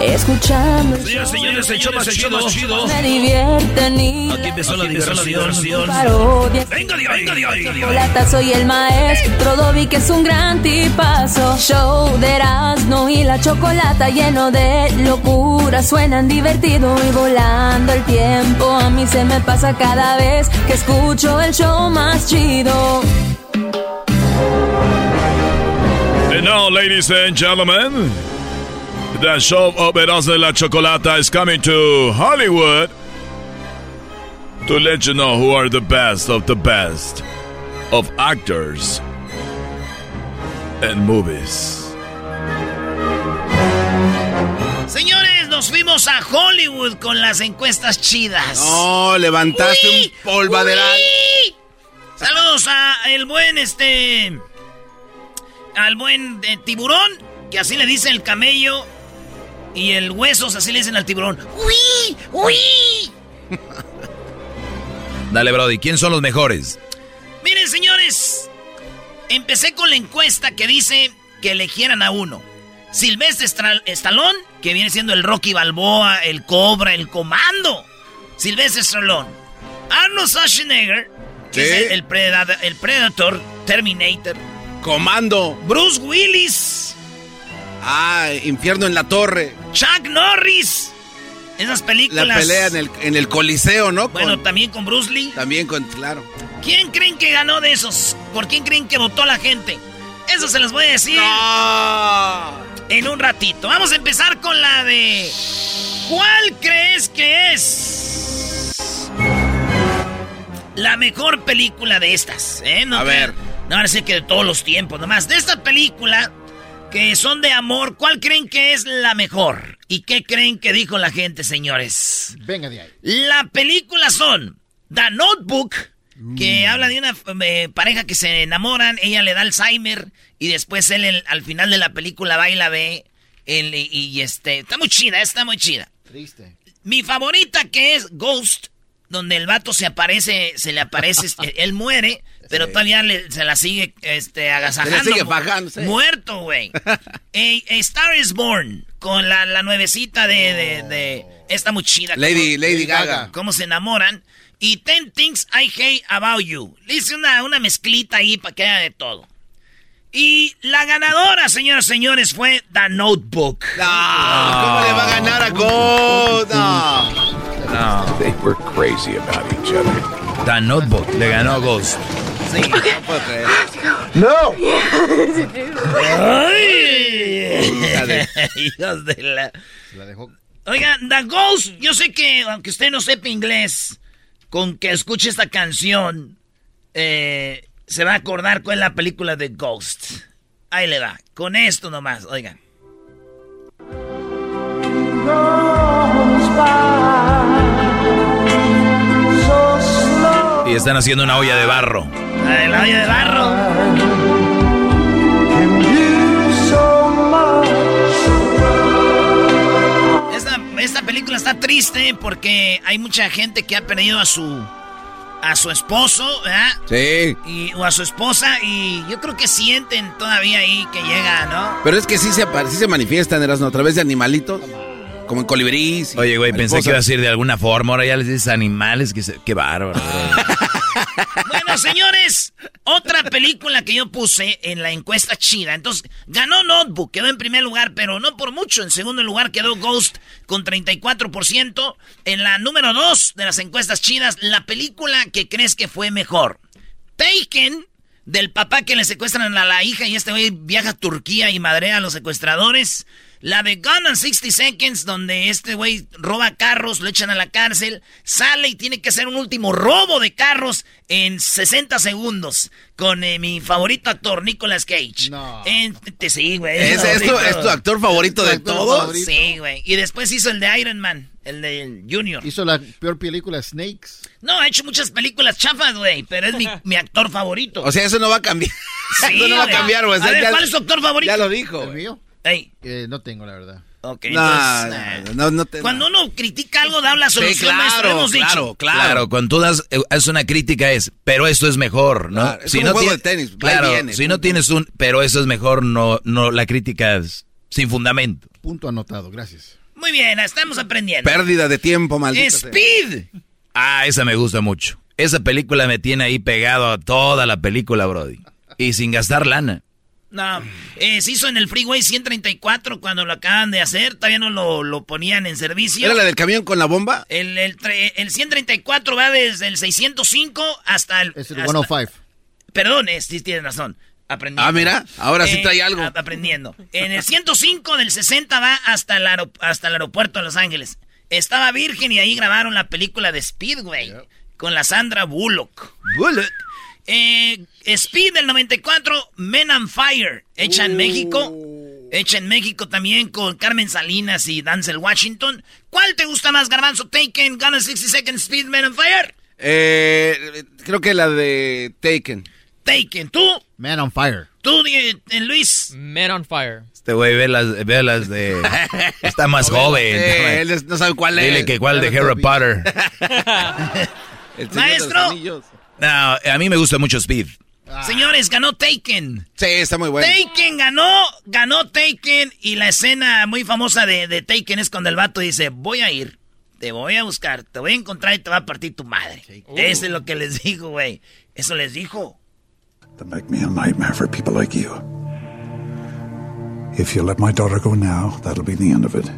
Escuchando. Señores, señores, el show más chido, chido. Me divierten y Aquí empezó la diversión. parodia. Venga, de ahí, venga, de ahí. Soy el maestro Dobby, que es un gran tipazo. Show de Erasmo y la chocolata lleno de locura. Suenan divertido y volando el tiempo. A mí se me pasa cada vez que escucho el show más chido. And now, ladies and gentlemen, the show of Erasmo de la Chocolata is coming to Hollywood to let you know who are the best of the best of actors and movies. Señores, nos fuimos a Hollywood con las encuestas chidas. No, levantaste Uy, un polvaderal. Saludos a el buen este. Al buen eh, tiburón, que así le dicen el camello. Y el huesos, así le dicen al tiburón. ¡Uy! ¡Uy! Dale, Brody, ¿quién son los mejores? Miren, señores. Empecé con la encuesta que dice que eligieran a uno. Silvestre Stallone, que viene siendo el Rocky Balboa, el Cobra, el Comando. Silvestre Stallone. Arnold Schwarzenegger, que Sí. es el, el Predator, Terminator. Comando. Bruce Willis, Ah, infierno en la torre. Chuck Norris. Esas películas. La pelea en el, en el coliseo, ¿no? Bueno, Con- también con Bruce Lee. también con, claro. ¿Quién creen que ganó de esos? ¿Por quién creen que votó la gente? Eso se los voy a decir en un ratito. Vamos a empezar con la de... ¿Cuál crees que es la mejor película de estas? ¿eh? No A ver. No, ahora sí que de todos los tiempos, nomás. De esta película, que son de amor, ¿cuál creen que es la mejor? ¿Y qué creen que dijo la gente, señores? Venga de ahí. La película son The Notebook, que habla de una eh, pareja que se enamoran, ella le da Alzheimer y después él el- al final de la película va y la ve él, y, y, este está muy chida, está muy chida. Triste. Mi favorita que es Ghost, donde el vato se aparece, se le aparece, él muere, pero todavía le- se la sigue este, agasajando. Se la sigue fajando, sí. Muerto, güey. A Star is Born, con la, la nuevecita de, de, de- muy chida. Lady, ¿Cómo- Lady Gaga. Cómo se enamoran. Y Ten Things I Hate About You. Le hice una, una mezclita ahí para que haya de todo. Y la ganadora, señoras y señores, fue The Notebook. No, ¿Cómo le va a ganar a God? No. No. They were crazy about each other. The Notebook le ganó a Ghost. Sí, no puedo creer. ¡No! De- Hijos de la... La dejó. Oiga, The Ghost, yo sé que, aunque usted no sepa inglés, con que escuche esta canción, eh, se va a acordar cuál es la película de Ghost. Ahí le va, con esto nomás, oigan. Y están haciendo una olla de barro. La de la olla de barro. Esta, esta película está triste porque hay mucha gente que ha perdido a su a su esposo, ¿verdad? Sí. Y, o a su esposa y yo creo que sienten todavía ahí que llega, ¿no? Pero es que sí se, sí se manifiestan, Erasmo, a través de animalitos. como colibrís. Oye, güey, pensé que iba a decir de alguna forma. Ahora ya les dices animales. Que se... Qué bárbaro. bueno, señores, otra película que yo puse en la encuesta chida. Entonces, ganó Notebook, quedó en primer lugar, pero no por mucho. En segundo lugar quedó Ghost con 34%. En la número dos de las encuestas chidas, la película que crees que fue mejor. Taken, del papá que le secuestran a la hija y este güey viaja a Turquía y madrea a los secuestradores. La de Gun and 60 Seconds, donde este güey roba carros, lo echan a la cárcel, sale y tiene que hacer un último robo de carros en 60 segundos. Con eh, mi favorito actor, Nicolas Cage. No. sí, güey. ¿Es, tu, actor favorito de todos? Sí, güey. Y después hizo el de Iron Man, el de Junior. ¿Hizo la peor película Snakes? No, ha hecho muchas películas chafas, güey, pero es mi, actor favorito. O sea, eso no va a cambiar. Sí, eso no va a cambiar, güey. ¿cuál es tu actor favorito? Ya lo dijo. ¿El mío? Ey. Eh, no tengo, la verdad. Ok, entonces, no, no, te, Cuando uno critica algo, da la solución, sí, claro, hemos claro, dicho. Claro, claro. Cuando tú das es una crítica es, pero esto es mejor, ¿no? Claro, es si como no juego de tenis, claro, viene, si no tienes un, pero eso es mejor, no, no, la crítica es sin fundamento. Punto anotado, gracias. Muy bien, estamos aprendiendo. Pérdida de tiempo, maldito Speed. Ah, esa me gusta mucho. Esa película me tiene ahí pegado a toda la película, Brody. Y sin gastar lana. No, eh, se hizo en el Freeway 134 cuando lo acaban de hacer, todavía no lo, lo ponían en servicio. ¿Era la del camión con la bomba? El, el, el 134 va desde el 605 hasta el... Es el 105. Perdón, es, sí tienes razón. Aprendiendo. Ah, mira, ahora sí Eh, trae algo. aprendiendo. En el 105 del 60 va hasta el, hasta el aeropuerto de Los Ángeles. Estaba virgen y ahí grabaron la película de Speedway con la Sandra Bullock. Bullock. Eh, Speed del 94, Men on Fire, hecha en México. Hecha en México también con Carmen Salinas y Denzel Washington. ¿Cuál te gusta más, Garbanzo? Taken, Gun and 60 Seconds, Speed, Men on Fire. Eh, creo que la de Taken. Taken, ¿tú? Man on Fire. ¿Tú, eh, Luis? Men on Fire. Este güey ve las, ve las de... Está más joven. Eh, él no sabe cuál es. Dile que cuál de Harry Potter. Maestro. No, a mí me gusta mucho Speed. Señores, ganó Taken. Sí, está muy bueno. Taken ganó, ganó Taken y la escena muy famosa de, de Taken es cuando el vato dice, voy a ir, te voy a buscar, te voy a encontrar y te va a partir tu madre. Eso es lo que les dijo, güey. Eso les dijo. to make me a nightmare for people like you. If you let my daughter go now, that'll be the end of it.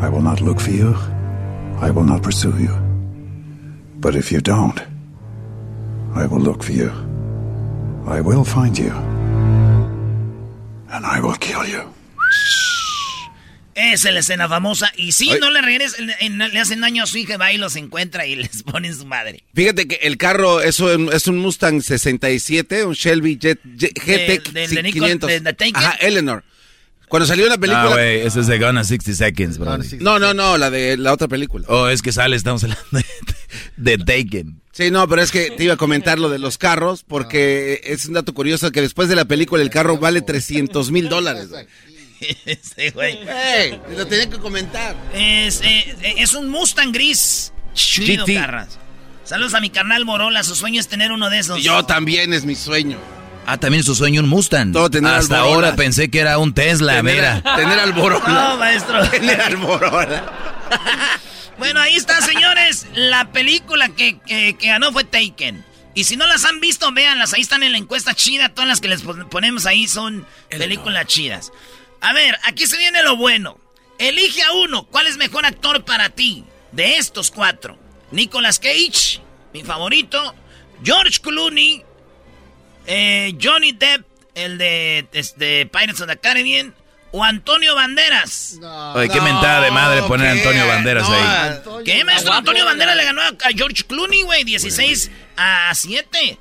I will not look for you. I will not pursue you. But if you don't, I will look for you. I will find you. And I will kill you. Esa es la escena famosa. Y si Ay. no le regresan, le hacen daño a su hija, va y los encuentra y les ponen su madre. Fíjate que el carro es un, es un Mustang 67, un Shelby Jet, Jet- GT Del- del de Nicole- 500. de- de Taken. Ajá, Eleanor. Cuando salió la película... Ah, güey, ese es de Gonna 60 Seconds, bro. no, no, no, la de la otra película. Oh, es que sale, estamos hablando de, de Taken. Sí, no, pero es que te iba a comentar lo de los carros, porque es un dato curioso que después de la película el carro vale 300 mil dólares. Ese güey. Ey, lo tenía que comentar. Es, eh, es un Mustang gris. Chido. Saludos a mi carnal Morola. Su sueño es tener uno de esos. Yo también es mi sueño. Ah, también su sueño un Mustang. Todo tener Hasta alborola. ahora pensé que era un Tesla, Tener, mira. tener alborola. No, maestro. Tener alborola. Bueno, ahí está, señores. La película que, que- que ganó fue Taken. Y si no las han visto, véanlas. Ahí están en la encuesta chida. Todas las que les pon- ponemos ahí son películas chidas. A ver, aquí se viene lo bueno. Elige a uno. ¿Cuál es mejor actor para ti? De estos cuatro. Nicolas Cage, mi favorito. George Clooney. Eh, Johnny Depp, el de este, Pirates of the Caribbean. O Antonio Banderas. Oye, qué mentada de madre poner a. Antonio Banderas No, ahí. ¿Qué, maestro? Antonio Banderas le ganó a a George Clooney, güey. 16 a 7.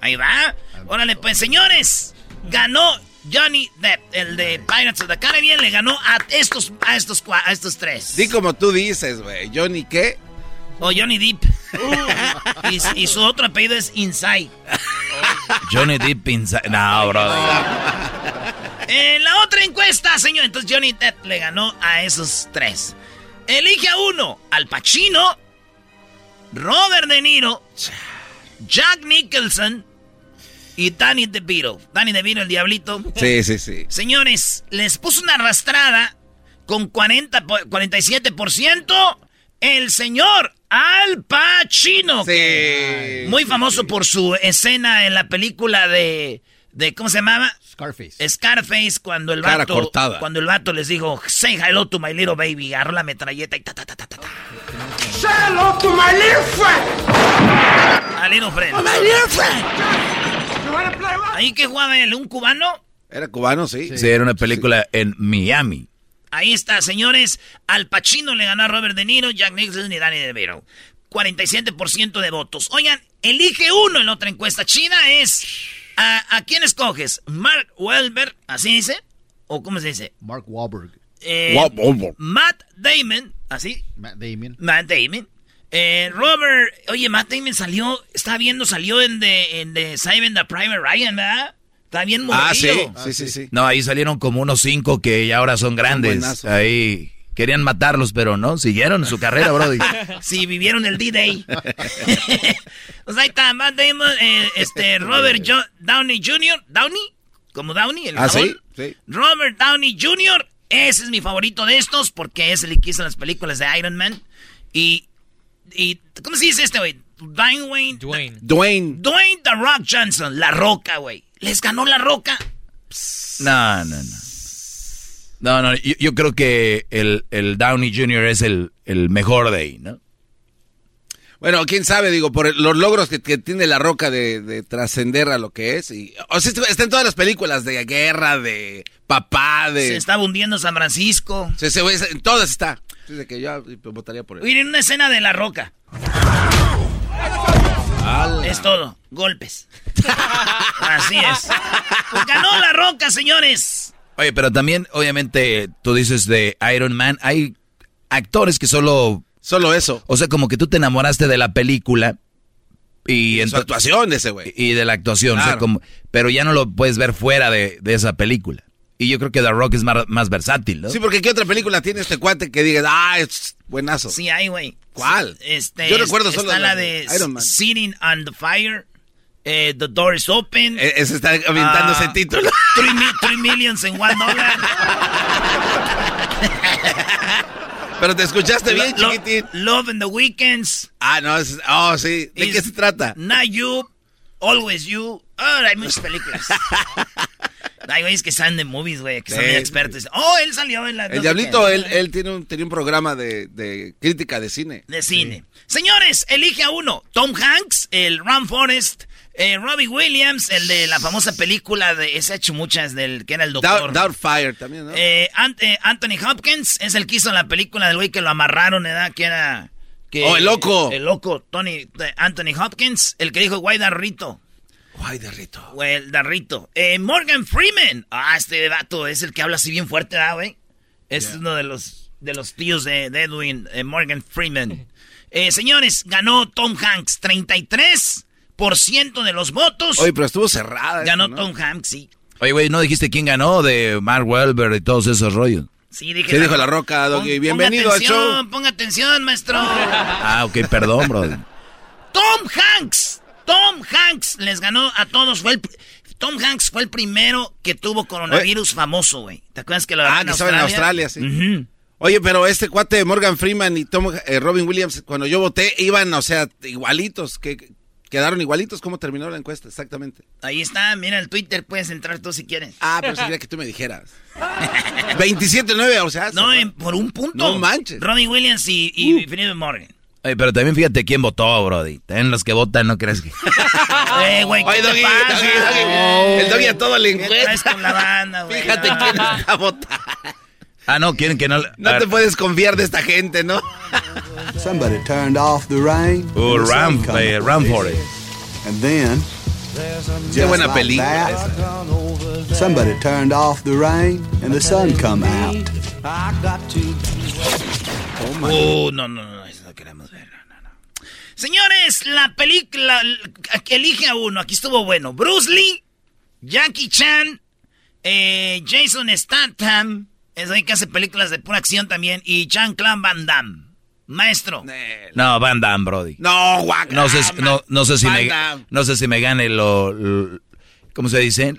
Ahí va. Órale, pues, señores. Ganó Johnny Depp, el de Pirates of the Caribbean. Le ganó a estos, a estos, a estos tres. Di como tú dices, güey. Johnny, ¿qué? O Johnny Depp. Y, y su otro apellido es Inside. Johnny Depp inside. No, bro. En la otra encuesta, señor. Entonces Johnny Depp le ganó a esos tres. Elige a uno. Al Pacino. Robert De Niro. Jack Nicholson. Y Danny DeVito. Danny DeVito, el diablito. Sí, sí, sí. Señores, les puse una arrastrada con 40, po- 47%, el señor Al Pacino. que- Muy famoso por su escena en la película de, de ¿cómo se llamaba? Scarface. Scarface, cuando el Cara vato, cortada. cuando el vato les dijo, say hello to my little baby, agarró la metralleta y ta, ta, ta, ta, ta, ta. Say hello to my little friend. A little friend. Ahí que jugaba él, un cubano. Era cubano, sí. Sí, era una película en Miami. Ahí está, señores. Al Pacino le ganó a Robert De Niro, Jack Nicholson y Danny DeVito. 47% de votos. Oigan, elige uno en otra encuesta china es... ¿A, a quién escoges? ¿Mark Wahlberg? ¿Así dice? ¿O cómo se dice? Mark Wahlberg. Eh, Wahlberg. Matt Damon, ¿así? Matt Damon. Matt Damon. Eh, Robert, oye, Matt Damon salió, estaba viendo, salió en The, en the Saving the Private Ryan, ¿verdad? Está bien Ah, sí, morrillo. sí, sí, sí. No, ahí salieron como unos cinco que ya ahora son grandes. Ahí querían matarlos, pero no, siguieron su carrera, Brody. Sí, vivieron el D-Day. sea, ahí está Matt Damon, eh, este, Robert Jo- Downey Jr., Downey, como Downey, el Ah, sí. Robert Downey Jr., ese es mi favorito de estos, porque es el que hizo las películas de Iron Man. Y, y ¿cómo se dice este, güey? Dwayne Wayne. Dwayne. Dwayne. Dwayne The Rock Johnson, La Roca, güey. Les ganó La Roca. No, no, no. No, no, yo, yo creo que el, el Downey Jr. es el, el mejor de ahí, ¿no? Bueno, quién sabe, digo, por el- los logros que, que tiene la roca de, de trascender a lo que es. Y, o sea, está en todas las películas de guerra, de papá, de. Se estaba hundiendo San Francisco. Se- se- en todas está. De que yo votaría por él. Miren una escena de La Roca. Es todo. Golpes. Así es. Pues ganó La Roca, señores. Oye, pero también, obviamente, tú dices de Iron Man, hay actores que solo... Solo eso. O sea, como que tú te enamoraste de la película y... Su ento- actuación de ese güey. Y de la actuación, o sea, Claro. como, pero ya no lo puedes ver fuera de, de esa película. Y yo creo que The Rock es más, más versátil, ¿no? Sí, porque ¿qué otra película tiene este cuate que digas, ah, es buenazo? Sí, hay, güey. ¿Cuál? Este, Yo recuerdo está solo la la de Iron Man. Sitting on the Fire. eh, the Door is Open. Ese está aventando Ah, ese título. Three, mi- three Millions en One Dollar. Pero te escuchaste bien, Lo- chiquitín. Love in the Weekends. Ah, no, es, oh, sí. ¿De qué se trata? Not You. Always You. Oh, hay muchas películas. hay güeyes que salen de movies, güey, que son Sí, muy sí. expertos. Oh, él salió en la... no El sé Diablito, él, él tiene un, tenía un programa de, de crítica de cine. De cine. Señores, elige a uno. Tom Hanks, el Ron Forrest, eh, Robbie Williams, el de la famosa película de... Ese ha hecho muchas del que era el doctor. Doubt- Doubtfire también, ¿no? Eh, Ant- eh, Anthony Hopkins es el que hizo la película del güey que lo amarraron, ¿verdad? Que era... Que, Oh, el loco. El loco, Tony, de Anthony Hopkins, el que dijo Guay Darrito. Guay de Rito. Güey, el Darrito. Eh, Morgan Freeman. Ah, este vato es el que habla así bien fuerte, ¿verdad, güey? Es uno de los, de los tíos de, de Edwin, eh, Morgan Freeman. Eh, señores, ganó Tom Hanks, 33% de los votos. Oye, pero estuvo cerrada. ganó ¿no? Tom Hanks, sí. Oye, güey, ¿no dijiste quién ganó de Mark Wahlberg y todos esos rollos? Sí, dije Sí, dijo La Roca, Doggy. Bienvenido ponga al atención, show. Ponga atención, maestro. Ah, ok, perdón, bro. Tom Hanks. Tom Hanks les ganó a todos. Fue el, Tom Hanks fue el primero que tuvo coronavirus famoso, güey. ¿Te acuerdas que lo Ah, que estaba en Australia, sí. Oye, pero este cuate Morgan Freeman y Tom, eh, Robin Williams, cuando yo voté, iban, o sea, igualitos. que Quedaron igualitos. ¿Cómo terminó la encuesta? Exactamente. Ahí está, mira el Twitter, puedes entrar tú si quieres. Ah, pero sería que tú me dijeras. 27-9, o sea. No, por un punto. No manches. Robin Williams y, y Freeman Morgan. Oye, pero también fíjate quién votó, Brody. También los que votan, ¿no crees que...? Eh, güey, ¿qué Oye, Doggy? Doggy, Doggy. El Doggy a todo le ¿Qué traes encuesta. con la banda, güey? Fíjate quién está votando. Ah, no, quieren que no... No te puedes confiar de esta gente, ¿no? Somebody turned off the rain. Oh, the Ram, out. Ram Forest. And then, Qué buena like película that, esa. somebody turned off the rain and the sun come out. Uh, no, no, no, eso no queremos ver. No, no, no. Señores, la película que elige a uno, aquí estuvo bueno. Bruce Lee, Jackie Chan, eh, Jason Statham, es ahí que hace películas de pura acción también, y Jean-Claude Van Damme. Maestro. No, Van Damme, Brody. No, guaca. No sé, si- no, no sé si Van me, Damme. no sé si me gane lo, lo- ¿cómo se dice?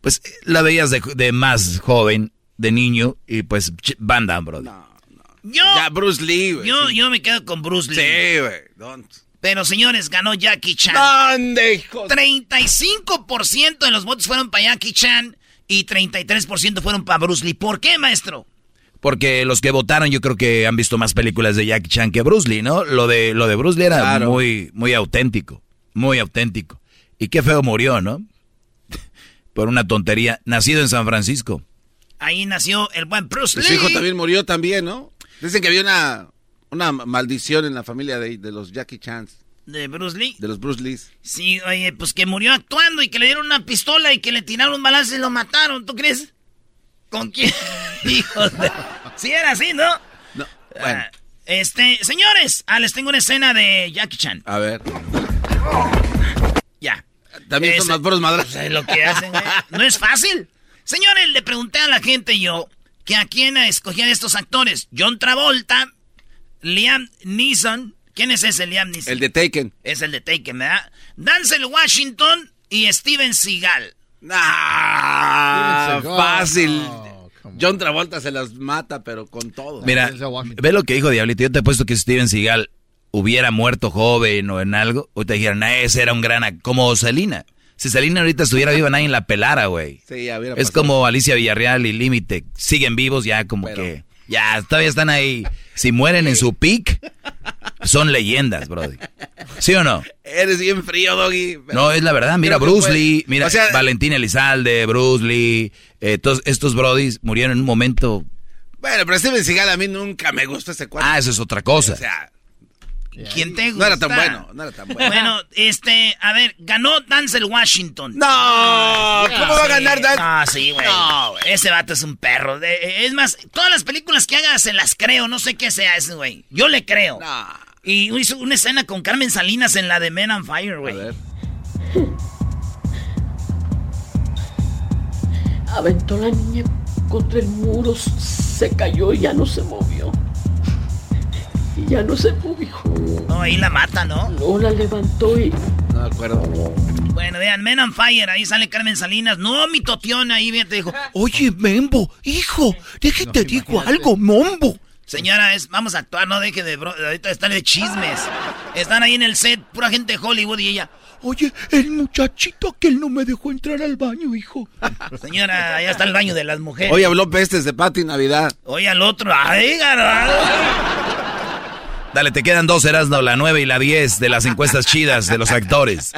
Pues la veías de, de más joven, de niño y pues Van Damme, Brody. Yo, Ya, Bruce Lee, güey. yo, sí. yo me quedo con Bruce Lee. Sí, güey. Pero señores, ganó Jackie Chan. ¿Dónde, hijo? 35% de los votos fueron para Jackie Chan y 33% fueron para Bruce Lee. ¿Por qué, maestro? Porque los que votaron yo creo que han visto más películas de Jackie Chan que Bruce Lee, ¿no? Lo de, lo de Bruce Lee era Claro. muy, muy auténtico, muy auténtico. Y qué feo murió, ¿no? Por una tontería. Nacido en San Francisco. Ahí nació el buen Bruce Su Lee. hijo también murió también, ¿no? Dicen que había una, una maldición en la familia de, de los Jackie Chans, De Bruce Lee. de los Bruce Lees. Sí, oye, pues que murió actuando y que le dieron una pistola y que le tiraron un balazo y lo mataron. ¿Tú crees? ¿Con quién? Hijos de... Sí era así, ¿no? No, bueno, Ah, este, señores, ah, les tengo una escena de Jackie Chan. a ver. Ya. También son más puros madrazos. Es lo que hacen, güey. No es fácil. Señores, le pregunté a la gente yo que a quién escogían estos actores. John Travolta, Liam Neeson. ¿Quién es ese Liam Neeson? El de Taken. Es el de Taken, ¿verdad? Denzel Washington y Steven Seagal. Ah, Steven Seagal. fácil. John Travolta se las mata, pero con todo. Mira, ve lo que dijo Diablito. Yo te he puesto que Steven Seagal hubiera muerto joven o en algo. O te dijeran, "Ah, ese era un gran... ac-". Como Selena. Si Selena ahorita estuviera viva, nadie la pelara, güey. Sí, ya Es pasado. como Alicia Villarreal y Límite. Siguen vivos ya como Pero- que... Ya, todavía están ahí. Si mueren en su peak, son leyendas, brody. ¿Sí o no? Eres bien frío, Doggy. No, es la verdad. Mira, Bruce puede- Lee, mira, O sea, Valentín Elizalde, Bruce Lee, eh, todos estos brodis murieron en un momento... Bueno, pero Steven Seagal a mí nunca me gustó ese cuadro. Ah, eso es otra cosa. O sea, ¿Quién te no gusta? era tan bueno, no era tan bueno. Bueno, este, a ver, ganó Denzel Washington. No, ¿cómo va a ganar Dan? Ah, sí, güey. No, güey. Ese vato es un perro. De- es más, todas las películas que haga se las creo. No sé qué sea ese, güey. Yo le creo. No. Y hizo una escena con Carmen Salinas en la de Men on Fire, A güey. ver. Aventó la niña contra el muro, se cayó y ya no se movió. Y ya no se movió. No, ahí la mata, ¿no? No la levantó y No me acuerdo. Bueno, vean, Men on Fire, ahí sale Carmen Salinas. No, mi totión ahí, bien te dijo. Oye, Membo, hijo, déjate digo algo, Mombo. Señora, es, vamos a actuar, no deje de bro, ahorita están de chismes. Están ahí en el set, pura gente de Hollywood y ella. Oye, el muchachito que él no me dejó entrar al baño, hijo. Señora, allá está el baño de las mujeres. Hoy habló pestes de Pati Navidad. Oye al otro. Ay, garbanzo. Dale, te quedan dos, Erasno, la 9 y la 10 de las encuestas chidas de los actores.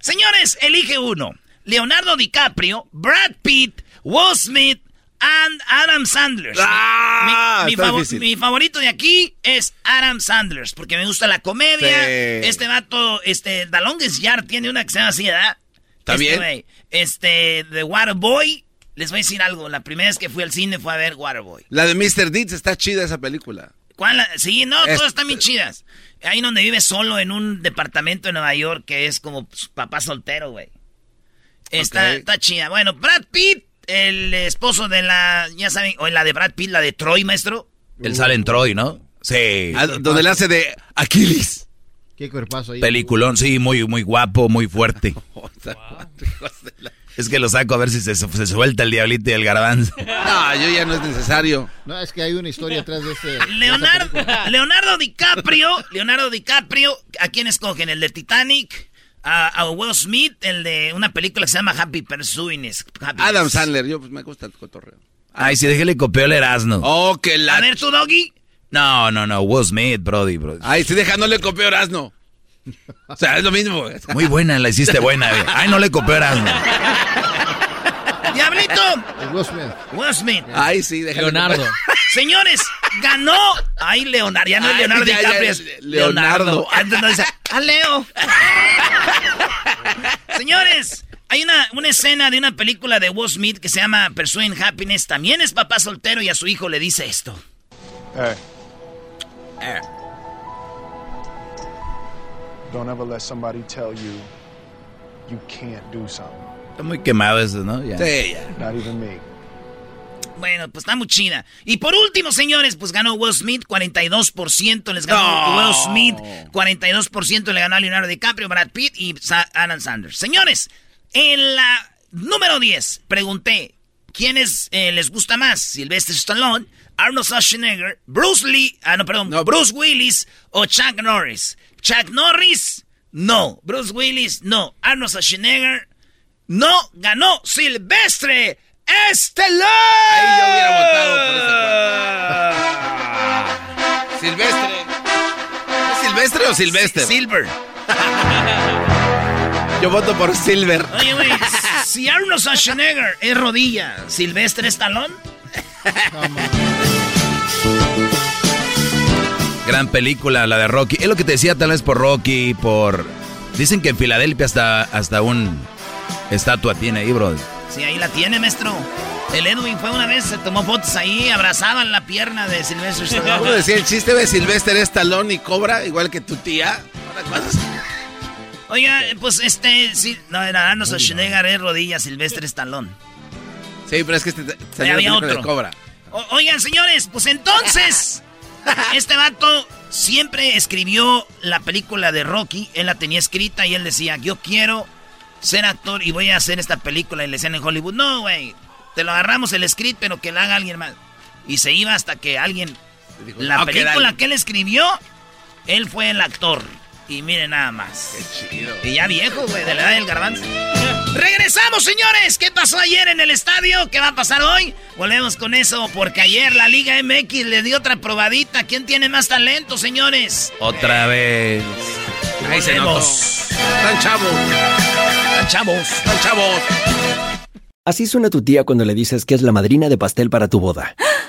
Señores, elige uno. Leonardo DiCaprio, Brad Pitt, Will Smith and Adam Sandler. Ah, mi, mi está favo- difícil. mi favorito de aquí es Adam Sandler, porque me gusta la comedia. Sí. Este vato, este, The Longest Yard tiene una que se llama así, ¿verdad? ¿Está Este Este, The Waterboy. Les voy a decir algo. La primera vez que fui al cine fue a ver Waterboy. La de Mr. Deeds está chida esa película. ¿Cuál? la- Sí, no, Es- todas están bien chidas. Ahí donde vive solo en un departamento de Nueva York que es como pues, papá soltero, güey. Está, está chida. Bueno, Brad Pitt, el esposo de la, ya saben, o la de Brad Pitt, la de Troy, maestro. Él sale en Troy, ¿no? Sí. Ah, donde le hace de Aquiles. Qué cuerpazo ahí. Peliculón, sí, muy, muy guapo, muy fuerte. Es que lo saco a ver si se, se suelta el diablito y el garbanzo. No, yo ya no es necesario. No, es que hay una historia atrás de este. Leonardo, DiCaprio, Leonardo DiCaprio, ¿a quién escogen? ¿El de Titanic? A, a Will Smith, el de una película que se llama Happy Pursuing. Adam Sandler, yo pues me gusta el cotorreo. Ay, si déjele copió el Erasno. Oh, que la... A ver, tu doggy. No, no, no, Will Smith, Brody, bro. Ay, si deja, no le copió Erasmo. O sea, es lo mismo. güey. Muy buena, la hiciste buena. güey. Ay, no le copió Erasno. Diablito. El Will Smith. Will Smith. Ay, sí, déjale. Leonardo. Señores, ganó. Ay, Leonardo. Ya no es Leonardo ya, ya, DiCaprio, es Leonardo. Leonardo. Antes no dice, a Leo. Señores, hay una, una escena de una película de Will Smith que se llama Pursuing Happiness. También es papá soltero y a su hijo le dice esto. Hey, Eh, don't ever let somebody tell you you can't do something. Está muy quemado eso, ¿no? Ya. Sí, ya. Not even me. Bueno, pues está muy chida. Y por último, señores, pues ganó Will Smith, 42% les ganó No. Will Smith, 42% le ganó a Leonardo DiCaprio, Brad Pitt y Sa- Adam Sanders. Señores, en la número 10 pregunté, ¿quiénes eh, les gusta más? Sylvester Stallone, Arnold Schwarzenegger, Bruce Lee, ah, no, perdón, Bruce Willis o Chuck Norris. Chuck Norris, no. Bruce Willis, no. Arnold Schwarzenegger, no. Ganó Silvestre Stallone. Ahí yo hubiera votado por ese Silvestre. ¿Es Silvestre o Silvestre? Silver. Yo voto por Silver. Oye, güey, si Arnold Schwarzenegger es rodilla, ¿Silvestre es talón? Gran película, la de Rocky. Es lo que te decía tal vez por Rocky, por... Dicen que en Filadelfia hasta, hasta un estatua tiene ahí, bro. Sí, ahí la tiene, maestro. El Edwin fue una vez, se tomó fotos ahí, abrazaban la pierna de Silvestre Stallone. ¿Cómo decía el chiste de Silvestre es talón y cobra, igual que tu tía? Oiga, pues este, sí, no, era Arnold Schwarzenegger es rodilla, Silvestre Stallone. Sí, pero es que este salió había otro. De cobra. oigan, señores, pues entonces, este vato siempre escribió la película de Rocky, él la tenía escrita y él decía, yo quiero ser actor y voy a hacer esta película y le decían en Hollywood, no, güey, te lo agarramos el script, pero que la haga alguien más. Y se iba hasta que alguien, la película que él escribió, él fue el actor. Y miren nada más. Qué chido. Y ya viejo, güey, de la edad del garbanzo. Regresamos, señores. ¿Qué pasó ayer en el estadio? ¿Qué va a pasar hoy? Volvemos con eso, porque ayer la Liga MX le dio otra probadita. ¿Quién tiene más talento, señores? Otra vez. Ahí se notó. Están chavos. Están chavos. Están chavos. Así suena tu tía cuando le dices que es la madrina de pastel para tu boda.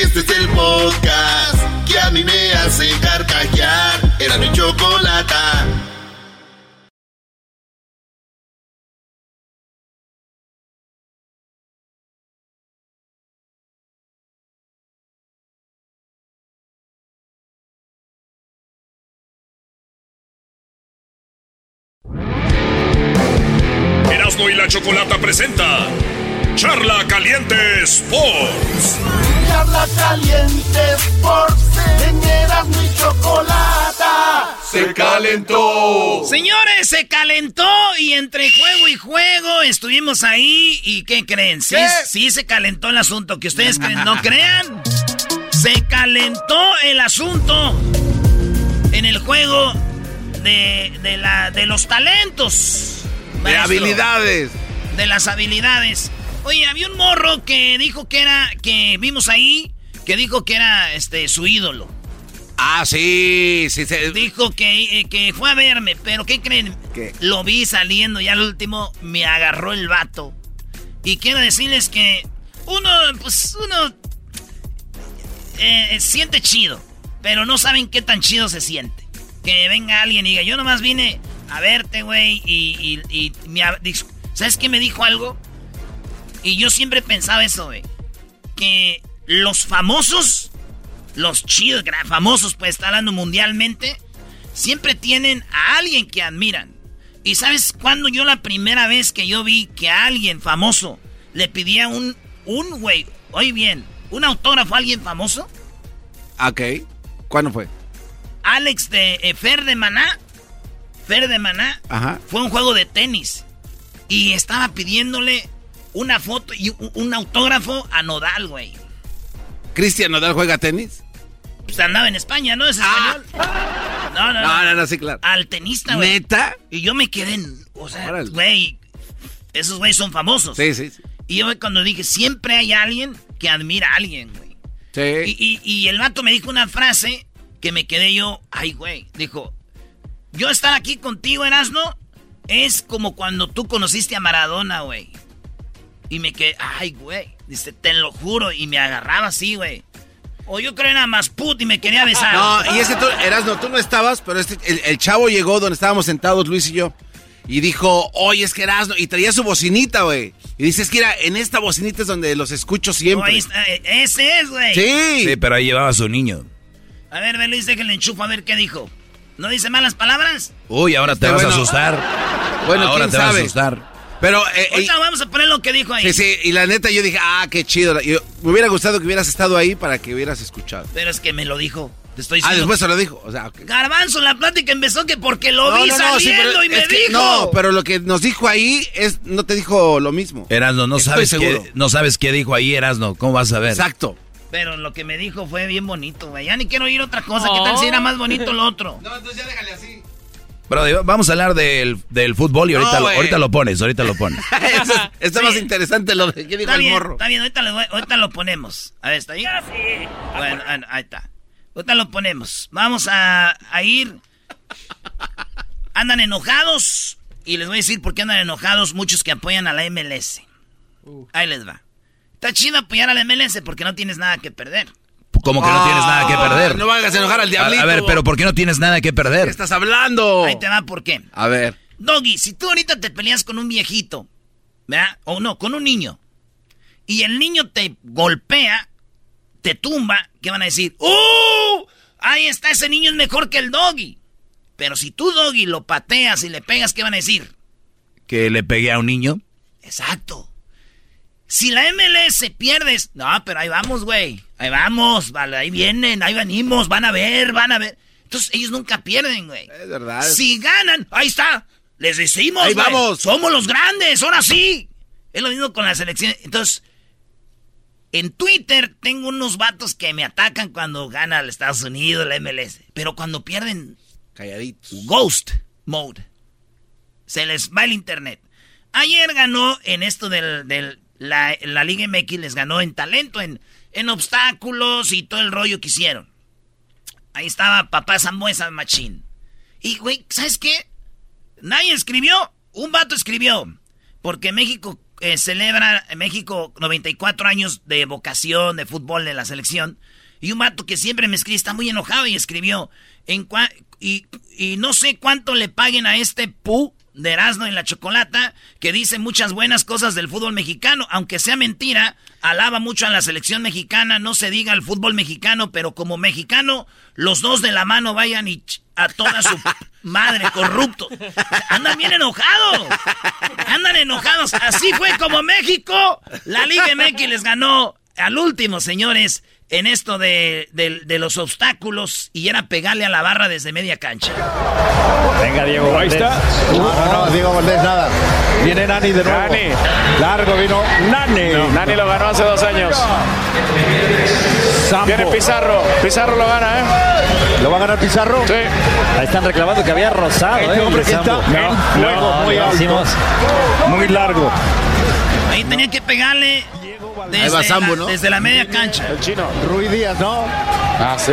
Este es el podcast que a mí me hace carcajear. Era mi chocolata. Erasmo y la Chocolata presenta Charla Caliente Sports. Charla Caliente Sports. En Erasmo y Chocolata. Se calentó. Señores, se calentó y entre juego y juego estuvimos ahí. ¿Y qué creen? Sí, sí se calentó el asunto. Que ustedes creen, no crean. Se calentó el asunto en el juego de, de, la, de los talentos. De habilidades. De las habilidades. Oye, había un morro que dijo que era, que vimos ahí, que dijo que era este su ídolo. Ah, sí, sí, sí. Dijo que, eh, que fue a verme, pero ¿qué creen? ¿Qué? Lo vi saliendo y al último me agarró el vato. Y quiero decirles que uno, pues uno eh, siente chido, pero no saben qué tan chido se siente. Que venga alguien y diga, yo nomás vine a verte, güey, y, y, y me ¿sabes qué me dijo algo? Y yo siempre pensaba eso, güey. Que los famosos, los chidos, famosos, pues está hablando mundialmente, siempre tienen a alguien que admiran. ¿Y sabes cuándo yo la primera vez que yo vi que a alguien famoso le pedía un, un güey, oye bien, un autógrafo a alguien famoso? Ok. ¿Cuándo fue? Alex de eh, Fer de Maná. Fer de Maná. Ajá. Fue un juego de tenis. Y estaba pidiéndole una foto y un, autógrafo a Nodal, güey. ¿Cristian Nodal juega tenis? Pues andaba en España, ¿no? Es Ah. español. No, no, No, no, no, sí, claro. Al tenista, güey. ¿Neta? Y yo me quedé en. O sea, Órale. güey. Esos güeyes son famosos. Sí, sí, sí. Y yo cuando dije, siempre hay alguien que admira a alguien, güey. Sí. Y, y- y el vato me dijo una frase que me quedé yo, ay, güey. Dijo, yo estar aquí contigo, Erasno, es como cuando tú conociste a Maradona, güey. Y me quedé, ay, güey. Dice, te lo juro. Y me agarraba así, güey. O yo creo era más put y me quería besar. No, y ese tú, Erasno, tú no estabas, pero este, el, el chavo llegó donde estábamos sentados, Luis y yo. Y dijo, oye, es que Erasno. Y traía su bocinita, güey. Y dice, es que era, en esta bocinita es donde los escucho No, siempre. ahí está, eh, ese es, güey. Sí. Sí, pero ahí llevaba a su niño. A ver, ve, Luis, déjale enchufo a ver qué dijo. ¿No dice malas palabras? Uy, ahora te Este, vas a asustar. Bueno, ahora quién te vas a asustar. Pero, eh, Ahorita vamos a poner lo que dijo ahí. sí, sí, y la neta yo dije, ah, qué chido. Yo- me hubiera gustado que hubieras estado ahí para que hubieras escuchado. Pero es que me lo dijo. Te estoy Ah, diciendo. después se lo dijo. O sea, ok. Garbanzo, la plática empezó que porque lo vi sí, saliendo pero y me dijo. No, pero lo que nos dijo ahí es, no te dijo lo mismo. Erasno, no Estoy sabes, seguro. qué, no sabes qué dijo ahí, Erasno. ¿Cómo vas a ver? Exacto. Pero lo que me dijo fue bien bonito, güey. Ya ni quiero oír otra cosa. ¿Qué tal si era más bonito lo otro? No, entonces ya déjale así. Brody, vamos a hablar del, del fútbol y ahorita, No, lo, ahorita lo pones, ahorita lo pones. Eso es- está más interesante lo de qué dijo Está el bien, morro. está bien. Ahorita, voy- ahorita lo ponemos. A ver, ¿está ahí? Bueno, ah, ahí está. Ahorita lo ponemos. Vamos a, a ir. Andan enojados. Y les voy a decir por qué andan enojados muchos que apoyan a la MLS. Ahí les va. Está chido apoyar a la MLS porque no tienes nada que perder. Como que no tienes nada que perder. No hagas enojar al A, diablito. a ver, pero ¿por qué no tienes nada que ¿Qué perder? estás hablando? Ahí te va por qué. A ver. Doggy, si tú ahorita te peleas con un viejito, ¿verdad? O no, con un niño, y el niño te golpea, te tumba, ¿qué van a decir? ¡Uh! Ahí está, ese niño es mejor que el Doggy. Pero si tú, Doggy, lo pateas y le pegas, ¿qué van a decir? Que le pegué a un niño. Exacto. Si la MLS pierdes, no, pero ahí vamos, güey. Ahí vamos, vale, ahí vienen, ahí venimos, van a ver, van a ver. Entonces ellos nunca pierden, güey. Es verdad. Si ganan, ahí está. Les decimos, Ahí güey, vamos. Somos los grandes, ahora sí. Es lo mismo con la selección. Entonces, en Twitter tengo unos vatos que me atacan cuando gana el Estados Unidos, la MLS. Pero cuando pierden, Calladitos. Ghost Mode. Se les va el internet. Ayer ganó en esto del, del- la, la Liga MX, les ganó en talento, en, en obstáculos y todo el rollo que hicieron. Ahí estaba papá Zambuesa Machín. Y, güey, ¿sabes qué? Nadie escribió. Un vato escribió. Porque México eh, celebra, México 94 años de vocación de fútbol de la selección. Y un vato que siempre me escribe, está muy enojado y escribió. En cua- y, y no sé cuánto le paguen a este pu de Erasmo en la Chocolata, que dice muchas buenas cosas del fútbol mexicano, aunque sea mentira, alaba mucho a la selección mexicana, no se diga al fútbol mexicano, pero como mexicano, los dos de la mano vayan y a toda su madre corrupto. Andan bien enojados. Andan enojados. Así fue como México, la Liga MX les ganó al último, señores, en esto de, de- de los obstáculos y era pegarle a la barra desde media cancha. Venga, Diego Ahí está. No, no, Diego Valdés nada. Viene Nani de nuevo. Nani. Largo vino Nani. Nani lo ganó hace dos años. Sampo. Viene Pizarro. Pizarro lo gana, ¿eh? ¿Lo va a ganar Pizarro? Sí. Ahí están reclamando que había rozado, Este ¿eh? hombre que está en no, muy alto. Muy largo. Ahí tenía que pegarle desde, Sambo, la, ¿no? desde la media cancha. El chino. Rui Díaz, ¿no? Ah, sí.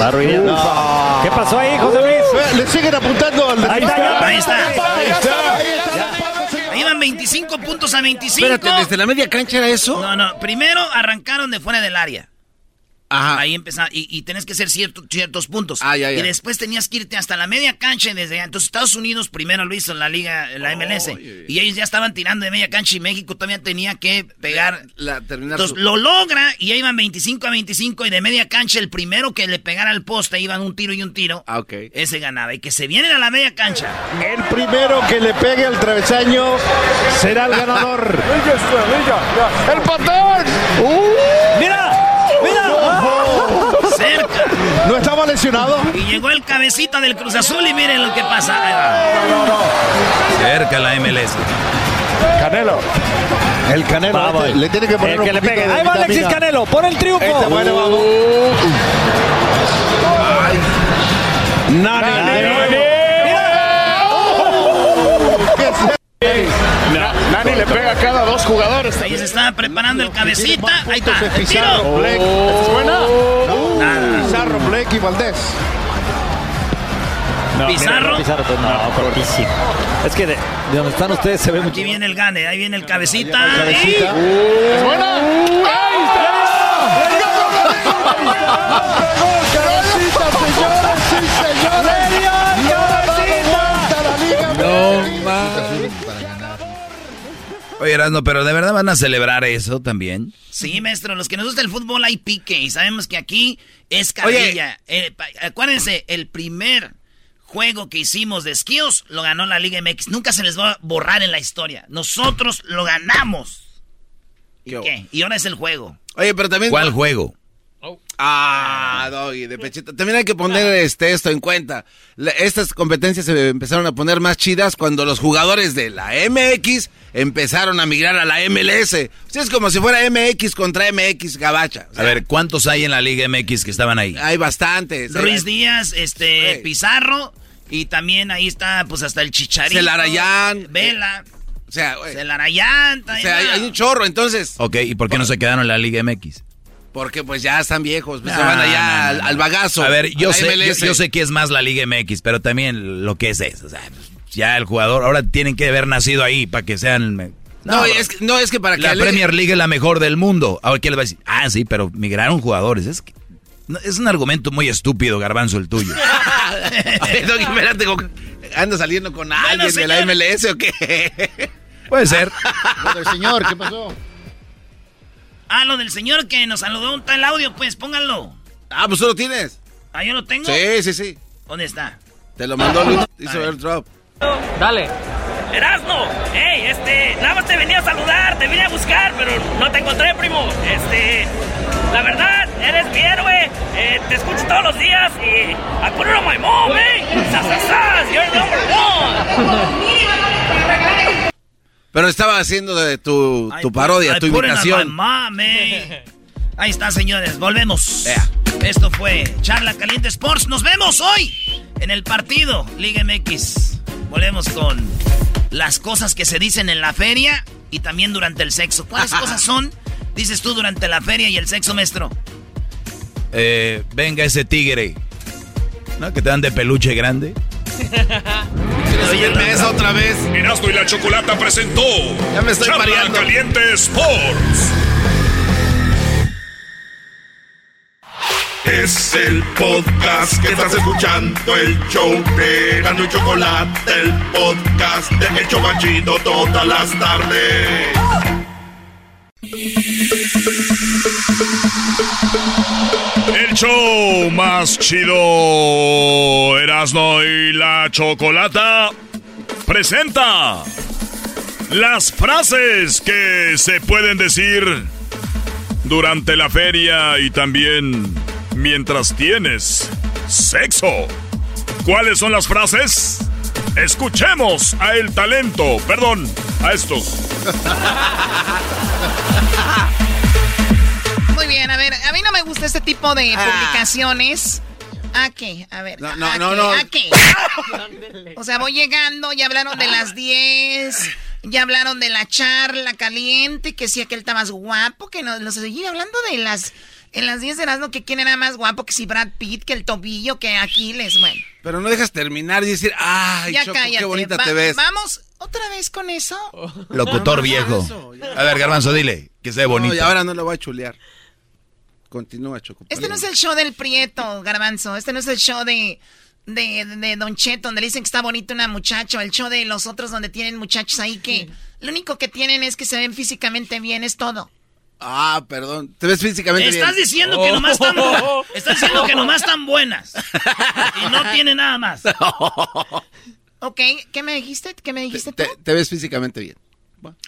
Va ruineando. No. ¿Qué pasó ahí, José Luis? Eh, Le siguen apuntando al Ahí está, ya. Ahí está. Ahí está. Ahí está. Ahí iban 25 puntos a 25. Espérate, ¿desde la media cancha era eso? No, no. Primero arrancaron de fuera del área. Ajá. Ahí empezaron. Y, y tenés que hacer cierto- ciertos puntos. Ah, ya, ya. Y después tenías que irte hasta la media cancha y desde allá. Entonces Estados Unidos primero lo hizo en la liga, en la MLS. Y ellos ya estaban tirando de media cancha y México todavía tenía que pegar. La, terminar Entonces su- lo logra y ahí iban 25 a 25 y de media cancha el primero que le pegara al poste iban un tiro y un tiro. Ah, ok. Ese ganaba. Y que se vienen a la media cancha. El primero que le pegue al travesaño será el ganador. ¡El patón! Uh. No estaba lesionado. Y llegó el cabecita del Cruz Azul y miren lo que pasa. Ahí va. Cerca la MLS. Canelo. El Canelo Vamos. este, le tiene que poner El un que le pegue. de Ahí va Alexis. Canelo, por el triunfo. Este, bueno, vamos. Nani, Nani. Na- Nani le pega a cada dos jugadores. Ahí se está preparando el cabecita. Ahí está. El Pizarro, tiro. Blake. ¿Es buena? Nada. Pizarro, Blake y Valdés. No, Pizarro. mira, Pizarro, pues, no, cortísimo. Es que de, de donde están ustedes se ve mucho. Aquí viene el gane. Ahí viene el cabecita. Cabecita. Y- ¿Es buena? ¡Ahí está! Oye, Erasmo, pero ¿de verdad van a celebrar eso también? Sí, maestro, los que nos gusta el fútbol hay pique y sabemos que aquí es carrilla. Eh, acuérdense, el primer juego que hicimos de esquíos lo ganó la Liga MX. Nunca se les va a borrar en la historia. Nosotros lo ganamos. ¿Y Qué qué? Y ahora es el juego. Oye, pero también. ¿Cuál juego? Ah, Doggy, de pechito. También hay que poner este, esto en cuenta. La- estas competencias se empezaron a poner más chidas cuando los jugadores de la MX empezaron a migrar a la MLS. O sea, es como si fuera MX contra MX gabacha. O sea, A ver, ¿cuántos hay en la Liga MX que estaban ahí? Hay bastantes. Ruiz Díaz, este. Pizarro y también ahí está pues hasta el Chicharito. Celarayán. Vela. O sea, güey, Celarayán. o sea, hay, hay un chorro, entonces. Ok, ¿y por qué no se quedaron en la Liga MX? Porque pues ya están viejos, pues se No, van allá al, bagazo. A ver, yo a sé, yo, yo sé que es más la Liga MX, pero también lo que es eso. O sea, ya el jugador, ahora tienen que haber nacido ahí para que sean... No, es que, no, es que para que... La ale- Premier League es la mejor del mundo. Ahora, ¿qué le va a decir? Ah, sí, pero migraron jugadores. Es, que- no, es un argumento muy estúpido, Garbanzo, el tuyo. Espérate, ¿anda saliendo con alguien de la. MLS o qué? Puede ser. Lo del señor, ¿qué pasó? Ah, lo del señor que nos saludó un tal audio, pues pónganlo. Ah, pues tú lo tienes. Ah, yo lo tengo. Sí, sí, sí. ¿Dónde está? Te lo mandó Luis, hizo ver. airdrop. Dale. Erasno, hey, este, nada más te venía a saludar, te vine a buscar, pero no te encontré, primo. Este, la verdad, eres mi héroe, eh, te escucho todos los días y I put it on my mom, eh. Sas, sas, sas, you're number one. Pero estaba haciendo de tu, tu parodia, I tu imitación. mom, eh. Ahí está, señores. Volvemos. Esto fue Charla Caliente Sports. Nos vemos hoy en el partido Liga MX. Volvemos con las cosas que se dicen en la feria y también durante el sexo. ¿Cuáles cosas son? Dices tú durante la feria y el sexo, maestro. Eh, venga ese tigre. ¿No? Que te dan de peluche grande. Subirme esa otra vez. Erasmo y la Chocolata presentó Ya me estoy Charla mareando. Caliente Sports. Es el podcast que estás escuchando, el show de Erasmo y Chocolate, el podcast de El Chobachito todas las tardes. El show más chido, Erasmo y la Chocolata, presenta las frases que se pueden decir durante la feria y también mientras tienes sexo. ¿Cuáles son las frases? Escuchemos a el talento, perdón, a estos. Muy bien, a ver, a mí no me gusta este tipo de Ah. publicaciones. ¿A qué? A ver. No, no, ¿a no, qué? no. ¿A qué? O sea, voy llegando, ya hablaron de las 10, ya hablaron de la charla caliente, que sí, aquel está más guapo, que nos, nos seguía hablando de las... En las 10 de las que quién era más guapo, que si Brad Pitt, que el tobillo, que Aquiles, bueno. Pero no dejas terminar y decir, ay, ya Choco, cállate. qué bonita Va- te ves. Vamos otra vez con eso. Locutor viejo. A ver, Garbanzo, dile que sea bonito. No, y ahora no lo voy a chulear. Continúa, Choco. Este no es el show del Prieto, Garbanzo. Este no es el show de, de, de Don Cheto, donde le dicen que está bonita una muchacha. El show de los otros donde tienen muchachos ahí que lo único que tienen es que se ven físicamente bien, es todo. Ah, perdón. Te ves físicamente Estás bien. diciendo que nomás están estás diciendo que nomás están buenas. Y no tiene nada más. Ok, ¿qué me dijiste? ¿Qué me dijiste Te, tú? te ves físicamente bien.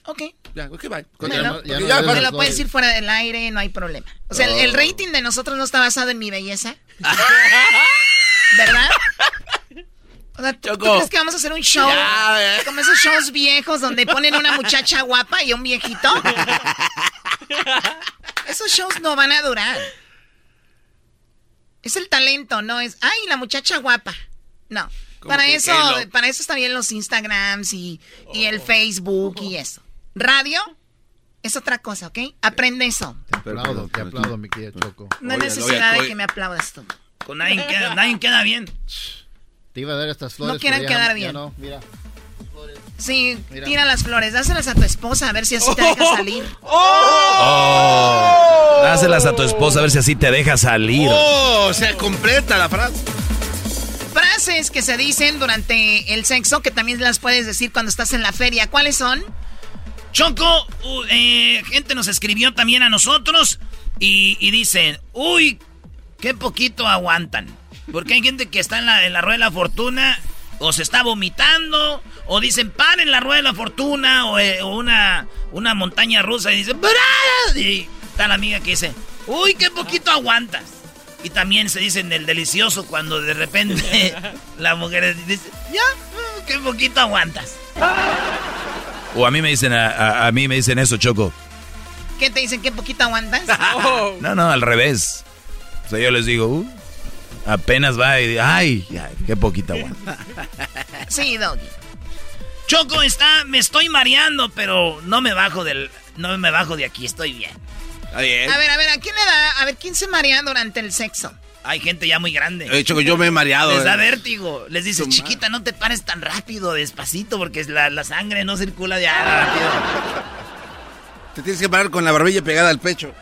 Ok. Ya, ok, bye. Me Ya, lo, ya, puedes decir fuera del aire, no hay problema. O sea, el, el rating de nosotros no está basado en mi belleza. ¿Verdad? O sea, ¿tú, crees que vamos a hacer un show Ya, eh. como esos shows viejos donde ponen una muchacha guapa y un viejito? Esos shows no van a durar. Es el talento, no es, ay, la muchacha guapa. No. ¿Cómo Para eso, para eso están bien los Instagrams y, y el Facebook y eso. Radio es otra cosa, ¿ok? Aprende eso. Te aplaudo, te aplaudo, mi querida Choco. No hay necesidad de que me aplaudas tú. Con nadie queda, nadie queda bien. Te iba a dar estas flores. No quieran ya- quedar ya bien. no, mira. Sí, Mira. tira las flores, dáselas a tu esposa a ver si así te deja salir. Oh, dáselas a tu esposa a ver si así te deja salir. Oh, o sea, completa la frase. Frases que se dicen durante el sexo que también las puedes decir cuando estás en la feria. ¿Cuáles son? Choco, uh, eh, gente nos escribió también a nosotros y, y dicen, uy, qué poquito aguantan. Porque hay gente que está en la, en la rueda de la fortuna o se está vomitando o dicen, paren la rueda de la fortuna o, eh, o una, una montaña rusa y dicen, ¡Para! Y está la amiga que dice, uy, qué poquito aguantas. Y también se dice en el delicioso cuando de repente la mujer dice, ya, uh, qué poquito aguantas. O a mí me dicen a, a- a mí me dicen eso, Choco. ¿Qué te dicen? ¿Qué poquito aguantas? No, no, al revés. O sea, yo les digo, uh, apenas va y ay, ay, qué poquita aguanta. Sí, Doggy. Choco está, me estoy mareando, pero no me bajo del, no me bajo de aquí, estoy bien. Está bien. A ver, a ver, ¿a quién le da? A ver, ¿quién se marea durante el sexo? Hay gente ya muy grande. De hecho, yo me he mareado. Les da eh. vértigo. Les dice, chiquita, no te pares tan rápido, despacito, porque la, la sangre no circula ya rápido. Te tienes que parar con la barbilla pegada al pecho.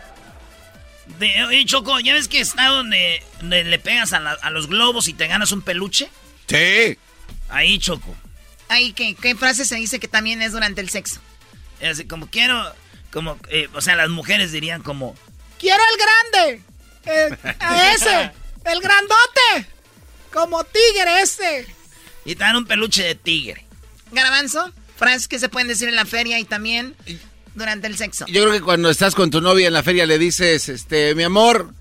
De, oye, Choco, ¿ya ves que está donde, donde le pegas a, la- a los globos y te ganas un peluche? Sí. Ahí, Choco. Ahí, ¿qué, ¿qué frase se dice que también es durante el sexo? Es así, como quiero, como, eh, o sea, las mujeres dirían como, ¡Quiero el grande! Eh, a ese, el grandote, como tigre ese. y te dan un peluche de tigre. Garbanzo, frases que se pueden decir en la feria y también durante el sexo. Yo creo que cuando estás con tu novia en la feria le dices, este, mi amor,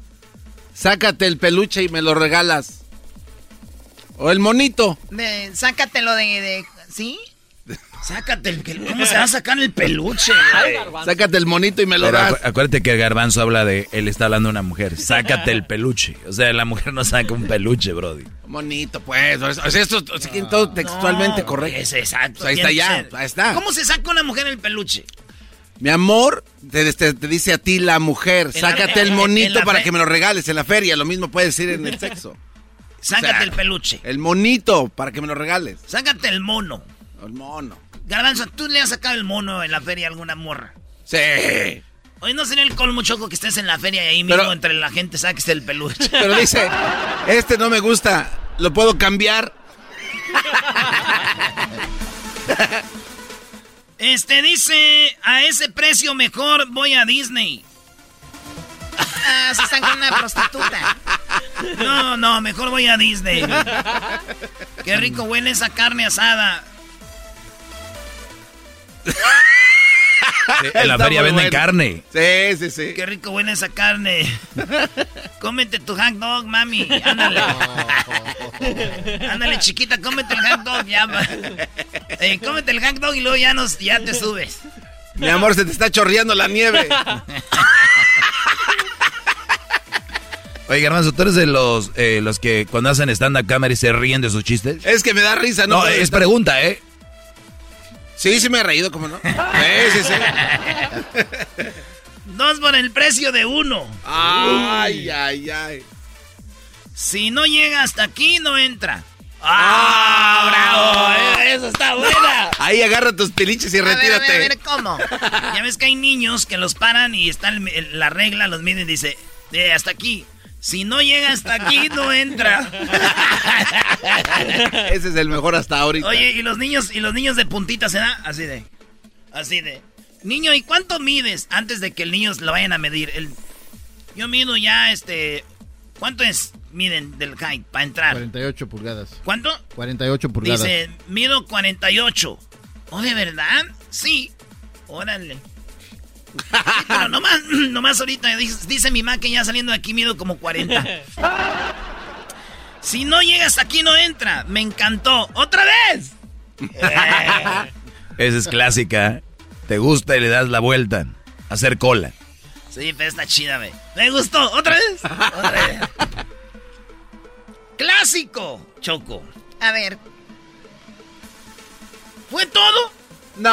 sácate el peluche y me lo regalas. O el monito. De- sácatelo de, de- ¿Sí? Sácate el que- ¿Cómo se va a sacar el peluche? Sácate el monito y me lo Pero das. acu- acuérdate que el garbanzo habla de, él está hablando de una mujer, sácate el peluche. O sea, la mujer no saca un peluche, brody. Monito, pues. O sea, esto o sea, todo textualmente No, correcto. Es exacto. Ahí está ya, ahí está. ¿Cómo se saca una mujer el peluche? Mi amor, te, te- te dice a ti la mujer, sácate el monito para que me lo regales en la feria. Lo mismo puedes decir en el sexo. Sácate O sea, el peluche. El monito para que me lo regales. Sácate el mono. El mono. Garbanzo, ¿tú le has sacado el mono en la feria a alguna morra? Sí. Hoy no sería el colmo choco que estés en la feria y ahí mismo Pero- entre la gente saques el peluche. Pero dice, este no me gusta, ¿lo puedo cambiar? Este dice, a ese precio mejor voy a Disney. Ah, se están con una prostituta. No, no, mejor voy a Disney. Qué rico huele esa carne asada. En la feria venden bueno. carne. Sí, sí, sí. Qué rico huele esa carne. Cómete tu hot dog, mami. Ándale. Ándale, chiquita, cómete el hot dog. Ya. Eh, cómete el hot dog y luego ya, nos, ya te subes. Mi amor, se te está chorreando la nieve. Oye, garbanzo, ¿tú eres de los, eh, los que cuando hacen stand-up comedy se ríen de sus chistes? Es que me da risa, ¿no? No, es estar- pregunta, ¿eh? Sí, sí me he reído, ¿cómo no? Sí, sí, sí. Dos por el precio de uno. Ay, ay, ay. Si no llega hasta aquí, no entra. ¡Ah, bravo! Eh, Eso está buena. Ahí agarra tus piliches y A ver, a retírate. ver, a ver, ¿cómo? Ya ves que hay niños que los paran y está el- el- la regla, los miden y dice, "Eh, hasta aquí. Si no llega hasta aquí, no entra. Ese es el mejor hasta ahorita. Oye, y los niños, y los niños de puntita se da así de. Así de. Niño, ¿y cuánto mides? Antes de que el niño lo vayan a medir. El, yo mido ya este. ¿Cuánto es? Miden del height para entrar. 48 pulgadas. ¿Cuánto? 48 pulgadas. Dice, mido 48. ¿Oh, de verdad? Sí. Órale. Sí, pero nomás, nomás ahorita dice, dice mi mamá que ya saliendo de aquí mido como 40. Si no llegas aquí no entra. Me encantó. ¡Otra vez! Esa es clásica. Te gusta y le das la vuelta. Hacer cola. Sí, pero está chida, güey. Me gustó. ¿Otra vez? Otra vez. Clásico, Choco. A ver. ¿Fue todo? No.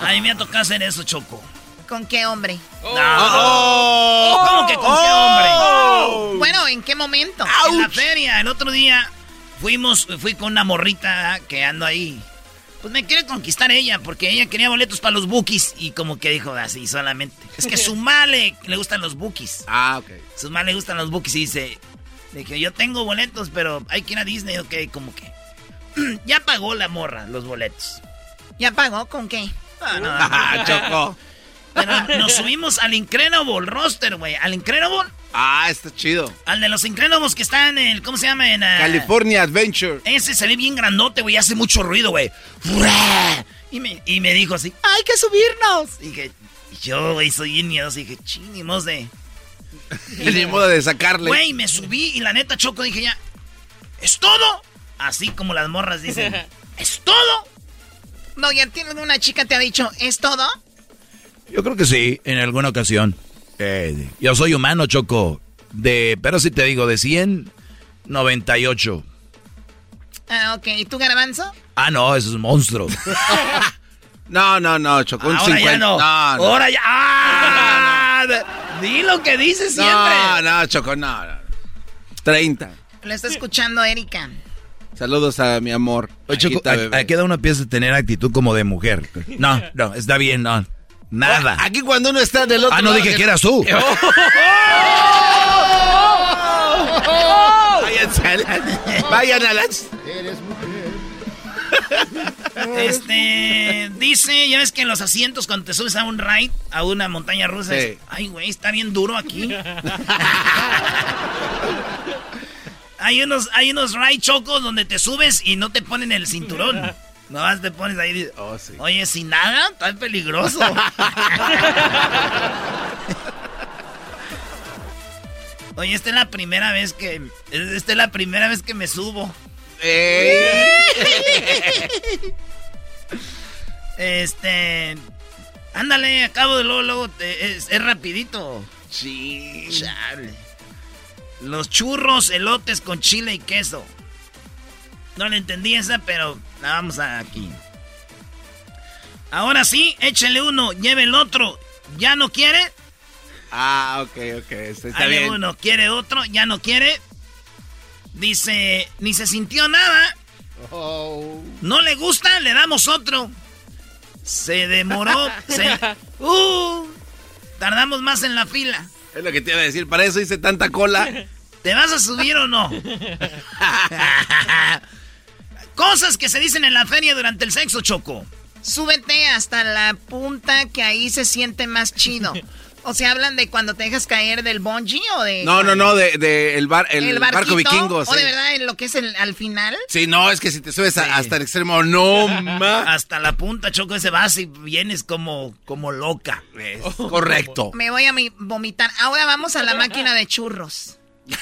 A mí me ha tocado hacer eso, Choco. ¿Con qué hombre? No. Oh, ¿Cómo que con qué hombre? Bueno, ¿en qué momento? En la feria. El otro día fuimos, fui con una morrita que ando ahí. Pues me quiere conquistar ella, porque ella quería boletos para los bookies. Y como que dijo así solamente. Es que su male le gustan los bookies. Ah, ok. Su male le gustan los bookies y dice. Le dije, yo tengo boletos, pero hay que ir a Disney, ok, como que. ya pagó la morra los boletos. ¿Ya pagó? ¿Con qué? Ah, no, Ah, Choco. Pero nos subimos al Incredible roster, güey. Al Incredible. Ah, está chido. Al de los Incredibles que está en el. ¿Cómo se llama? En. ah, California Adventure. Ese se ve bien grandote, güey. Hace mucho ruido, güey. Y me, y me dijo así: ¡Hay que subirnos! Y dije, yo, güey, soy bien miedoso. Y dije, chinimos de. Ni modo de sacarle. Güey, me subí y la neta, Choco, dije ya. ¿Es todo? Así como las morras dicen. ¿Es todo? No, ya tienes una chica te ha dicho, ¿es todo? Yo creo que sí, en alguna ocasión. Eh, yo soy humano, Choco. De, pero si te digo, de 100, 98. Ah, ok. ¿Y tú, Garbanzo? Ah, no, eso es un monstruo. No, no, no, Choco. Un Ahora 50. ya no. no, no. Ahora ya. ¡Ah! Di lo que dices siempre. No, no, Choco, no, no. 30. Lo está escuchando Erika. Saludos a mi amor. Oye, Choco, Ajita, a, bebé. a qué edad uno empieza a tener actitud como de mujer? No, no, está bien, no. Nada. Aquí cuando uno está del otro Ah, no lado dije que eras tú. Váyanse a la- Vayan a las... Este, dice, ya ves que en los asientos cuando te subes a un ride, a una montaña rusa, es, ay, güey, está bien duro aquí. Hay unos, hay unos ride chocos donde te subes y no te ponen el cinturón. Nomás te pones ahí y dices, Oh, sí. oye, sin nada, está peligroso. oye, esta es la primera vez que, esta es la primera vez que me subo. Eh. Este. Ándale, acabo de luego, luego. te- es, es rapidito. Sí. Chale. Los churros, elotes con chile y queso. No le entendí esa, pero la vamos a aquí. Ahora sí, échele uno, lleve el otro. ¿Ya no quiere? Ah, ok, ok. Está, bien. uno, quiere otro, ya no quiere. Dice, ni se sintió nada. Oh. No le gusta, le damos otro. Se demoró. se- uh, tardamos más en la fila. Es lo que te iba a decir. Para eso hice tanta cola. ¿Te vas a subir o no? Cosas que se dicen en la feria durante el sexo, Choco. Súbete hasta la punta que ahí se siente más chido. O sea, hablan de cuando te dejas caer del bungee o de... No, no, no, de, de el, bar, el, barco vikingo. O sí. de verdad en lo que es el, al final. Sí, no, es que si te subes a- hasta el extremo, no. Hasta la punta, Choco, ese vas y vienes como, como loca. Es correcto. Me voy a mi- vomitar. Ahora vamos a la máquina de churros.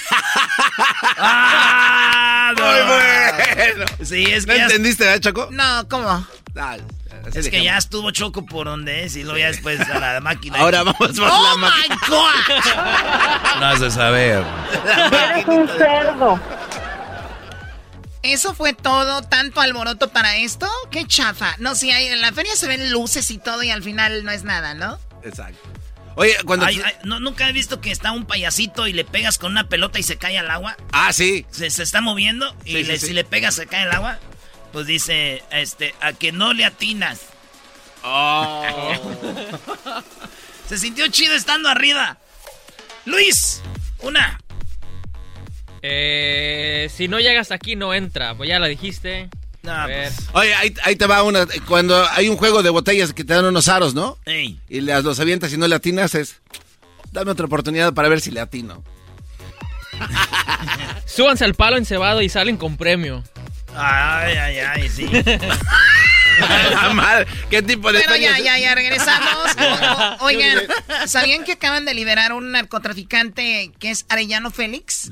¡Ah! no. Muy bueno. Sí, es ¿No que, ya, entendiste, verdad, Choco? No, ¿cómo? Dale, así es que ya estuvo Choco por donde es y luego ya después a la máquina. Ahora vamos más ¡Oh, la máquina. my God! No has de saber. Eres un cerdo. ¿Eso fue todo? ¿Tanto alboroto para esto? ¡Qué chafa! No, si hay, en la feria se ven luces y todo y al final no es nada, ¿no? Exacto. Oye, cuando... Ay, ay, no, nunca he visto que está un payasito y le pegas con una pelota y se cae al agua. Ah, sí. Se, se está moviendo y Sí, sí, le- sí. si le pegas se cae al agua. Pues dice, este, a que no le atinas. Oh. Se sintió chido estando arriba. Luis, una. Eh, si no llegas aquí, no entra. Pues ya la dijiste. Ver. pues, Oye, ahí, ahí te va una... Cuando hay un juego de botellas que te dan unos aros, ¿no? ey. Y las, los avientas y no le atinas, es... Dame otra oportunidad para ver si le atino. Súbanse al palo encebado y salen con premio. Ay, ay, ay, sí. ¿Qué tipo de Bueno, ya, ya, ya, regresamos. O- o- oigan, ¿sabían que acaban de liberar un narcotraficante que es Arellano Félix?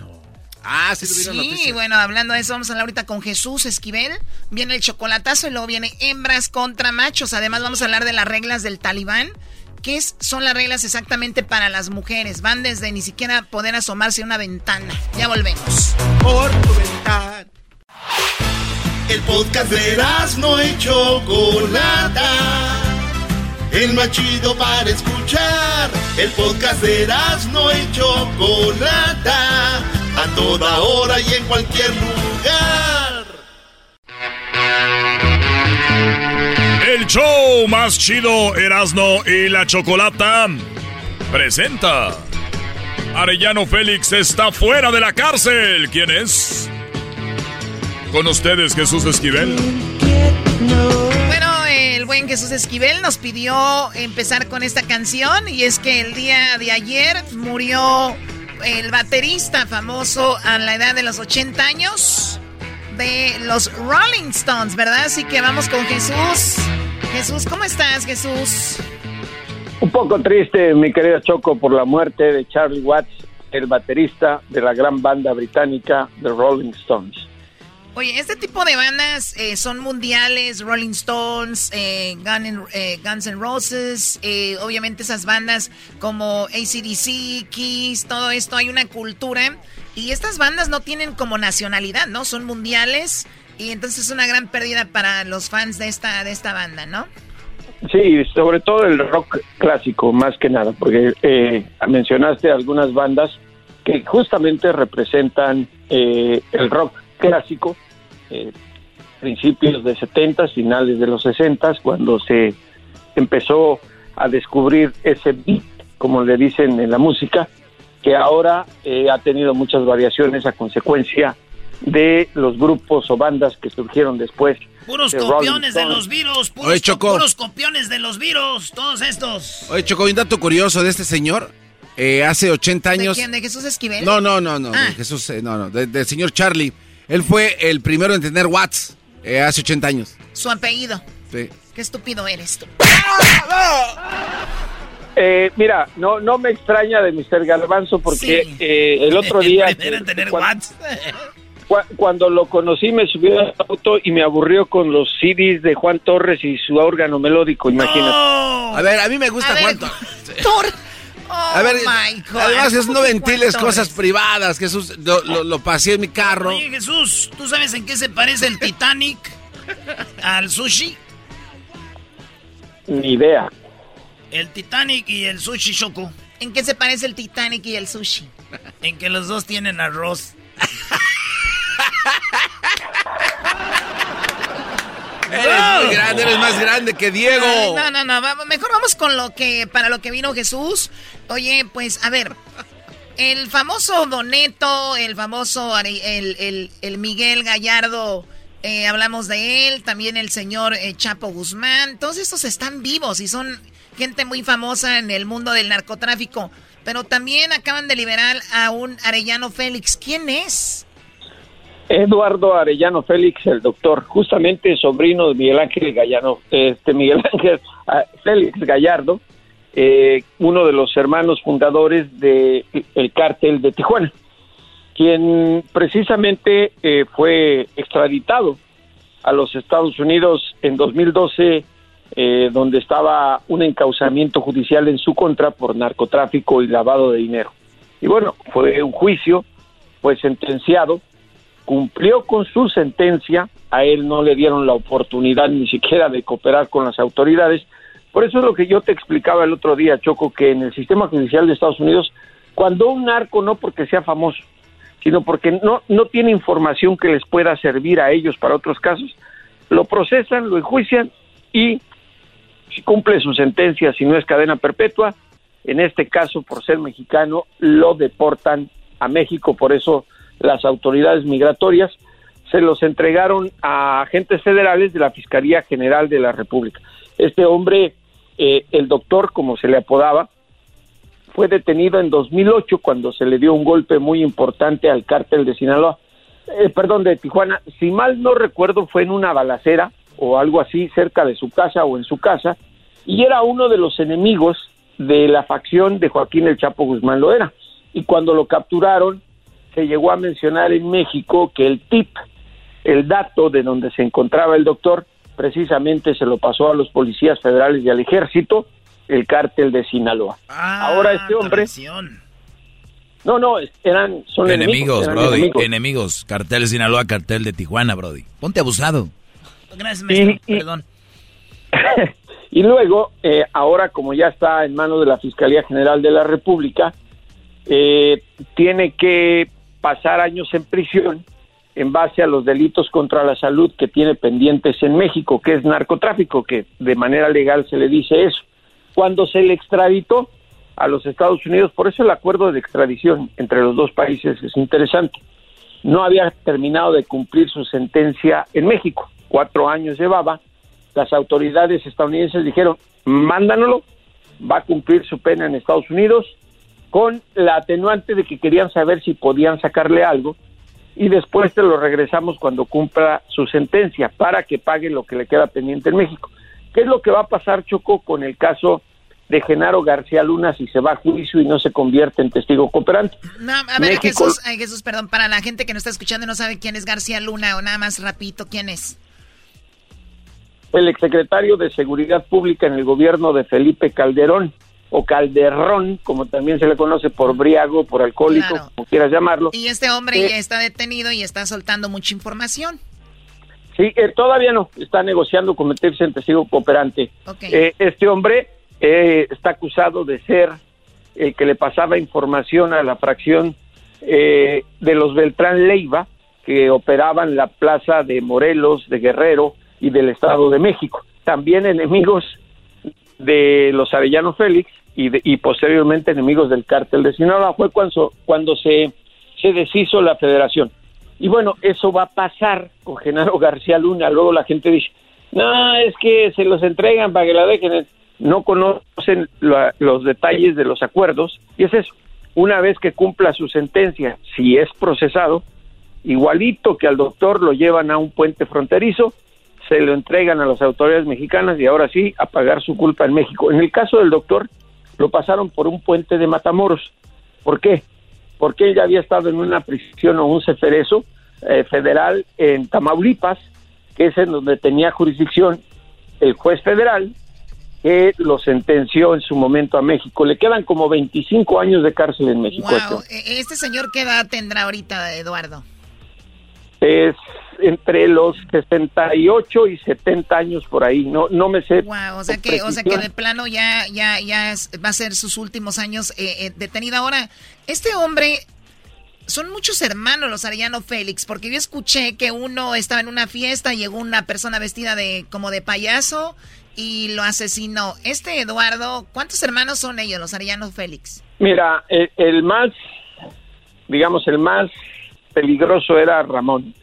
Ah, sí, tuvieron Sí, noticias. bueno, hablando de eso, vamos a hablar ahorita con Jesús Esquivel. Viene el chocolatazo y luego viene hembras contra machos. Además, vamos a hablar de las reglas del talibán. ¿Qué es- son las reglas exactamente para las mujeres? Van desde ni siquiera poder asomarse a una ventana. Ya volvemos. Por tu ventana. El podcast de no y Chocolata. El más chido para escuchar. El podcast de no y Chocolata. A toda hora y en cualquier lugar. El show más chido Erasno y la Chocolata presenta. Arellano Félix está fuera de la cárcel. ¿Quién es? Con ustedes Jesús Esquivel. Bueno, el buen Jesús Esquivel nos pidió empezar con esta canción y es que el día de ayer murió el baterista famoso a la edad de los 80 años de los Rolling Stones, ¿verdad? Así que vamos con Jesús. Jesús, ¿cómo estás, Jesús? Un poco triste, mi querida Choco, por la muerte de Charlie Watts, el baterista de la gran banda británica The Rolling Stones. Oye, este tipo de bandas eh, son mundiales, Rolling Stones, eh, Gun N- eh, Guns N' Roses, eh, obviamente esas bandas como ACDC, Kiss, todo esto, hay una cultura y estas bandas no tienen como nacionalidad, ¿no? Son mundiales y entonces es una gran pérdida para los fans de esta, de esta banda, ¿no? Sí, sobre todo el rock clásico, más que nada, porque eh, mencionaste algunas bandas que justamente representan eh, el rock clásico, eh, principios de 70, finales de los 60, cuando se empezó a descubrir ese beat, como le dicen en la música, que ahora eh, ha tenido muchas variaciones a consecuencia de los grupos o bandas que surgieron después. Puros de copiones de los virus, puros, Oye, Choco. puros copiones de los virus, todos estos. Oye, Choco, un dato curioso de este señor. Eh, hace 80 ¿De años. quién? ¿De Jesús Esquivel? No, no, no, no. Ah. De Jesús, eh, no, no. de- del señor Charlie. Él fue el primero en tener Watts eh, hace 80 años. Su apellido. Sí. Qué estúpido eres tú. Eh, mira, no, no me extraña de Mr. Garbanzo porque Sí. eh, el otro día, Primero en tener cuan- Watts. cua- cuando lo conocí, me subí al auto y me aburrió con los CDs de Juan Torres y su órgano melódico, imagínate. A ver, a mí me gusta A ver, cuánto. Oh A ver, my God. además es no ¿Cómo que ventiles cosas privadas. Jesús, lo, lo, lo pasé en mi carro. Oye, Jesús, ¿tú sabes en qué se parece el Titanic al sushi? Ni idea. El Titanic y el sushi Choco. ¿En qué se parece el Titanic y el sushi? En que los dos tienen arroz. Eres muy grande, eres más grande que Diego. Ay, no, no, no. vamos- mejor vamos con lo que, para lo que vino Jesús. Oye, pues, a ver. El famoso Doneto, el famoso el- el Miguel Gallardo, eh, hablamos de él, también el señor eh, Chapo Guzmán, todos estos están vivos y son gente muy famosa en el mundo del narcotráfico, pero también acaban de liberar a un Arellano Félix. ¿Quién es? Eduardo Arellano Félix, el doctor, justamente sobrino de Miguel Ángel Gallardo, este Miguel Ángel ah, Félix Gallardo, eh, uno de los hermanos fundadores del el cártel de Tijuana, quien precisamente eh, fue extraditado a los Estados Unidos en 2012, eh, donde estaba un encauzamiento judicial en su contra por narcotráfico y lavado de dinero. Y bueno, fue un juicio, fue sentenciado, cumplió con su sentencia, a él no le dieron la oportunidad ni siquiera de cooperar con las autoridades. Por eso es lo que yo te explicaba el otro día, Choco, que en el sistema judicial de Estados Unidos, cuando un narco, no porque sea famoso, sino porque no, no tiene información que les pueda servir a ellos para otros casos, lo procesan, lo enjuician y si cumple su sentencia, si no es cadena perpetua, en este caso, por ser mexicano, lo deportan a México. Por eso las autoridades migratorias se los entregaron a agentes federales de la Fiscalía General de la República. Este hombre, eh, el doctor, como se le apodaba, fue detenido en 2008 cuando se le dio un golpe muy importante al cártel de Sinaloa, eh, perdón, de Tijuana. Si mal no recuerdo, fue en una balacera o algo así cerca de su casa o en su casa y era uno de los enemigos de la facción de Joaquín el Chapo Guzmán lo era. Y cuando lo capturaron, se llegó a mencionar en México que el tip, el dato de donde se encontraba el doctor, precisamente se lo pasó a los policías federales y al ejército, el cártel de Sinaloa. Ah, Ahora este hombre... No, no, eran, son enemigos, enemigos, eran Brody. enemigos. Enemigos. Cartel de Sinaloa, cartel de Tijuana, Brody. Ponte abusado. Gracias, maestro. Y- y- Perdón. Y luego, eh, ahora como ya está en manos de la Fiscalía General de la República, eh, tiene que pasar años en prisión en base a los delitos contra la salud que tiene pendientes en México, que es narcotráfico, que de manera legal se le dice eso. Cuando se le extraditó a los Estados Unidos, por eso el acuerdo de extradición entre los dos países es interesante. No había terminado de cumplir su sentencia en México, cuatro años llevaba, las autoridades estadounidenses dijeron, mándanoslo, va a cumplir su pena en Estados Unidos, con la atenuante de que querían saber si podían sacarle algo, y después te lo regresamos cuando cumpla su sentencia, para que pague lo que le queda pendiente en México. ¿Qué es lo que va a pasar, Choco, con el caso de Genaro García Luna si se va a juicio y no se convierte en testigo cooperante? No, a ver, México- Jesús, ay, Jesús, perdón, para la gente que no está escuchando y no sabe quién es García Luna o nada más rapidito, ¿quién es? el exsecretario de Seguridad Pública en el gobierno de Felipe Calderón, o Calderrón, como también se le conoce por briago, por alcohólico, Claro. como quieras llamarlo. Y este hombre Eh, ya está detenido y está soltando mucha información. Sí, eh, todavía no, está negociando convertirse en testigo cooperante. Eh, este hombre eh, está acusado de ser el que le pasaba información a la fracción eh, de los Beltrán Leiva, que operaban la plaza de Morelos, de Guerrero y del Estado de México. También enemigos de los Arellano Félix y, de- y posteriormente enemigos del cártel de Sinaloa. Fue cuando, cuando se, se deshizo la federación. Y bueno, eso va a pasar con Genaro García Luna. Luego la gente dice, no, es que se los entregan para que la dejen. No conocen la- los detalles de los acuerdos. Y es eso. Una vez que cumpla su sentencia, si es procesado, igualito que al doctor lo llevan a un puente fronterizo, se lo entregan a las autoridades mexicanas y ahora sí a pagar su culpa en México. En el caso del doctor, lo pasaron por un puente de Matamoros. ¿Por qué? Porque él ya había estado en una prisión o un ceferezo eh, federal en Tamaulipas, que es en donde tenía jurisdicción el juez federal que lo sentenció en su momento a México. Le quedan como 25 años de cárcel en México. Wow, e- este señor qué edad tendrá ahorita, Eduardo? Es entre los 68 y 70 años por ahí. No, no me sé. Wow, o sea que, o sea que de plano ya, ya, ya es- va a ser sus últimos años eh, eh, detenido. Ahora, este hombre, son muchos hermanos los Arellano Félix, porque yo escuché que uno estaba en una fiesta, llegó una persona vestida de como de payaso y lo asesinó. Este Eduardo, ¿cuántos hermanos son ellos, los Arellano Félix? Mira, el, el más, digamos, el más peligroso era Ramón,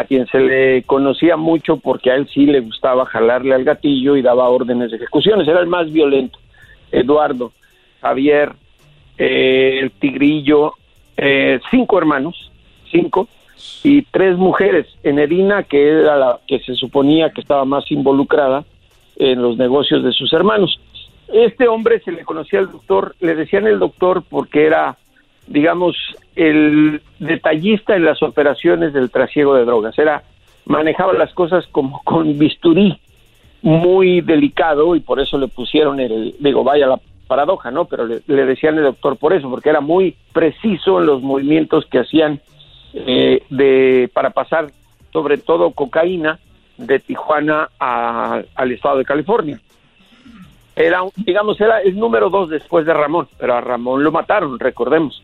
a quien se le conocía mucho porque a él sí le gustaba jalarle al gatillo y daba órdenes de ejecuciones. Era el más violento. Eduardo, Javier, eh, el Tigrillo, eh, cinco hermanos, cinco, y tres mujeres. Enedina, que era la que se suponía que estaba más involucrada en los negocios de sus hermanos. Este hombre se le conocía al doctor, le decían el doctor porque era, digamos, el detallista en las operaciones del trasiego de drogas. Era, manejaba las cosas como con bisturí, muy delicado y por eso le pusieron el, digo, vaya la paradoja, ¿no? Pero le, decían el doctor por eso, porque era muy preciso en los movimientos que hacían eh, de para pasar sobre todo cocaína de Tijuana al estado de California. Era, digamos, era el número dos después de Ramón, pero a Ramón lo mataron, recordemos.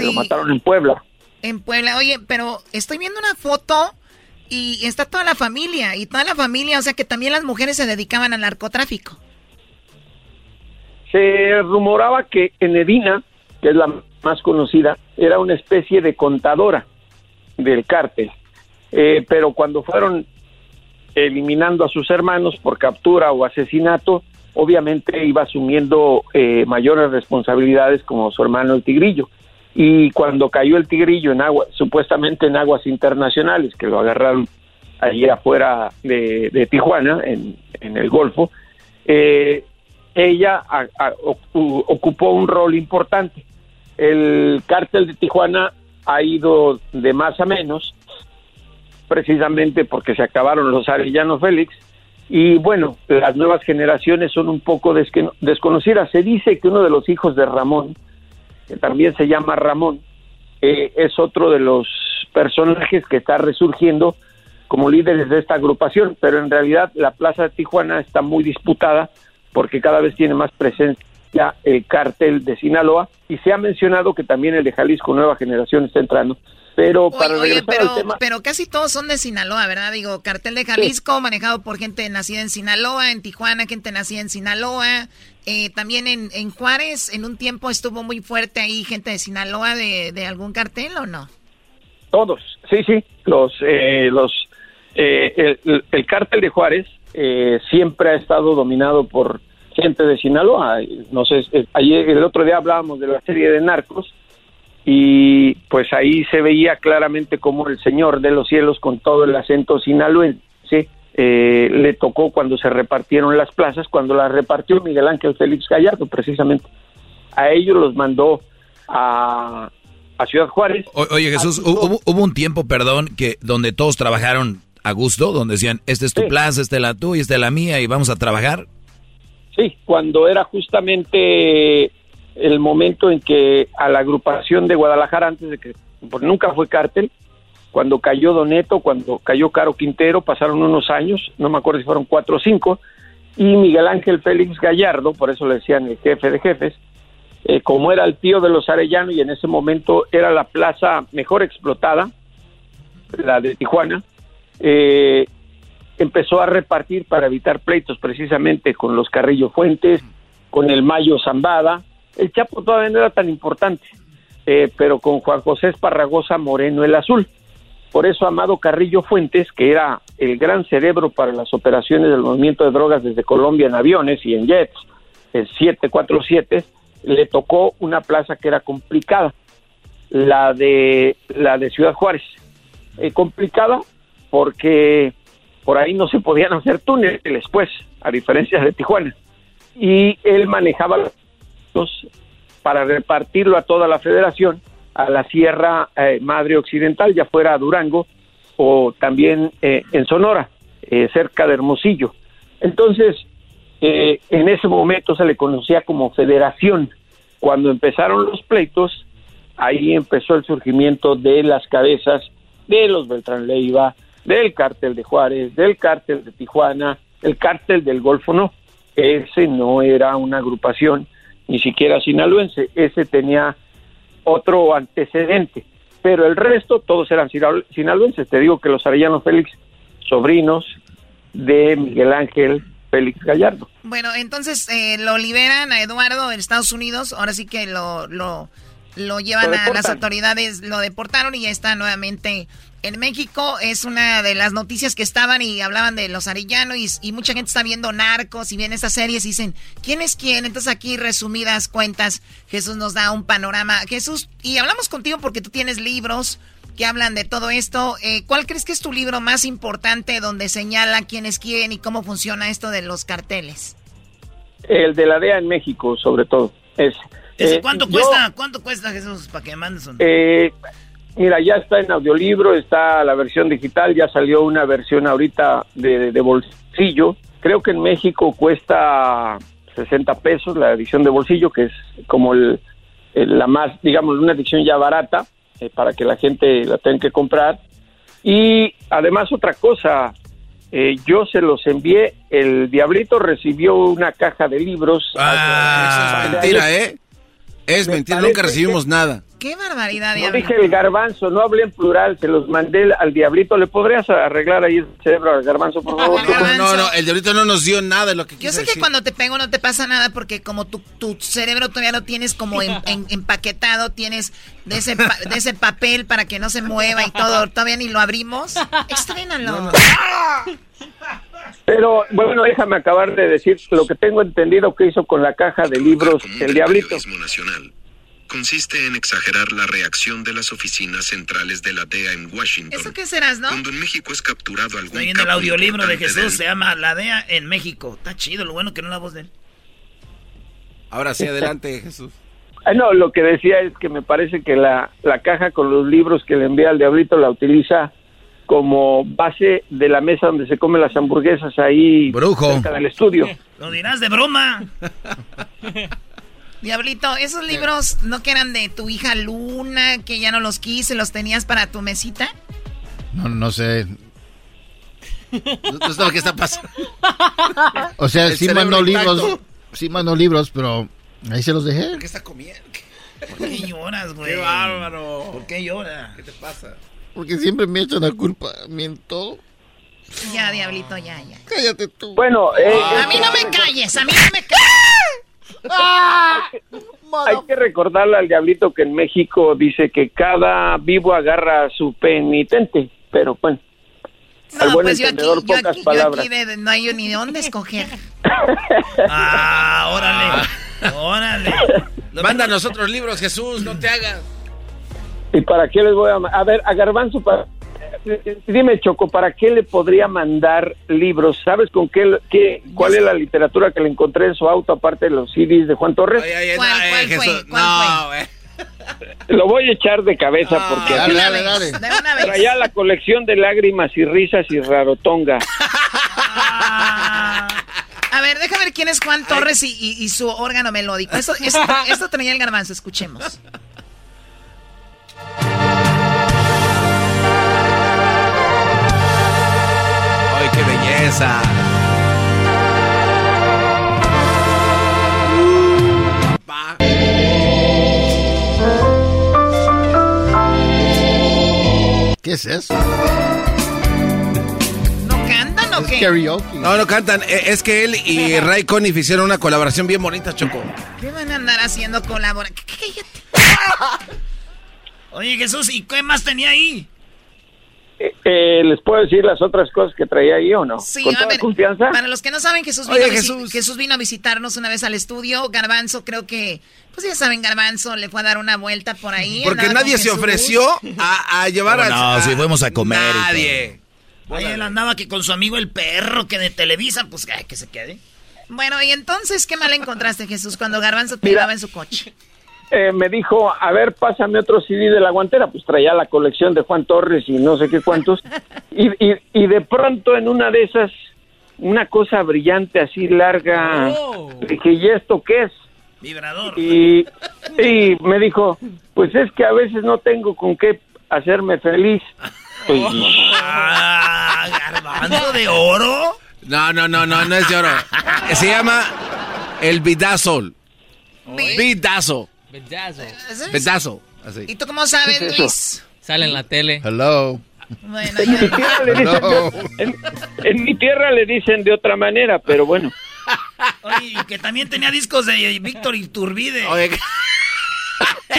Lo mataron en Puebla. En Puebla, oye, pero estoy viendo una foto y está toda la familia, y toda la familia, o sea que también las mujeres se dedicaban al narcotráfico. Se rumoraba que Enedina, que es la más conocida, era una especie de contadora del cártel. Eh, pero cuando fueron eliminando a sus hermanos por captura o asesinato, obviamente iba asumiendo eh, mayores responsabilidades como su hermano el Tigrillo. Y cuando cayó el Tigrillo en agua, supuestamente en aguas internacionales, que lo agarraron allí afuera de, Tijuana, en, el Golfo, eh, ella ocupó un rol importante. El cártel de Tijuana ha ido de más a menos, precisamente porque se acabaron los Arellano Félix, y bueno, las nuevas generaciones son un poco desconocidas. Se dice que uno de los hijos de Ramón, que también se llama Ramón, eh, es otro de los personajes que está resurgiendo como líderes de esta agrupación, pero en realidad la Plaza de Tijuana está muy disputada porque cada vez tiene más presencia el cártel de Sinaloa y se ha mencionado que también el de Jalisco Nueva Generación está entrando. Pero para Oye, regresar pero, al tema, pero casi todos son de Sinaloa, ¿verdad? Digo, cartel de Jalisco, manejado por gente nacida en Sinaloa, en Tijuana, gente nacida en Sinaloa. Eh, también en, en Juárez, en un tiempo estuvo muy fuerte ahí gente de Sinaloa de, de algún cartel, ¿o no? Todos, sí, sí, los, eh, los, eh, el, el- el cártel de Juárez eh, siempre ha estado dominado por gente de Sinaloa. No sé, eh, ayer, el otro día hablábamos de la serie de Narcos y pues ahí se veía claramente como el señor de los cielos con todo el acento sinaloense eh, le tocó cuando se repartieron las plazas, cuando las repartió Miguel Ángel Félix Gallardo, precisamente. A ellos los mandó a, a Ciudad Juárez. O- oye Jesús, hu- hubo, hubo un tiempo, perdón, que donde todos trabajaron a gusto, donde decían, esta es tu plaza, esta es la tuya, esta es la mía y vamos a trabajar. Sí, cuando era justamente el momento en que a la agrupación de Guadalajara, antes de que pues, nunca fue cártel, cuando cayó Doneto, cuando cayó Caro Quintero, pasaron unos años, no me acuerdo si fueron cuatro o cinco, y Miguel Ángel Félix Gallardo, por eso le decían el jefe de jefes, eh, como era el tío de los Arellano y en ese momento era la plaza mejor explotada, la de Tijuana, eh, empezó a repartir para evitar pleitos precisamente con los Carrillo Fuentes, con el Mayo Zambada. El Chapo todavía no era tan importante, eh, pero con Juan José Esparragosa Moreno el Azul. Por eso Amado Carrillo Fuentes, que era el gran cerebro para las operaciones del movimiento de drogas desde Colombia en aviones y en jets, el 747, le tocó una plaza que era complicada, la de la de Ciudad Juárez. Eh, complicada porque por ahí no se podían hacer túneles pues, a diferencia de Tijuana. Y él manejaba para repartirlo a toda la federación, a la Sierra eh, Madre Occidental, ya fuera a Durango o también eh, en Sonora, eh, cerca de Hermosillo. Entonces, eh, en ese momento se le conocía como federación. Cuando empezaron los pleitos, ahí empezó el surgimiento de las cabezas de los Beltrán Leiva, del cártel de Juárez, del cártel de Tijuana, el cártel del Golfo no. Ese no era una agrupación ni siquiera sinaloense, ese tenía otro antecedente, pero el resto todos eran sinal- sinaloenses. Te digo que los Arellano Félix, sobrinos de Miguel Ángel Félix Gallardo. Bueno, entonces eh, lo liberan a Eduardo en Estados Unidos, ahora sí que lo, lo, lo llevan Lo a las autoridades, lo deportaron y ya está nuevamente en México. Es una de las noticias que estaban y hablaban de los Arellano y, y mucha gente está viendo narcos y ven esas series y dicen, ¿quién es quién? Entonces aquí resumidas cuentas, Jesús nos da un panorama. Jesús, y hablamos contigo porque tú tienes libros que hablan de todo esto. Eh, ¿Cuál crees que es tu libro más importante donde señala quién es quién y cómo funciona esto de los carteles? El de la DEA en México, sobre todo. Es, Ese, eh, ¿Cuánto yo- cuesta? ¿Cuánto cuesta Jesús para que mandes un... Eh, mira, ya está en audiolibro, está la versión digital, ya salió una versión ahorita de, de bolsillo. Creo que en México cuesta 60 pesos la edición de bolsillo, que es como el, el- la más, digamos, una edición ya barata eh, para que la gente la tenga que comprar. Y además otra cosa, eh, yo se los envié, el Diablito recibió una caja de libros. Ah, es mentira, ¿eh? Es Me mentira, nunca recibimos nada. Qué barbaridad, No Diablo. dije el garbanzo, no hablé en plural, se los mandé al diablito. ¿Le podrías arreglar ahí el cerebro al garbanzo, por favor? No, no, el ahorita no nos dio nada de lo que Yo sé que decir. cuando te pego no te pasa nada porque como tu, tu cerebro todavía lo tienes como en- en- empaquetado, tienes de ese, pa- de ese papel para que no se mueva y todo, todavía ni lo abrimos. Estrénalo. Pero bueno, déjame acabar de decir lo que tengo entendido que hizo con la caja de libros el diablito. consiste en exagerar la reacción de las oficinas centrales de la DEA en Washington. ¿Eso qué serás, no? Cuando en México es capturado algún Estoy en el audiolibro de Jesús, del- se llama La DEA en México. Está chido, lo bueno que no es la voz de él. Ahora sí, adelante, Jesús. Ah, no, lo que decía es que me parece que la, la caja con los libros que le envía al diablito la utiliza como base de la mesa donde se comen las hamburguesas ahí Brujo. cerca del estudio. Lo dirás de broma. Diablito, esos libros no que eran de tu hija Luna, que ya no los quise, los tenías para tu mesita. No, no sé. No, no sé qué está pasando. O sea, El sí mandó intacto. libros. Sí mandó libros, pero ahí se los dejé. ¿Qué está comiendo? ¿Por qué lloras, güey? ¡Qué bárbaro! ¿Por qué llora? ¿Qué te pasa? Porque siempre me echan la culpa a mí en todo. Ya, Diablito, ya, ya. Cállate tú. Bueno, eh, A mí no me calles, a mí no me calles. hay que recordarle al diablito que en México dice que cada vivo agarra a su penitente, pero bueno, al No, buen pues yo aquí, yo pocas aquí, yo palabras. aquí de- no hay ni de dónde escoger. Ah, órale. Órale. Mándanos otros libros, Jesús, no te hagas. ¿Y para qué les voy a A ver, a Garbanzo, para... dime, Choco, ¿para qué le podría mandar libros? ¿Sabes con qué, qué cuál es la literatura que le encontré en su auto, aparte de los CDs de Juan Torres? Ay, ay, ay, ¿Cuál, no, eh, cuál fue? Jesús, ¿Cuál no, eh. Lo voy a echar de cabeza porque Dale, dale, dale. De una vez. traía la colección de lágrimas y risas y rarotonga. A ver, déjame ver quién es Juan Torres y, y- y su órgano melódico. Esto, esto, esto traía el garbanzo, escuchemos. Qué belleza! ¿Qué es eso? ¿No cantan o Es qué? karaoke. No, no cantan. Eh, Es que él y Ray Conniff hicieron una colaboración bien bonita, Choco. ¿Qué van a andar haciendo colaboración? Oye, Jesús, ¿y qué más tenía ahí? Eh, eh, ¿Les puedo decir las otras cosas que traía ahí o no? Sí, ¿Con a toda ver, confianza? para los que no saben, Jesús Oye, vino, a visi- Jesús. Jesús vino a visitarnos una vez al estudio. Garbanzo, creo que, pues ya saben, Garbanzo le fue a dar una vuelta por ahí. Porque nadie se ofreció a, a llevar a... No, si fuimos a comer Nadie. Oye, él andaba que con su amigo el perro que de Televisa, pues ay, que se quede. Bueno, y entonces, ¿qué mal encontraste, Jesús, cuando Garbanzo te Mira. llevaba en su coche? Eh, me dijo, a ver, pásame otro CD de la guantera. Pues traía la colección de Juan Torres y no sé qué cuántos. Y, y, y de pronto en una de esas, una cosa brillante así larga, Oh. dije, ¿y esto qué es? Vibrador. Y, y me dijo, pues es que a veces no tengo con qué hacerme feliz. Pues, Ah, garbanzo de oro. No, no, no, no, no es de oro. Se llama el Vidazol. Vidazo. ¿Ese? Vidazo. Así. ¿Y tú cómo sabes. Luis? Sale en la tele. Hello. Bueno, en, mi tierra le dicen No. de, en, en mi tierra le dicen de otra manera, pero bueno. Oye, y que también tenía discos de Víctor Iturbide. Oye,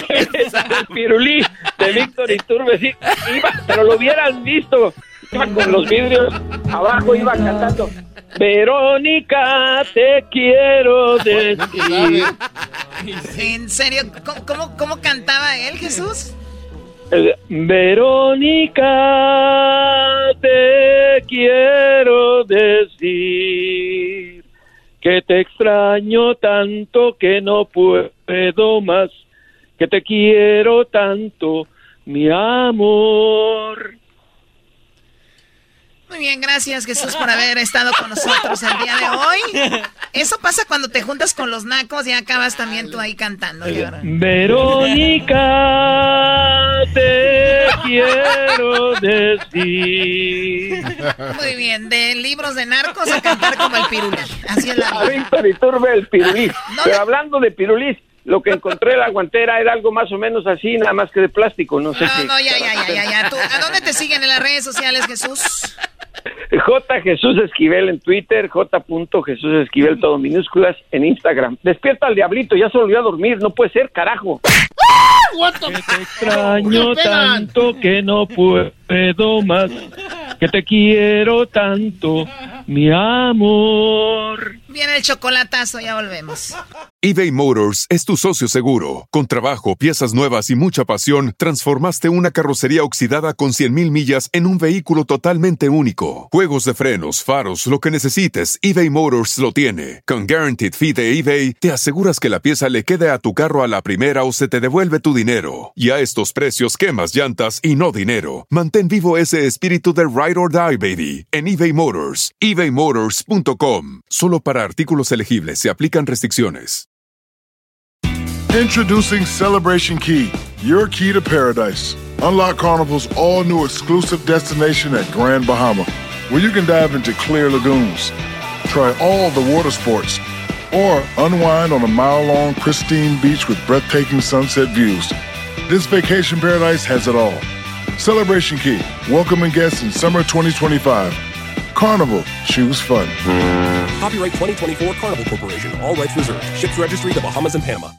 el pirulí de Víctor Iturbe, sí, iba, pero lo hubieran visto, iba con los vidrios abajo, iba cantando, Verónica, te quiero decir. ¿En serio? ¿Cómo, cómo, cómo cantaba él, Jesús? Eh, Verónica, te quiero decir que te extraño tanto que no puedo más, que te quiero tanto, mi amor. Muy bien, gracias Jesús por haber estado con nosotros el día de hoy. Eso pasa cuando te juntas con los nacos y acabas también tú ahí cantando. Verónica, te quiero decir. Muy bien, de libros de narcos a cantar como el pirulí. Así es la A vida. Víctor Iturbe el pirulí. Pero hablando de pirulís, lo que encontré en la guantera era algo más o menos así, nada más que de plástico, no sé No, si. no, ya, ya, ya, ya, ya. ¿Tú, ¿A dónde te siguen en las redes sociales, Jesús? J. Jesús Esquivel en Twitter, J. Jesús Esquivel, todo minúsculas, en Instagram. Despierta al diablito, ya se volvió a dormir, no puede ser, carajo. Que te extraño tanto que no puedo más, que te quiero tanto, mi amor. Viene el chocolatazo, ya volvemos. eBay Motors es tu socio seguro. Con trabajo, piezas nuevas y mucha pasión, transformaste una carrocería oxidada con 100.000 millas en un vehículo totalmente único. Juegos de frenos, faros, lo que necesites, eBay Motors lo tiene. Con Guaranteed Fee de eBay, te aseguras que la pieza le quede a tu carro a la primera o se te devuelve tu dinero. Y a estos precios, quemas llantas y no dinero. Mantén vivo ese espíritu de Ride or Die, baby, en eBay Motors. ebaymotors.com. Solo para artículos elegibles se aplican restricciones. Introducing Celebration Key, your key to paradise. Unlock Carnival's all new exclusive destination at Grand Bahama, where you can dive into clear lagoons, try all the water sports, or unwind on a mile long, pristine beach with breathtaking sunset views. This vacation paradise has it all. Celebration Key, welcoming guests in summer 2025. Carnival, choose fun. Copyright 2024 Carnival Corporation. All rights reserved. Ships registry the Bahamas and Panama.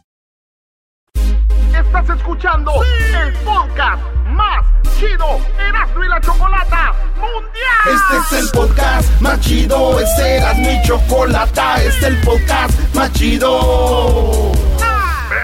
Estás escuchando el podcast más chido Erasmo y la Chocolata Mundial. Este es el podcast más chido, este era mi chocolata, este es el podcast más chido.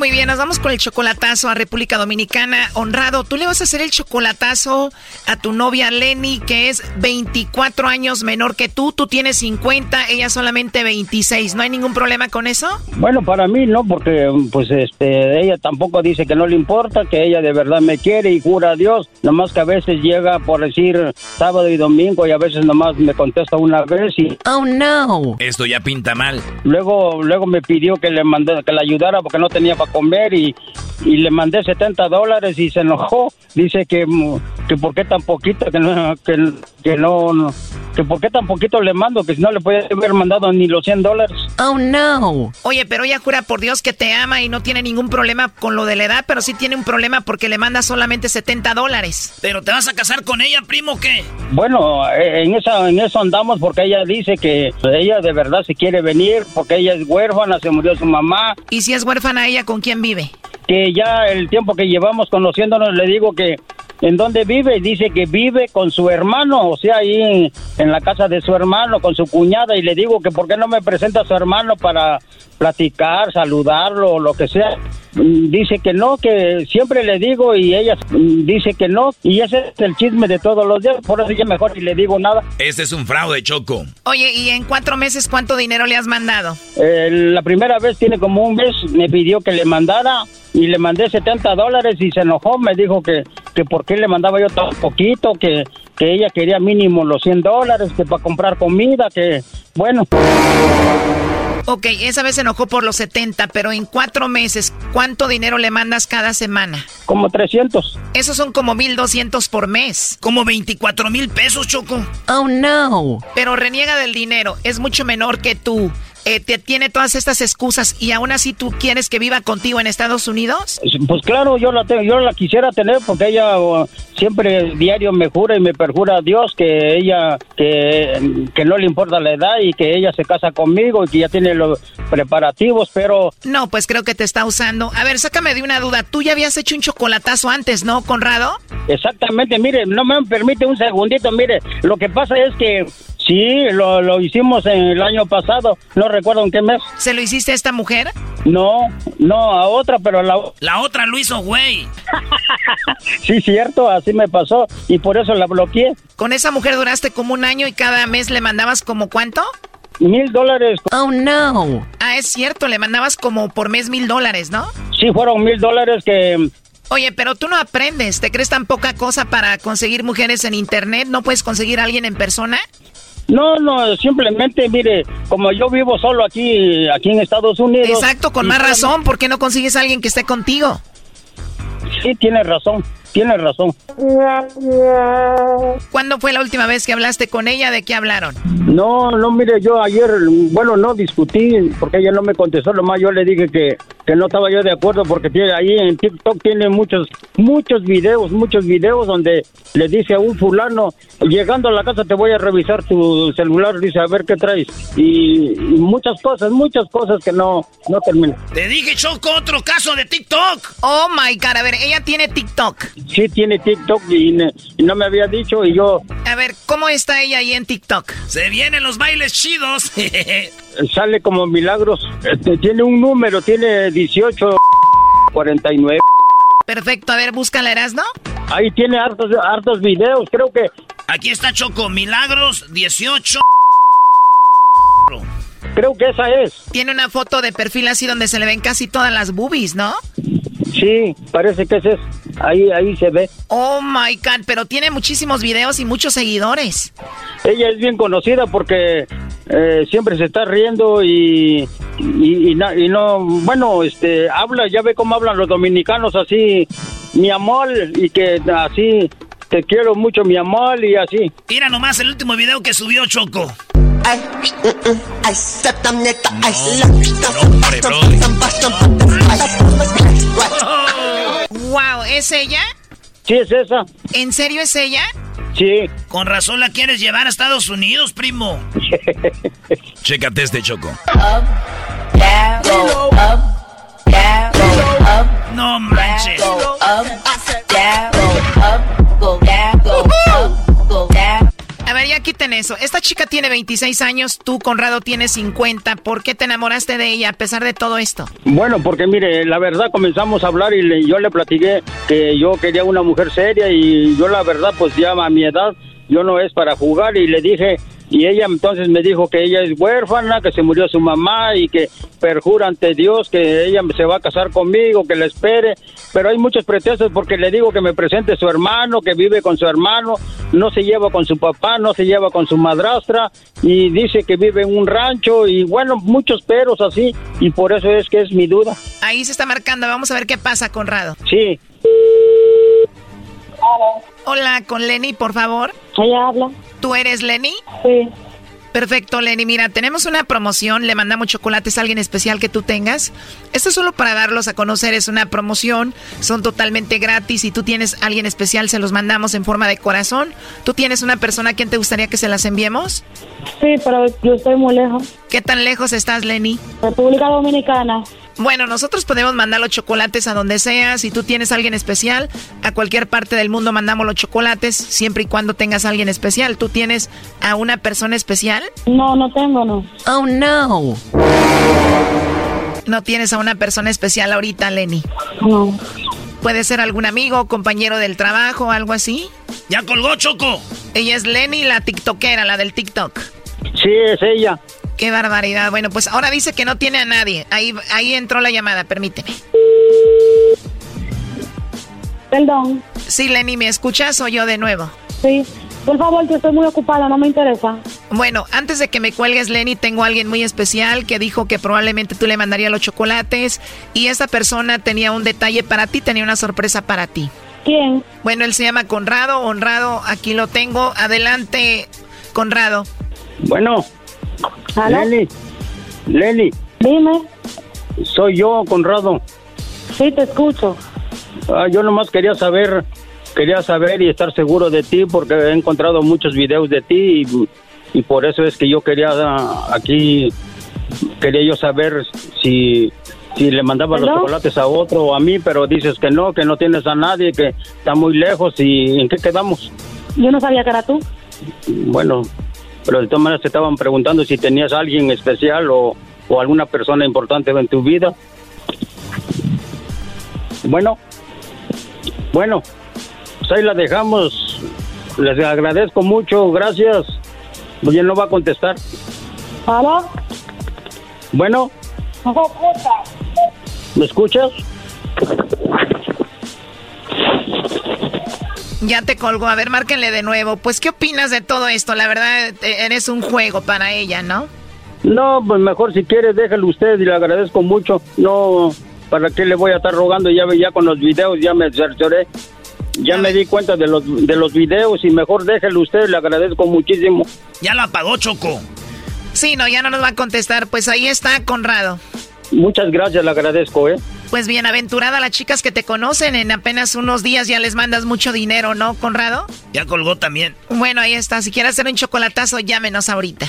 Muy bien, nos vamos con el chocolatazo a República Dominicana. Honrado, tú le vas a hacer el chocolatazo a tu novia Lenny, que es 24 años menor que tú. Tú tienes 50, ella solamente 26. ¿No hay ningún problema con eso? Bueno, para mí no, porque pues este ella tampoco dice que no le importa, que ella de verdad me quiere y jura a Dios. Nomás que a veces llega por decir sábado y domingo y a veces nomás me contesta una vez y... Oh, no. Esto ya pinta mal. Luego, luego me pidió que le mandé, que le ayudara porque no tenía para comer y, y le mandé 70 dólares y se enojó. Dice que, mm, que por qué tan poquito, que no, que, que no, no, que por qué tan poquito le mando, que si no le podía haber mandado ni los 100 dólares. Oh, no. Oye, pero ella jura por Dios que te ama y no tiene ningún problema con lo de la edad, pero sí tiene un problema porque le manda solamente 70 dólares. ¿Pero te vas a casar con ella, primo, o qué? Bueno, eh, en, esa, en eso andamos porque ella dice que ella de verdad se quiere venir porque ella es huérfana, se murió su mamá. ¿Y si es huérfana ella, con quién vive? Que ya el tiempo que llevamos conociéndonos le digo que en dónde vive y dice que vive con su hermano, o sea, ahí en, en la casa de su hermano, con su cuñada, y le digo que por qué no me presenta a su hermano para platicar, saludarlo, lo que sea. Mm, Dice que no, que siempre le digo y ella mm, dice que no, y ese es el chisme de todos los días, por eso ya mejor ni le digo nada. Este es un fraude, Choco. Oye, ¿y en cuatro meses cuánto dinero le has mandado? Eh, la primera vez tiene como un mes, me pidió que le mandara y le mandé 70 dólares y se enojó, me dijo que, que por qué le mandaba yo tan poquito, que, que ella quería mínimo los 100 dólares, que para comprar comida, que bueno. Ok, esa vez se enojó por los 70, pero en cuatro meses, ¿cuánto dinero le mandas cada semana? Como 300. Esos son como 1200 por mes. Como 24 mil pesos, Choco. Oh, no. Pero reniega del dinero, es mucho menor que tú. Eh, te tiene todas estas excusas y aún así tú quieres que viva contigo en Estados Unidos? Pues claro, yo la tengo, yo la quisiera tener porque ella uh, siempre diario me jura y me perjura a Dios que ella que, que no le importa la edad y que ella se casa conmigo y que ya tiene los preparativos, pero No, pues creo que te está usando. A ver, sácame de una duda. Tú ya habías hecho un chocolatazo antes, ¿no, Conrado? exactamente, mire, no me permite un segundito, mire, lo que pasa es que sí, lo, lo hicimos en el año pasado, no recuerdo en qué mes. ¿Se lo hiciste a esta mujer? No, no, a otra, pero la La otra lo hizo, güey. Sí, cierto, así me pasó y por eso la bloqueé. Con esa mujer duraste como un año y cada mes le mandabas como cuánto? mil dólares. Oh, no. Ah, es cierto, le mandabas como por mes mil dólares, ¿no? Sí, fueron mil dólares que... Oye, pero tú no aprendes, ¿te crees tan poca cosa para conseguir mujeres en internet? ¿No puedes conseguir a alguien en persona? No, no, simplemente, mire, como yo vivo solo aquí, aquí en Estados Unidos. Exacto, con más razón, ¿por qué no consigues a alguien que esté contigo? Sí, tienes razón, tienes razón. ¿Cuándo fue la última vez que hablaste con ella? ¿De qué hablaron? No, no, mire, yo ayer, bueno, no discutí porque ella no me contestó, lo más yo le dije que, que no estaba yo de acuerdo porque tiene, ahí en TikTok tiene muchos, muchos videos, muchos videos donde le dice a un fulano, llegando a la casa te voy a revisar tu celular, dice, a ver qué traes. Y, y muchas cosas, muchas cosas que no, no terminan. Te dije, Choco, otro caso de TikTok. Oh, my God, a ver, ella tiene TikTok. Sí, tiene TikTok y, ne- y no me había dicho y yo A ver, ¿cómo está ella ahí en TikTok? Se vienen los bailes chidos. sale como milagros. Este, tiene un número, tiene 18 49. Perfecto, a ver, búscala, ¿no? Ahí tiene hartos, hartos videos, creo que Aquí está Choco, Milagros 18. creo que esa es. Tiene una foto de perfil así donde se le ven casi todas las boobies, ¿no? Sí, parece que ese es. Ahí ahí se ve. Oh my god, pero tiene muchísimos videos y muchos seguidores. Ella es bien conocida porque eh, siempre se está riendo y y, y na- y no, bueno, este, habla, ya ve cómo hablan los dominicanos así, mi amor, y que así, te quiero mucho, mi amor, y así. Mira nomás el último video que subió Choco. Wow, ¿es ella? Sí, es esa. ¿En serio es ella? Sí. Con razón la quieres llevar a Estados Unidos, primo. Chécate este choco. No manches. Eso. Esta chica tiene 26 años, tú, Conrado, tienes 50. ¿Por qué te enamoraste de ella a pesar de todo esto? Bueno, porque mire, la verdad comenzamos a hablar y le- yo le platiqué que yo quería una mujer seria y yo la verdad pues ya a mi edad yo no es para jugar y le dije y ella entonces me dijo que ella es huérfana, que se murió su mamá y que perjura ante Dios que ella se va a casar conmigo, que la espere, pero hay muchos pretextos porque le digo que me presente su hermano, que vive con su hermano, no se lleva con su papá, no se lleva con su madrastra y dice que vive en un rancho y bueno, muchos peros así y por eso es que es mi duda. Ahí se está marcando. Vamos a ver qué pasa, Conrado. Sí. Hola, con Lenny, por favor. Ella habla. ¿Tú eres Lenny? Sí. Perfecto, Lenny. Mira, tenemos una promoción. Le mandamos chocolates a alguien especial que tú tengas. Esto es solo para darlos a conocer. Es una promoción. Son totalmente gratis. Si tú tienes a alguien especial, se los mandamos en forma de corazón. ¿Tú tienes una persona a quien te gustaría que se las enviemos? Sí, pero yo estoy muy lejos. ¿Qué tan lejos estás, Lenny? República Dominicana. Bueno, nosotros podemos mandar los chocolates a donde sea. Si tú tienes a alguien especial, a cualquier parte del mundo mandamos los chocolates, siempre y cuando tengas a alguien especial. ¿Tú tienes a una persona especial? No, no tengo, no. Oh, no. No tienes a una persona especial ahorita, Lenny. No. ¿Puede ser algún amigo, compañero del trabajo, algo así? Ya colgó, Choco. Ella es Lenny, la tiktokera, la del TikTok. Sí, es ella. Qué barbaridad. Bueno, pues ahora dice que no tiene a nadie. Ahí, ahí entró la llamada, permíteme. Perdón. Sí, Lenny, ¿me escuchas o yo de nuevo? Sí. Por favor, que estoy muy ocupada, no me interesa. Bueno, antes de que me cuelgues, Lenny, tengo a alguien muy especial que dijo que probablemente tú le mandarías los chocolates y esa persona tenía un detalle para ti, tenía una sorpresa para ti. ¿Quién? Bueno, él se llama Conrado, honrado, aquí lo tengo. Adelante, Conrado. Bueno. ¿Aló? Lenny. Lenny, Dime. soy yo, Conrado. Sí, te escucho. Ah, yo nomás quería saber, quería saber y estar seguro de ti porque he encontrado muchos videos de ti y, y por eso es que yo quería ah, aquí, quería yo saber si, si le mandaba los chocolates a otro o a mí, pero dices que no, que no tienes a nadie, que está muy lejos y ¿en qué quedamos? Yo no sabía que era tú. Bueno, pero de todas maneras te estaban preguntando si tenías a alguien especial o, o alguna persona importante en tu vida. Bueno, bueno, pues ahí la dejamos. Les agradezco mucho, gracias. Oye, no va a contestar. ¿Aló? Bueno. ¿me escuchas? Ya te colgó. A ver, márquenle de nuevo. Pues, ¿qué opinas de todo esto? La verdad, eh, eres un juego para ella, ¿no? No, pues mejor si quiere déjelo usted y le agradezco mucho. No, ¿para qué le voy a estar rogando? Ya, ya con los videos ya me cercioré. Ya me di cuenta de los, de los videos y mejor déjelo usted, le agradezco muchísimo. Ya la apagó, Choco. Sí, no, ya no nos va a contestar. Pues ahí está, Conrado. Muchas gracias, le agradezco, ¿eh? Pues bienaventurada las chicas que te conocen. En apenas unos días ya les mandas mucho dinero, ¿no, Conrado? Ya colgó también. Bueno, ahí está. Si quieres hacer un chocolatazo, llámenos ahorita.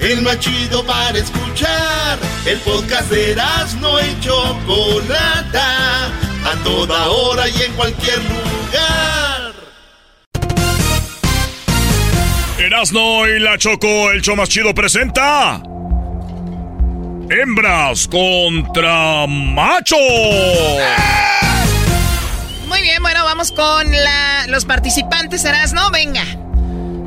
El más chido para escuchar. El podcast de Erasno y Chocolata. A toda hora y en cualquier lugar. Erasno y la Choco, el show más chido presenta. Hembras contra machos. Muy bien, bueno, vamos con la- los participantes, Erasno. Venga.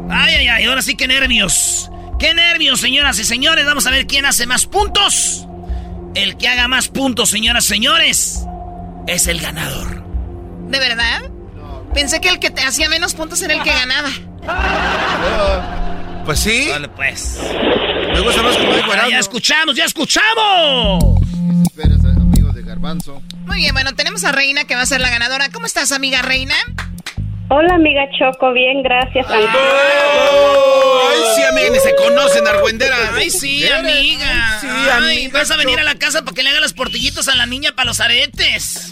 Ay, ay, ay, ahora sí que nervios. Qué nervios, señoras y señores. Vamos a ver quién hace más puntos. El que haga más puntos, señoras y señores, es el ganador. ¿De verdad? Pensé que el que te hacía menos puntos era el que ganaba. Pues sí. Vale, pues. Me gusta más como dijo Ya, escuchamos, ya escuchamos. Esperes, amigo de Garbanzo. Muy bien, bueno, tenemos a Reina que va a ser la ganadora. ¿Cómo estás, amiga Reina? Hola, amiga Choco. Bien, gracias. Ay, ni se conocen, argüenderas. Ay, sí, amiga. Sí, Ay, amiga, vas a venir a la casa para que le haga las portillitos a la niña para los aretes.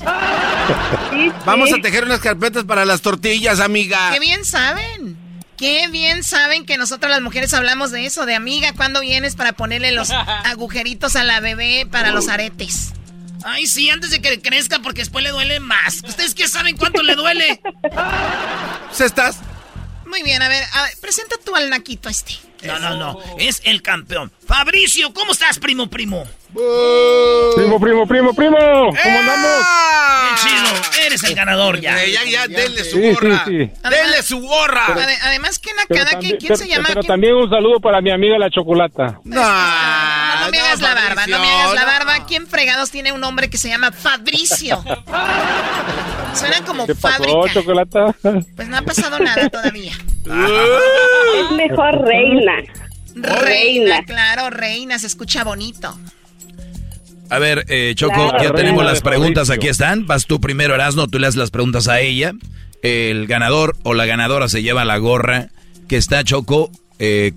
Vamos a tejer unas carpetas para las tortillas, amiga. Qué bien saben. Qué bien saben que nosotras las mujeres hablamos de eso, de amiga, ¿cuándo vienes para ponerle los agujeritos a la bebé para los aretes? Ay, sí, antes de que crezca porque después le duele más. ¿Ustedes qué saben cuánto le duele? ¿Se estás? Muy bien, a ver, a ver, presenta tú al naquito este. No, no, no. Es el campeón. Fabricio, ¿cómo estás, primo, primo? Primo, primo, primo, primo. ¿Cómo andamos? Bien chido. Eres el ganador ya. Eh, ya, ya, denle su Sí, sí, gorra. sí. Denle su gorra. Ade- además, ¿qué Pero nacada? también, ¿Quién, quién se pero- llama? pero ¿Quién- también un saludo para mi amiga la chocolata. No, No, me hagas la barba, no me hagas la barba. ¿Quién fregados tiene un nombre que se llama Fabricio? Suena como ¿Qué pasó, fábrica. Pues no ha pasado nada todavía. Es mejor reina. Reina, claro, reina, se escucha bonito. A ver, eh, Choco, Claro. ya tenemos las preguntas, Fabricio. aquí están. Vas tú primero, Erasno, tú le haces las preguntas a ella. El ganador o la ganadora se lleva la gorra que está, Choco. eh,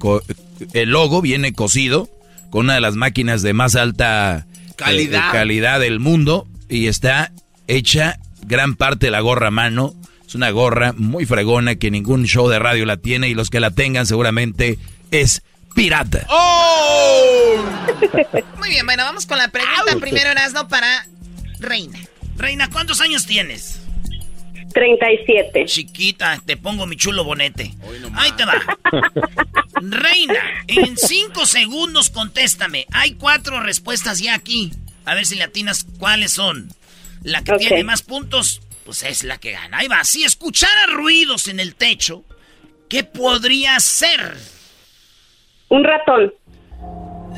el logo viene cosido con una de las máquinas de más alta eh, Calidad. eh, calidad del mundo y está hecha gran parte de la gorra a mano. Es una gorra muy fregona que ningún show de radio la tiene y los que la tengan seguramente es pirata. ¡Oh! Muy bien, bueno, vamos con la pregunta primero, Erasno, para Reina. Reina, ¿cuántos años tienes? 37. Chiquita, te pongo mi chulo bonete. Ahí te va. Reina, en cinco segundos contéstame. Hay cuatro respuestas ya aquí. A ver si le atinas cuáles son. La que tiene más puntos, pues es la que gana. Ahí va. Si escuchara ruidos en el techo, ¿qué podría ser? Un ratón.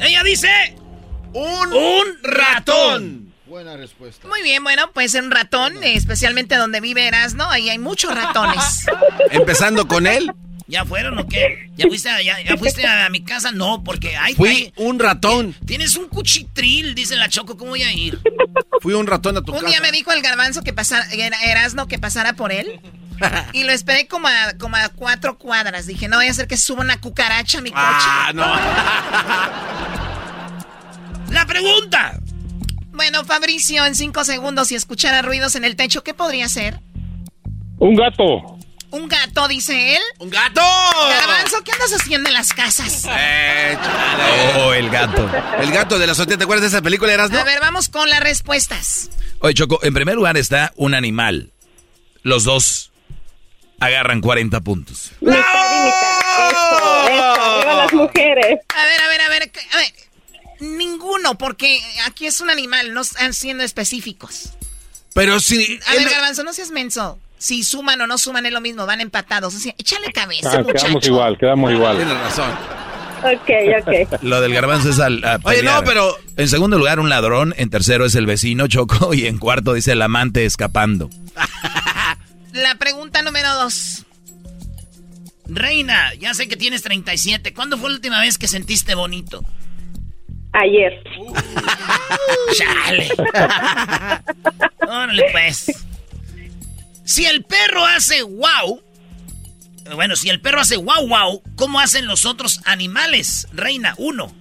Ella dice... Un, Un ratón. Buena respuesta. Muy bien, bueno, puede ser un ratón, especialmente donde vive Erasno, ahí hay muchos ratones. Empezando con él, ¿Ya fueron o qué? ¿Ya fuiste a, ya, ya fuiste a, mi casa? No, porque hay... fui hay- un ratón. Tienes un cuchitril, dice la Choco, ¿cómo voy a ir? Fui un ratón a tu Un casa. día me dijo el garbanzo que pasara, era- Erasno que pasara por él. Y lo esperé como a, como a cuatro cuadras. Dije, no voy a hacer que suba una cucaracha a mi coche. Ah, no. ¡La pregunta! Bueno, Fabricio, en cinco segundos, si escuchara ruidos en el techo, ¿qué podría ser? Un gato. Un gato, dice él. ¡Un gato! Garbanzo, ¿qué andas haciendo en las casas? Eh, chale. Oh, el gato. El gato de la azotea, ¿te acuerdas de esa película, Erasmo? A ver, vamos con las respuestas. Oye, Choco, en primer lugar está un animal. Los dos agarran 40 puntos. Mitad. Eso, eso. Las mujeres. A ver, a ver, a ver. a ver. Ninguno, porque aquí es un animal, no están siendo específicos. Pero si... A ver, Garbanzo, no seas menso. Si suman o no suman es lo mismo, van empatados. O sea, échale cabeza, Ah, muchacho. quedamos igual, quedamos igual. Tienes razón. Ok, ok. Lo del garbanzo es al. a Oye, pelear. no, pero- En segundo lugar, un ladrón. En tercero es el vecino, Choco. Y en cuarto dice el amante escapando. La pregunta número dos. Reina, ya sé que tienes 37. ¿Cuándo fue la última vez que sentiste bonito? Ayer. Chale. Órale, pues. Si el perro hace wow. Bueno, si el perro hace wow wow, ¿cómo hacen los otros animales? Reina, uno.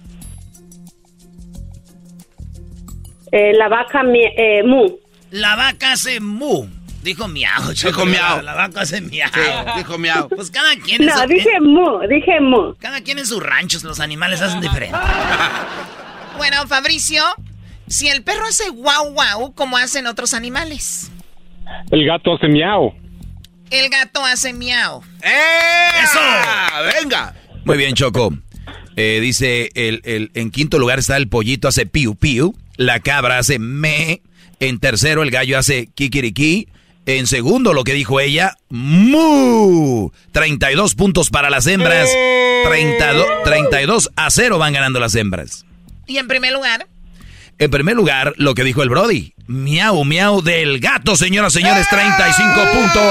Eh, la vaca eh, mu. La vaca hace mu. Dijo miau. Dijo miau. La vaca hace miau. Sí, dijo miau. Pues cada quien en No, su- dije mu, dije mu. Cada quien en sus ranchos, los animales hacen diferente. Bueno, Fabricio, si el perro hace guau guau, ¿cómo hacen otros animales? El gato hace miau. El gato hace miau. ¡Eh! ¡Eso! ¡Venga! Muy bien, Choco. Eh, dice, el, el- en quinto lugar está el pollito hace piu piu. La cabra hace me. En tercero, el gallo hace kikiriki. En segundo, lo que dijo ella, mu. 32 puntos para las hembras. 32, 32 a 0 van ganando las hembras. Y en primer lugar, En primer lugar, lo que dijo el Brody. Miau, miau del gato, señoras, señores, 35 puntos.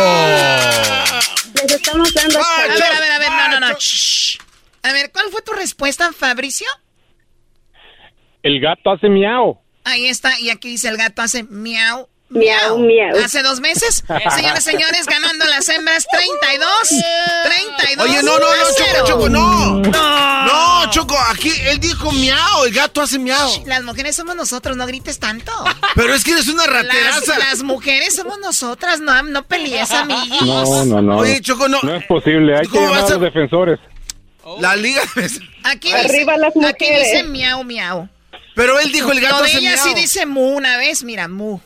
Les estamos dando. a ver, a ver, a ver, no, no, no. shh. A ver, ¿cuál fue tu respuesta, Fabricio? El gato hace miau. Ahí está, y aquí dice el gato hace miau. Miau, miau. Hace dos meses, señores, señores, ganando las hembras 32, 32. Oye, no, no, no, cero. Choco, Choco, no. No, Choco, aquí él dijo miau, el gato hace miau. Las mujeres somos nosotros, no grites tanto. Pero es que eres una rateraza. las mujeres somos nosotras, no, no pelees, amiguis. No, no, no. Oye, Choco, no. No es posible, hay que ¿Cómo llamar a los defensores. La liga. Aquí Arriba dice, las aquí mujeres. dice miau, miau. Pero él dijo el gato Lo de hace ella miau. sí dice mu una vez, mira, mu.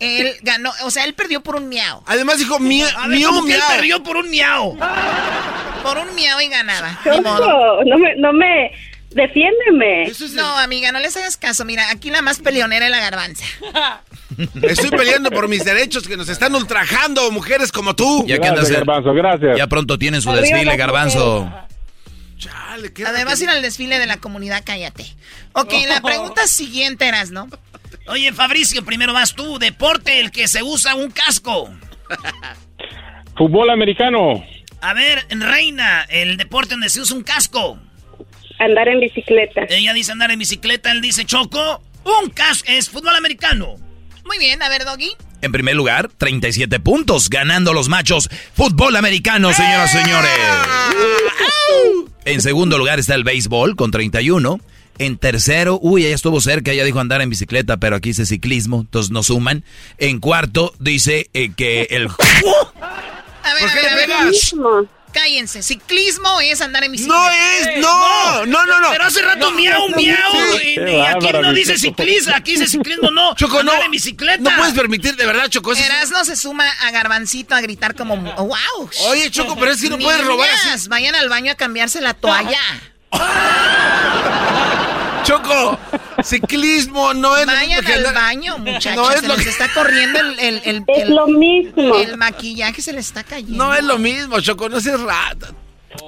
Él ganó, o sea, él perdió por un miau. Además dijo miau, miau, ¿cómo que él miau. perdió por un miau? Por un miau y ganaba. Choco, no me, no me, defiéndeme. Es el- No, amiga, no les hagas caso. Mira, aquí la más peleonera es la garbanza. Estoy peleando por mis derechos que nos están ultrajando mujeres como tú. Ya que andas Garbanzo, gracias. Ya pronto tienen su Arriba desfile, garbanzo. Chale, qué Además, ir al desfile de la comunidad, cállate. Ok, la pregunta siguiente eras, ¿no? Oye, Fabricio, primero vas tú. Deporte, el que se usa un casco. Fútbol americano. A ver, Reina, el deporte donde se usa un casco. Andar en bicicleta. Ella dice andar en bicicleta, él dice choco. Un casco es fútbol americano. Muy bien, a ver, Doggy. En primer lugar, 37 puntos, ganando los machos. Fútbol americano, señoras y señores. En segundo lugar está el béisbol con 31. En tercero, uy, ella estuvo cerca, ella dijo andar en bicicleta, pero aquí dice ciclismo, entonces no suman. En cuarto dice eh, que el... A ver, ¿Por a qué ver, a le ver. pegas? Mismo. Cállense. Ciclismo es andar en bicicleta. No es, no, no, no, no. Pero hace rato miau, miau. Sí. Y, aquí no dice ciclismo, aquí dice ciclismo, no. Choco, no. andar en bicicleta. No puedes permitir, de verdad, Choco. eso es- Erasno se suma a Garbancito a gritar como... ¡Wow! Oye, Choco, pero es que no puedes robar así. Vayan al baño a cambiarse la toalla. Choco, ciclismo no es lo Vayan mismo que al baño, muchachos. No es se lo les que- está corriendo el, el, el, Es el- lo mismo. el maquillaje, se le está cayendo. No es lo mismo, Choco, no seas rata.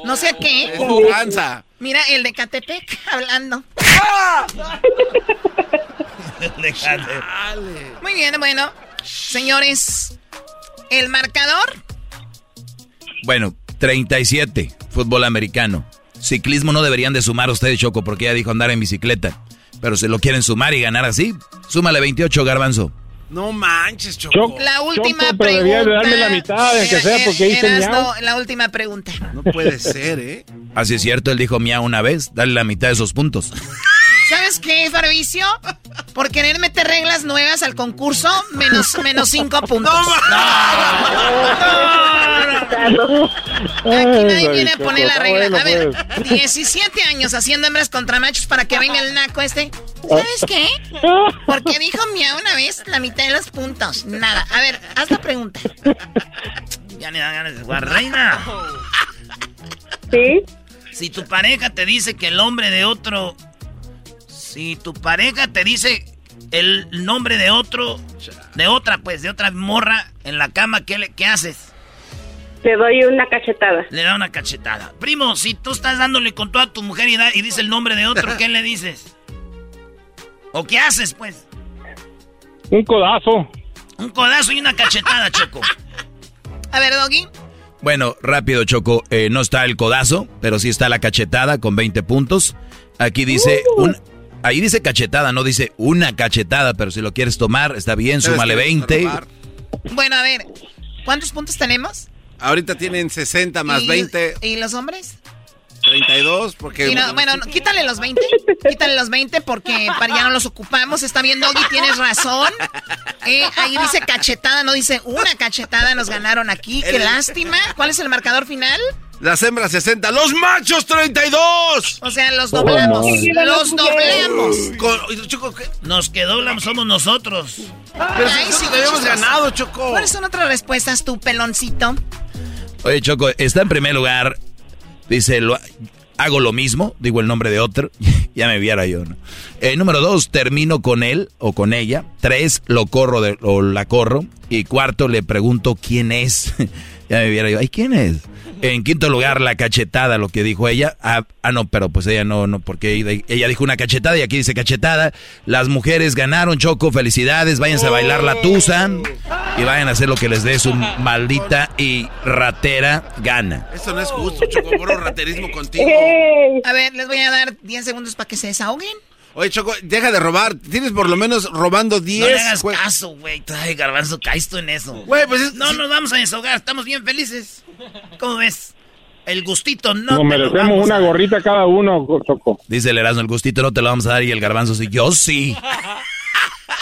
No sé qué. Es tu panza. Mira, el de Catepec hablando. Muy bien, bueno. Señores, el marcador. Bueno, 37, fútbol americano. Ciclismo no deberían de sumar ustedes, Choco, porque ella dijo andar en bicicleta. Pero si lo quieren sumar y ganar así, súmale 28, garbanzo. No manches, Choco. Choco. La última Choco, pero pregunta. deberías de darme la mitad, aunque sea, porque dice Erasno, miau. la última pregunta. No puede ser, ¿eh? Así es cierto, él dijo miau una vez, dale la mitad de esos puntos. ¿Sabes qué, Fabricio? Por querer meter reglas nuevas al concurso, menos, menos cinco puntos. Aquí nadie viene a poner la regla. A ver, 17 años haciendo hembras contra machos para que venga el naco este. ¿Sabes qué? Porque dijo mía una vez la mitad de los puntos. Nada. A ver, haz la pregunta. Ya me dan ganas de jugar, reina. ¿Sí? Si tu pareja te dice que el nombre de otro. Si tu pareja te dice el nombre de otro. De otra, pues, de otra morra en la cama, ¿qué, le, qué haces? Te doy una cachetada. Le da una cachetada. Primo, si tú estás dándole con toda tu mujer y, da- y dice el nombre de otro, ¿qué le dices? ¿O qué haces, pues? Un codazo. Un codazo y una cachetada, Choco. A ver, Doggy. Bueno, rápido, Choco. Eh, no está el codazo, pero sí está la cachetada con 20 puntos. Aquí dice un... Ahí dice cachetada, no dice una cachetada, pero si lo quieres tomar, está bien, súmale que 20. Bueno, a ver. ¿Cuántos puntos tenemos? Ahorita tienen 60 más ¿Y- 20, ¿Y los hombres? 32, porque... No, bueno, no, quítale los 20. Quítale los 20 porque para ya no los ocupamos. Está bien, Doggy, tienes razón. Eh, ahí dice cachetada, no dice una cachetada. Nos ganaron aquí. Qué El- lástima. ¿Cuál es el marcador final? Las hembras 60, los machos 32. O sea, los doblamos. Los doblamos. Con- Choco, ¿qué? Nos que doblan somos nosotros. Pero si Ay, nosotros sí, habíamos ganado, Choco. ¿Cuáles son otras respuestas, tu peloncito? Oye, Choco, está en primer lugar. Dice, lo, hago lo mismo, digo el nombre de otro. ya me viera yo, ¿no? Eh, número dos, termino con él o con ella. Tres, lo corro de- o la corro. Y cuarto, le pregunto quién es. ya me viera yo, ay, ¿quién es? En quinto lugar, la cachetada, lo que dijo ella. Ah, ah, no, pero pues ella no, no, porque ella, dijo una cachetada y aquí dice cachetada. Las mujeres ganaron, Choco, felicidades. Váyanse a bailar la tusa y vayan a hacer lo que les dé su maldita y ratera gana. Eso no es justo, Choco, puro raterismo contigo. A ver, les voy a dar 10 segundos para que se desahoguen. Oye, Choco, deja de robar. Tienes por lo menos robando 10. No le hagas jue- caso, güey. Ay, garbanzo, caes tú en eso. Güey, pues es- No sí. nos vamos a desahogar, estamos bien felices. ¿Cómo ves? El gustito no. Nos te lo merecemos vamos una a- gorrita cada uno, Choco. Dice el Erasmo, el gustito no te lo vamos a dar y el garbanzo sí. Yo sí.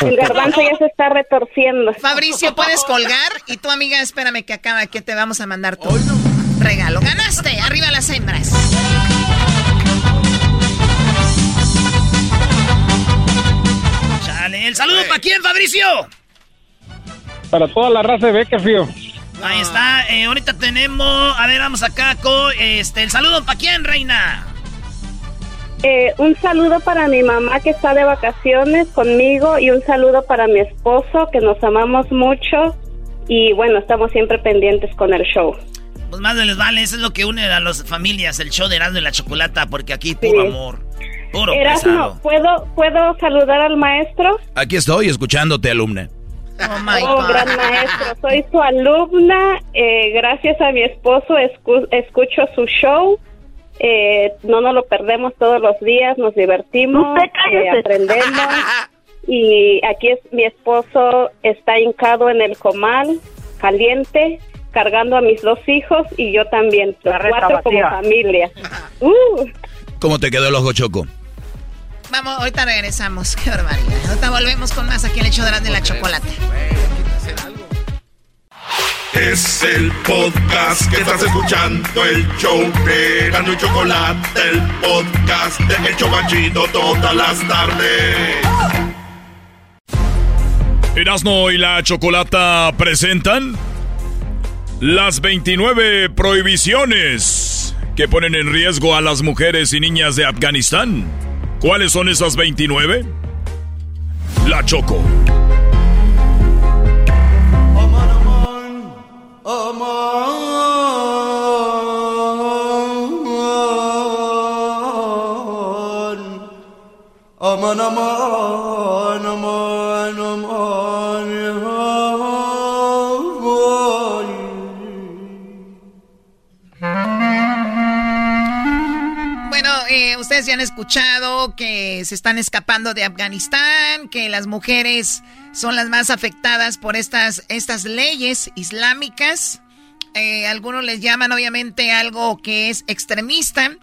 El garbanzo ya se está retorciendo. Fabricio, puedes colgar. Y tu amiga, espérame que acaba, que te vamos a mandar tu regalo. Ganaste, el saludo para quién, Fabricio. Para toda la raza de Beckerfield. Ahí está, eh, ahorita tenemos, a ver, vamos acá con este, el saludo para quién, reina. Eh, un saludo para mi mamá que está de vacaciones conmigo y un saludo para mi esposo que nos amamos mucho y bueno, estamos siempre pendientes con el show. Pues más les vale, eso es lo que une a las familias, el show de Erasmo y la Chocolata, porque aquí puro Sí. amor, puro. ¿puedo, ¿puedo saludar al maestro? Aquí estoy escuchándote, alumna. Oh my Oh, God. gran maestro, soy su alumna. eh, gracias a mi esposo escu- escucho su show. Eh, no nos lo perdemos todos los días, nos divertimos, eh, aprendemos. Y aquí es mi esposo está hincado en el comal, caliente, cargando a mis dos hijos y yo también, los cuatro como familia. Uh, ¿Cómo te quedó el ojo, Choco? Vamos, ahorita regresamos. Qué barbaridad. Ahorita volvemos con más aquí en el hecho de la chocolate. Es el podcast que estás escuchando, el show de Erasmo y Chocolate, el podcast de El Chocachito todas las tardes. Erasmo y la Chocolata presentan las 29 prohibiciones que ponen en riesgo a las mujeres y niñas de Afganistán. ¿Cuáles son esas 29? La Choco. Ustedes ya han escuchado que se están escapando de Afganistán, que las mujeres son las más afectadas por estas, estas leyes islámicas. Eh, algunos les llaman obviamente algo que es extremista.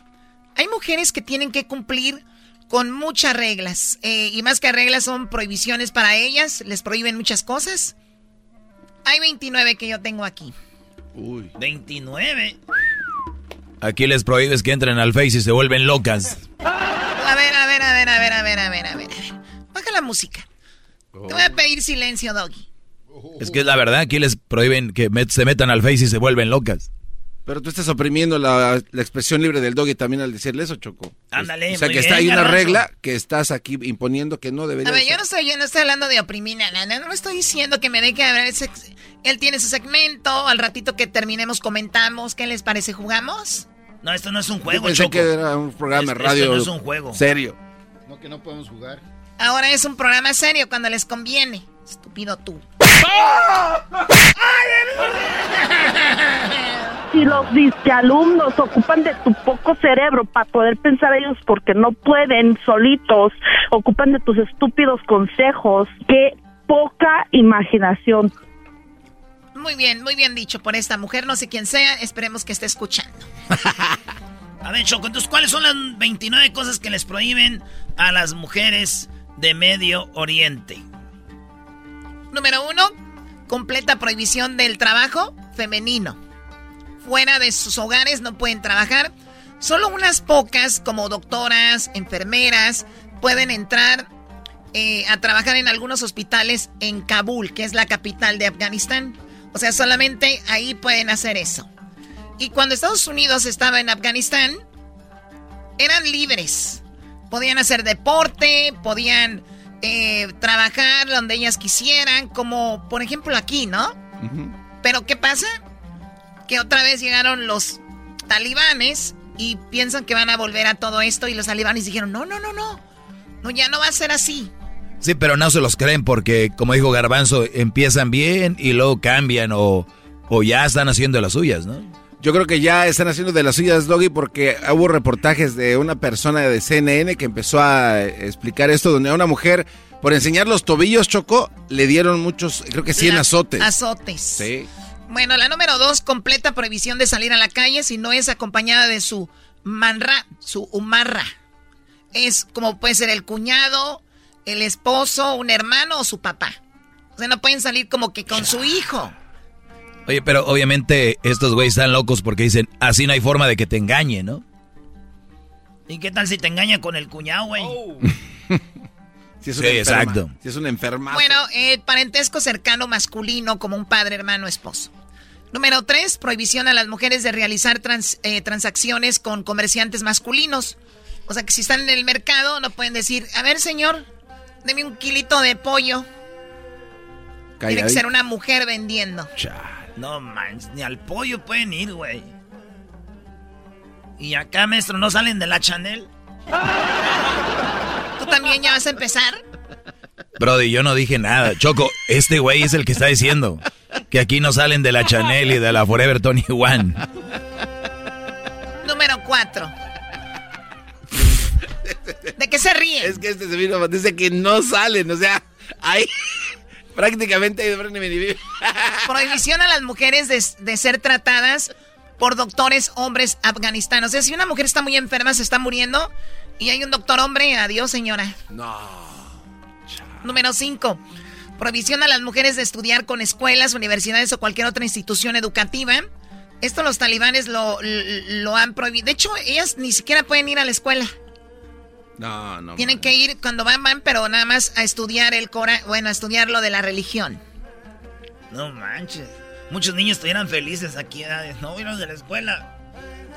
Hay mujeres que tienen que cumplir con muchas reglas. Eh, y más que reglas son prohibiciones para ellas, les prohíben muchas cosas. Hay 29 que yo tengo aquí. Uy. 29. Aquí les prohíbes que entren al Face y se vuelven locas. A ver, a ver, a ver, a ver, a ver, a ver, a ver. Baja la música. Te voy a pedir silencio, Doggy. Es que es la verdad, aquí les prohíben que se metan al Face y se vuelven locas. Pero tú estás oprimiendo la, expresión libre del doggy también al decirle eso, Choco. Ándale, O sea, que está ahí una regla que estás aquí imponiendo que no debería A ver, yo no estoy, yo no estoy hablando de oprimir a nada. No estoy diciendo que me deje hablar. Él tiene su segmento. Al ratito que terminemos comentamos. ¿Qué les parece? ¿Jugamos? No, esto no es un juego, yo pensé que era un programa de radio. Esto no es un juego. Serio. No, que no podemos jugar. Ahora es un programa serio cuando les conviene. Estúpido tú. Si los alumnos ocupan de tu poco cerebro para poder pensar ellos porque no pueden solitos, ocupan de tus estúpidos consejos, qué poca imaginación. Muy bien, muy bien dicho por esta mujer, no sé quién sea, esperemos que esté escuchando. a ver, Choco, entonces, ¿cuáles son las 29 cosas que les prohíben a las mujeres de Medio Oriente? Número uno, completa prohibición del trabajo femenino. Fuera de sus hogares no pueden trabajar. Solo unas pocas, como doctoras, enfermeras, pueden entrar eh, a trabajar en algunos hospitales en Kabul, que es la capital de Afganistán. O sea, solamente ahí pueden hacer eso. Y cuando Estados Unidos estaba en Afganistán, eran libres. Podían hacer deporte, podían eh, trabajar donde ellas quisieran, como por ejemplo aquí, ¿no? Pero ¿qué pasa? Que otra vez llegaron los talibanes y piensan que van a volver a todo esto y los talibanes dijeron, no, no, no, no, no, ya no va a ser así. Sí, pero no se los creen porque, como dijo Garbanzo, empiezan bien y luego cambian o, o ya están haciendo las suyas, ¿no? Yo creo que ya están haciendo de las suyas, Doggy, porque hubo reportajes de una persona de CNN que empezó a explicar esto, donde a una mujer, por enseñar los tobillos, Chocó, le dieron muchos, creo que 100 azotes. Azotes. Sí. Bueno, la número dos, completa prohibición de salir a la calle si no es acompañada de su manra, su umarra. Es como puede ser el cuñado, el esposo, un hermano o su papá. O sea, no pueden salir como que con su hijo. Oye, pero obviamente estos güeyes están locos porque dicen, así no hay forma de que te engañe, ¿no? ¿Y qué tal si te engaña con el cuñado, güey? Oh. si es sí, exacto. Si es un enferma. Bueno, eh, parentesco cercano masculino como un padre, hermano, esposo. Número tres, prohibición a las mujeres de realizar eh, transacciones con comerciantes masculinos. O sea que si están en el mercado no pueden decir, a ver señor, deme un kilito de pollo. Tiene que ser una mujer vendiendo. No manches, ni al pollo pueden ir, güey. Y acá, maestro, ¿no salen de la Chanel? ¿Tú también ya vas a empezar? Brody, yo no dije nada. Choco, este güey es el que está diciendo que aquí no salen de la Chanel y de la Forever 21. Número 4. ¿De qué se ríen? Es que este se vino, dice que no salen, o sea, hay prácticamente Prohibición a las mujeres de, ser tratadas por doctores hombres afganistanos. O sea, si una mujer está muy enferma, se está muriendo, y hay un doctor hombre, adiós señora. No. Número 5. Prohibición a las mujeres de estudiar con escuelas, universidades o cualquier otra institución educativa. Esto los talibanes lo, lo han prohibido. De hecho, ellas ni siquiera pueden ir a la escuela. No, no. Tienen que ir cuando van, van, pero nada más a estudiar el Corán, bueno, a estudiar lo de la religión. No manches. Muchos niños estuvieran felices aquí, no irnos de la escuela.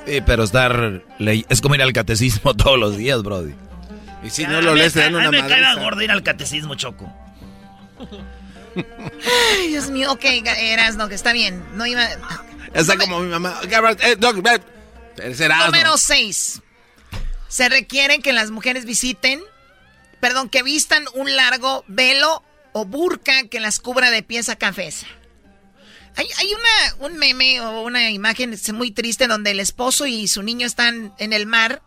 Sí, pero estar. Es como ir al catecismo todos los días, Brody. Y si no lo lees, te dan una me cae gordo ir al catecismo, Choco. Ay, Dios mío, ok, eras, no, que está bien. No iba. Está como mi mamá. Eh, Número 6. Se requiere que las mujeres visiten, perdón, que vistan un largo velo o burka que las cubra de pies a cabeza. Hay, una, un meme o una imagen muy triste donde el esposo y su niño están en el mar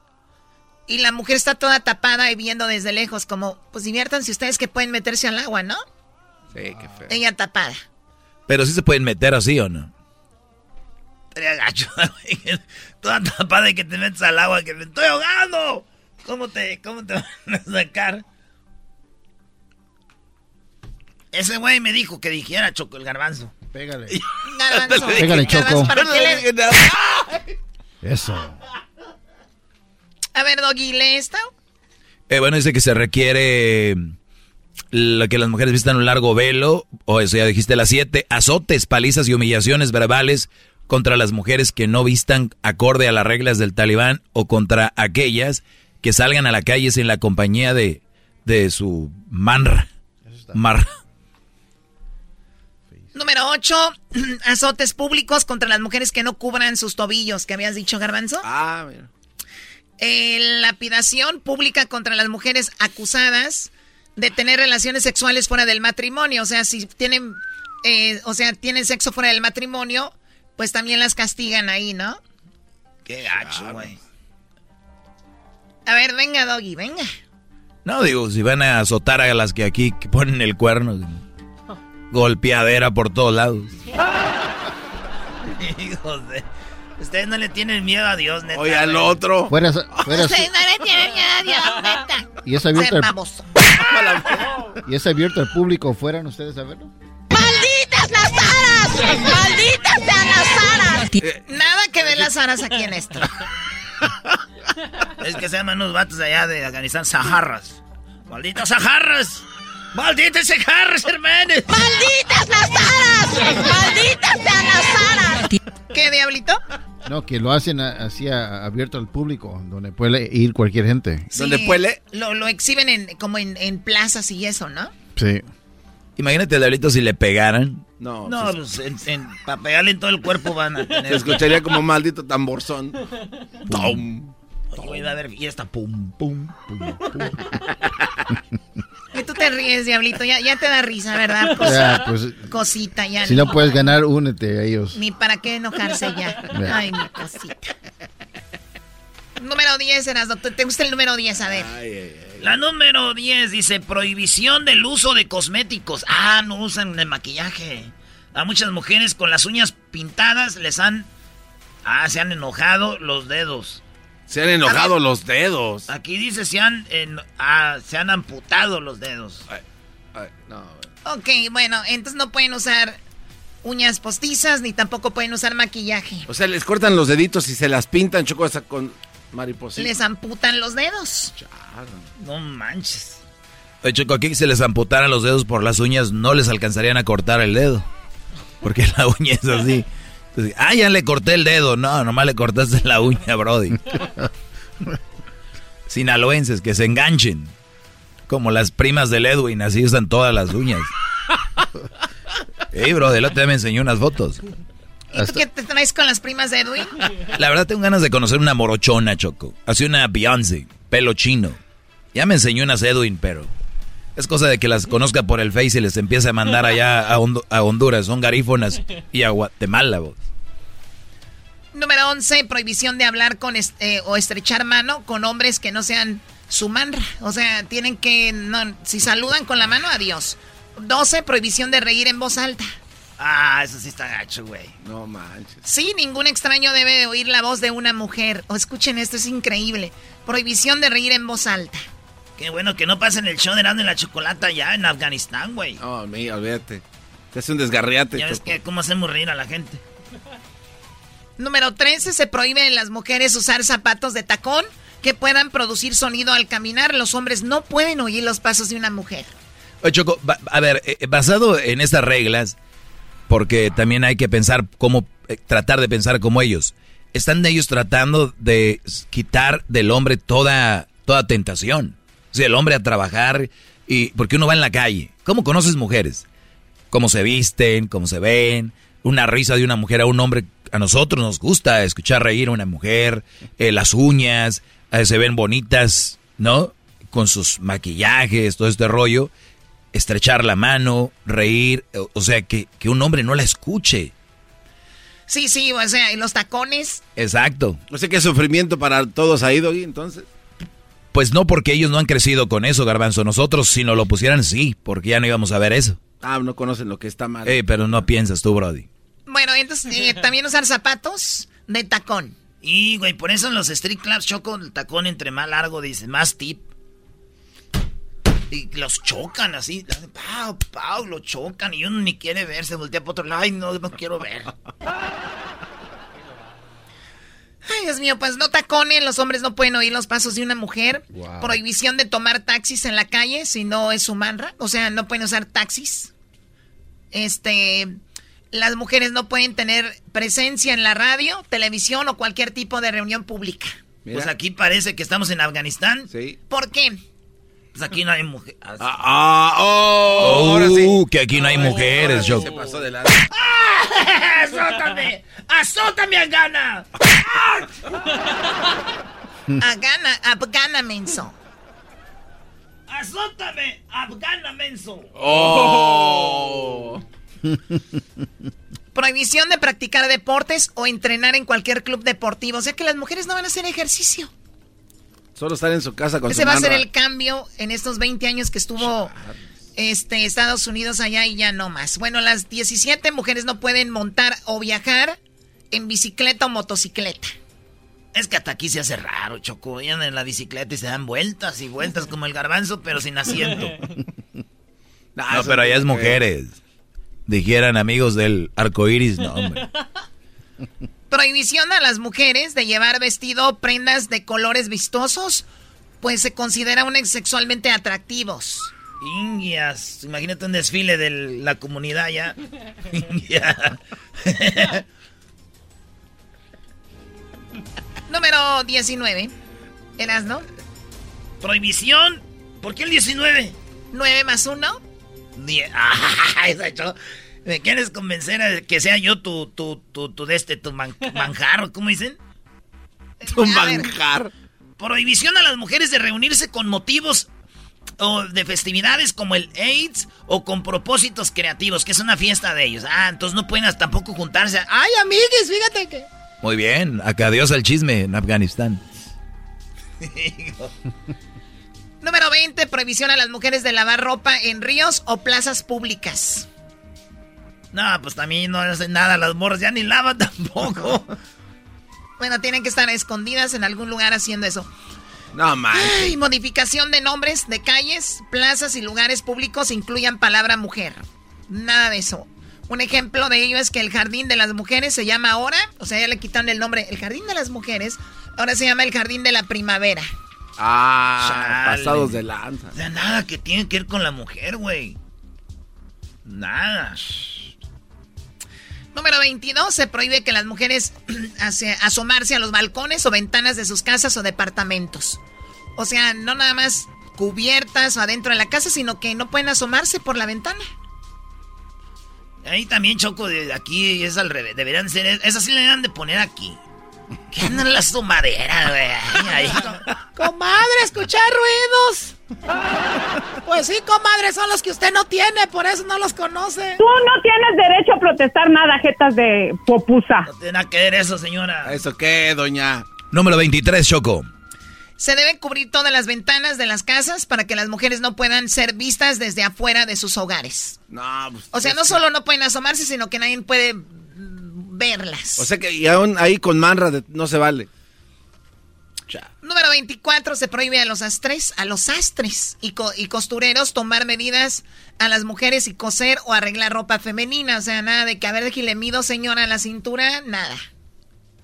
y la mujer está toda tapada y viendo desde lejos como, pues diviértanse ustedes que pueden meterse al agua, ¿no? Sí, qué feo. Ella tapada. Pero sí se pueden meter así o no. Toda tapada de que te metes al agua, que me estoy ahogando. ¿Cómo te, cómo te van a sacar? Ese güey me dijo que dijera Choco el garbanzo. Pégale. Garbanzo. Pégale, Choco. ¿para qué le- Eso. A ver, Doggy, lee esto. Eh, bueno, dice que se requiere mm, lo que las mujeres vistan un largo velo, o eso ya dijiste las siete, azotes, palizas y humillaciones verbales contra las mujeres que no vistan acorde a las reglas del talibán o contra aquellas que salgan a la calle sin la compañía de, de su manra. Mar. Número 8, azotes públicos contra las mujeres que no cubran sus tobillos, que habías dicho, Garbanzo. Ah, mira. Eh, lapidación pública contra las mujeres acusadas de tener relaciones sexuales fuera del matrimonio. O sea, si tienen, eh, o sea, tienen sexo fuera del matrimonio, pues también las castigan ahí, ¿no? Qué gacho, güey. A ver, venga, Doggy, venga. No, digo, si van a azotar a las que aquí que ponen el cuerno, golpeadera por todos lados. Hijos de... Ustedes no le tienen miedo a Dios, neta. Oye, al otro. Fuera, fuera, Ustedes no le tienen miedo a Dios, neta. y es abierto Ser al, y es abierto al público. ¿Fueran ustedes a verlo? ¡Malditas las aras! ¡Malditas sean las aras! Nada que ver las aras aquí en esto. Es que se llaman unos vatos allá de Afganistán, Saharras. ¡Malditas Saharras! ¡Malditas Saharras, hermanos! ¡Malditas las aras! ¡Malditas sean las aras! ¿Qué, diablito? No, que lo hacen así abierto al público, donde puede ir cualquier gente. Sí, Lo, lo exhiben en, como en, en plazas y eso, ¿no? Sí. Imagínate, Diablito, si le pegaran. No, No, pues en, en- para pegarle en todo el cuerpo van a tener. Se escucharía como maldito tamborzón. Tom. Güey, va a haber fiesta. Pum, pum, pum, pum. Y tú te ríes, diablito. Ya, ya te da risa, ¿verdad? Cos- Ya, pues, cosita, ya. Si no puedes ganar, únete a ellos. Ni para qué enojarse ya. Ya. Ay, mi cosita. Número 10, Erasmo. ¿Te te gusta el número 10? A ver. La número 10 dice prohibición del uso de cosméticos. Ah, no usan de maquillaje. A muchas mujeres con las uñas pintadas les han... Ah, se han enojado los dedos. Se han enojado los dedos. Aquí dice se han, en- ah, se han amputado los dedos. Ok, bueno, entonces no pueden usar uñas postizas ni tampoco pueden usar maquillaje. O sea, les cortan los deditos y se las pintan, choco, hasta con mariposita. Les amputan los dedos. No manches. De hecho, aquí se les amputaran los dedos por las uñas, no les alcanzarían a cortar el dedo. Porque la uña es así. Entonces, ah, ya le corté el dedo. No, nomás le cortaste la uña, Brody. Sinaloenses, que se enganchen. Como las primas del Edwin, así usan todas las uñas. Ey, Brody, el otro día me enseñó unas fotos. ¿Y tú qué te traes con las primas de Edwin? La verdad tengo ganas de conocer una morochona, Choco. Así una Beyoncé, pelo chino. Ya me enseñó unas Edwin, pero... Es cosa de que las conozca por el Face y les empiece a mandar allá a, Hond- a Honduras. Son garífonas y a Guatemala, vos. Número 11, prohibición de hablar con est- eh, o estrechar mano con hombres que no sean su manra. O sea, tienen que, no, si saludan con la mano, adiós. 12, prohibición de reír en voz alta. Ah, eso sí está gacho, güey. No manches. Sí, ningún extraño debe de oír la voz de una mujer. O escuchen esto, es increíble. Prohibición de reír en voz alta. Qué bueno que no pasen el show de Erasmo y la Chocolata ya en Afganistán, güey. No, mira, olvídate. Te hace un desgarriate, Ya ves que cómo hacemos reír a la gente. Número 13, se prohíbe en las mujeres usar zapatos de tacón que puedan producir sonido al caminar. Los hombres no pueden oír los pasos de una mujer. Oye, Choco, a ver, eh, basado en estas reglas, porque también hay que pensar cómo, eh, tratar de pensar como ellos. Están ellos tratando de quitar del hombre toda, toda tentación. O sea, el hombre a trabajar y, porque uno va en la calle. ¿Cómo conoces mujeres? Cómo se visten, cómo se ven, una risa de una mujer a un hombre. A nosotros nos gusta escuchar reír a una mujer, eh, las uñas, eh, se ven bonitas, ¿no? Con sus maquillajes, todo este rollo estrechar la mano, reír, o- o sea, que, que un hombre no la escuche. Sí, sí, o sea, y los tacones. Exacto. O sea, qué sufrimiento para todos ahí, Doggy, entonces. Pues no porque ellos no han crecido con eso, garbanzo. Nosotros si nos lo pusieran, sí, porque ya no íbamos a ver eso. Ah, no conocen lo que está mal. Eh, pero no piensas tú, Brody. Bueno, entonces eh, también usar zapatos de tacón. Y, güey, por eso en los street clubs choco el tacón entre más largo, dice, más tip. Y los chocan así, pau, pau, lo chocan y uno ni quiere ver, se voltea para otro lado, ay, no, no quiero ver. Ay, Dios mío, pues no tacones, los hombres no pueden oír los pasos de una mujer. Prohibición de tomar taxis en la calle si no es su manra. O sea, no pueden usar taxis. Este, las mujeres no pueden tener presencia en la radio, televisión o cualquier tipo de reunión pública. Pues aquí parece que estamos en Afganistán. Sí. ¿Por qué? Pues aquí no hay mujeres. Ah, ah, oh, ahora sí. Uh, que aquí no hay mujeres, yo. Se pasó de la... ¡Ah! ¡Azótame! ¡Azótame a gana! A gana, afgana menso. ¡Azótame! ¡Afgana menso! Oh. Prohibición de practicar deportes o entrenar en cualquier club deportivo. O sea que las mujeres no van a hacer ejercicio. Solo estar en su casa con Ese su va a ser el cambio en estos 20 años que estuvo este, Estados Unidos allá y ya no más. Bueno, las 17 mujeres no pueden montar o viajar en bicicleta o motocicleta. Es que hasta aquí se hace raro, Choco. Vayan en la bicicleta y se dan vueltas y vueltas como el garbanzo, pero sin asiento. No, pero allá es mujeres. Dijeran amigos del arco iris, no, hombre. Prohibición a las mujeres de llevar vestido o prendas de colores vistosos, pues se consideran sexualmente atractivos. Indias. Imagínate un desfile de la comunidad ya. India. Número 19. ¿Eras, no? Prohibición. ¿Por qué el 19? 9 más 1. Die- Ah, ¿Me quieres convencer a que sea yo tu, tu, tu, tu de este, tu man- manjar, o cómo dicen? Tu A ver. manjar. Prohibición a las mujeres de reunirse con motivos o de festividades como el AIDS o con propósitos creativos, que es una fiesta de ellos. Ah, entonces no pueden hasta tampoco juntarse. Ay, amigues, fíjate que... Muy bien, acá adiós al chisme en Afganistán. Número 20. Prohibición a las mujeres de lavar ropa en ríos o plazas públicas. No, pues también no hacen nada, las morras ya ni lavan tampoco. Bueno, tienen que estar escondidas en algún lugar haciendo eso. No, man. Ay, modificación de nombres de calles, plazas y lugares públicos incluyan palabra mujer. Nada de eso. Un ejemplo de ello es que el jardín de las mujeres se llama ahora, o sea, ya le quitaron el nombre, el jardín de las mujeres, ahora se llama el jardín de la primavera. Ah, Chale. pasados de lanza. O sea, nada que tiene que ver con la mujer, güey. Nada. Número 22, se prohíbe que las mujeres asomarse a los balcones o ventanas de sus casas o departamentos. O sea, no nada más cubiertas o adentro de la casa, sino que no pueden asomarse por la ventana. Ahí también Choco, de aquí es al revés. Deberían ser, esas sí le deberían de poner aquí. ¿Qué andan las tomaderas, güey? Comadre, escuchar ruidos. Pues sí, comadre, son los que usted no tiene, por eso no los conoce. Tú no tienes derecho a protestar nada, jetas de popusa. No tiene nada que ver eso, señora. ¿Eso qué, doña? Número 23, Choco. Se deben cubrir todas las ventanas de las casas para que las mujeres no puedan ser vistas desde afuera de sus hogares. No, pues, O sea, no que- solo no pueden asomarse, sino que nadie puede mm, verlas. O sea que y aún ahí con manra de- no se vale. Número 24, se prohíbe a los astres, a los astres y, co- y costureros tomar medidas a las mujeres y coser o arreglar ropa femenina. O sea, nada de que, a ver, déjale mido, señora, a la cintura, nada.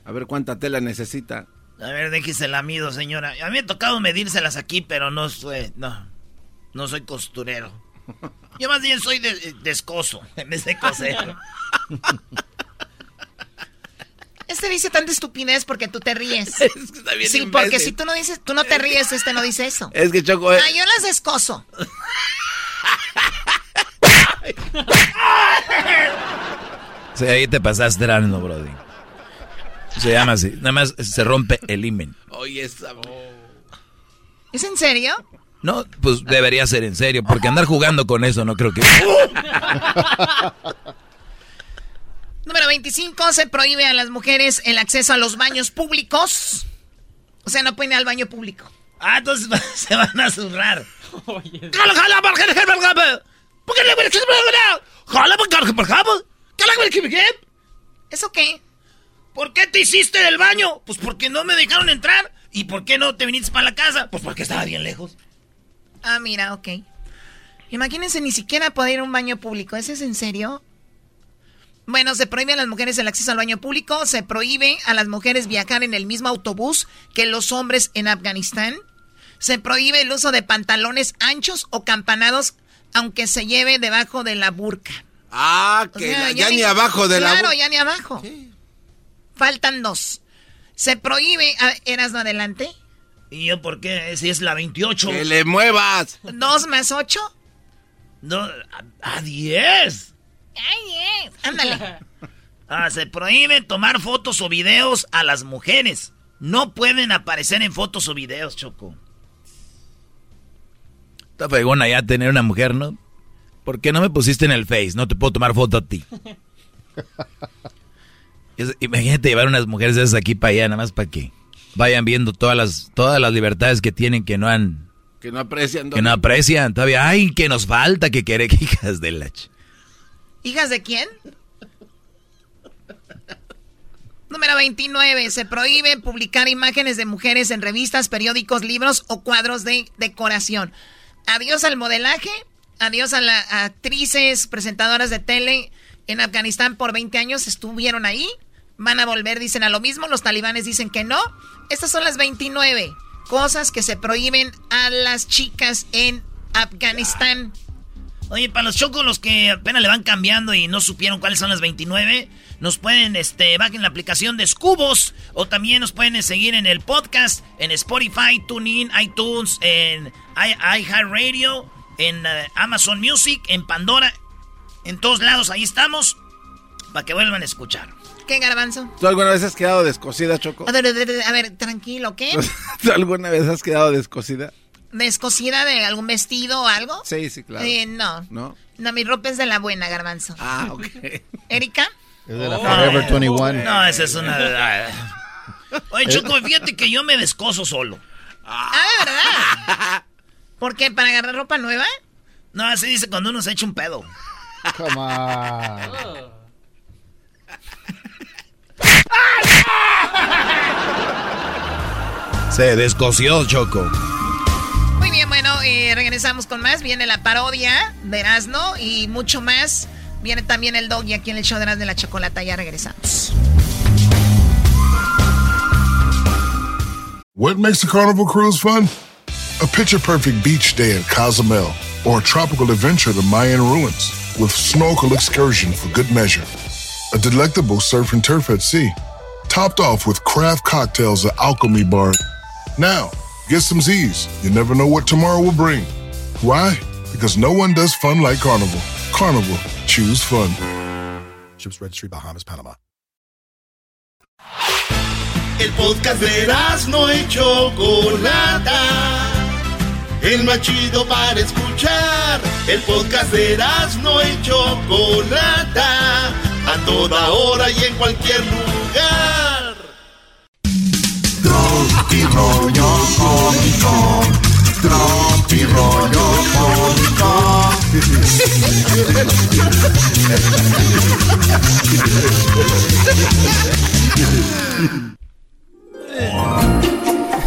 A ver cuánta tela necesita. A ver, déjese la mido, señora. A mí me ha tocado medírselas aquí, pero no soy, no, no soy costurero. Yo más bien soy de, descoso, en vez de coser. Este dice tanta estupidez porque tú te ríes. está bien sí, imbécil. porque si tú no dices, tú no te ríes, este no dice eso. Es que Choco... eh, Ah, yo las descoso. Sí, ahí te pasaste no, Brody. Se llama así. Nada más se rompe el imen. Oye, esa... ¿Es en serio? No, pues debería ser en serio, porque andar jugando con eso no creo que... Número 25, se prohíbe a las mujeres el acceso a los baños públicos. O sea, no pueden ir al baño público. Ah, entonces se van a zurrar. ¿Eso qué? ¿Por qué te hiciste del baño? Pues porque no me dejaron entrar. ¿Y por qué no te viniste para la casa? Pues porque estaba bien lejos. Ah, mira, ok. Imagínense ni siquiera poder ir a un baño público. ¿Ese es en serio? Bueno, se prohíbe a las mujeres el acceso al baño público, se prohíbe a las mujeres viajar en el mismo autobús que los hombres en Afganistán, se prohíbe el uso de pantalones anchos o campanados aunque se lleve debajo de la burca. Ah, que ya, ni, abajo de la. Claro, ya ni abajo. Faltan dos. Se prohíbe... ¿Eras no adelante? ¿Y yo por qué? Si es la 28. ¡Que le muevas! ¿Dos más ocho? No, a 10. ¡Ay, Ándale. Ah, se prohíbe tomar fotos o videos a las mujeres. No pueden aparecer en fotos o videos, Choco. Está fregona ya tener una mujer, ¿no? ¿Por qué no me pusiste en el Face? No te puedo tomar foto a ti. imagínate llevar unas mujeres esas aquí para allá, nada más para que vayan viendo todas las, todas las libertades que tienen que no han... Que no aprecian. Que no aprecian. Todavía, ay, que nos falta que querer hijas de la... ¿Hijas de quién? Número 29. Se prohíbe publicar imágenes de mujeres en revistas, periódicos, libros o cuadros de decoración. Adiós al modelaje. Adiós a las actrices, presentadoras de tele en Afganistán por 20 años estuvieron ahí. Van a volver, dicen a lo mismo. Los talibanes dicen que no. Estas son las 29 cosas que se prohíben a las chicas en Afganistán. Oye, para los chocos, los que apenas le van cambiando y no supieron cuáles son las 29, nos pueden, este, bajen la aplicación de Scubos o también nos pueden seguir en el podcast, en Spotify, TuneIn, iTunes, en iHeartRadio, en eh, Amazon Music, en Pandora, en todos lados, ahí estamos, para que vuelvan a escuchar. ¿Qué, Garbanzo? ¿Tú alguna vez has quedado descosida, Choco? A ver, a ver, tranquilo, ¿qué? ¿Tú alguna vez has quedado descosida? ¿Descosida de algún vestido o algo? Sí, sí, claro. Eh, no. ¿No? No, mi ropa es de la buena, garbanzo. Ah, ok. ¿Erika? Es de la Forever 21. No, esa es una... Oye, Choco, fíjate que yo me descoso solo. Ah, ¿verdad? ¿Por qué? ¿Para agarrar ropa nueva? No, así dice cuando uno se echa un pedo. Come on. Se descoció, Choco. Muy bien, bueno, eh, regresamos con más. Viene la parodia de Erasmo y mucho más. Viene también el dog y aquí en el show de Erasmo de la Chocolata. Ya regresamos. What makes a carnival cruise fun? A picture perfect beach day at Cozumel or a tropical adventure to Mayan ruins with snorkel excursion for good measure. A delectable surf and turf at sea, topped off with craft cocktails at Alchemy Bar. Now, get some Z's. You never know what tomorrow will bring. Why? Because no one does fun like Carnival. Carnival, choose fun. Ships Registry, Bahamas, Panama. El podcast de no hecho Chocolata. El más chido para escuchar. El podcast de no hecho Chocolata. A toda hora y en cualquier lugar. Tropi rollo cómico. Tropi rollo cómico.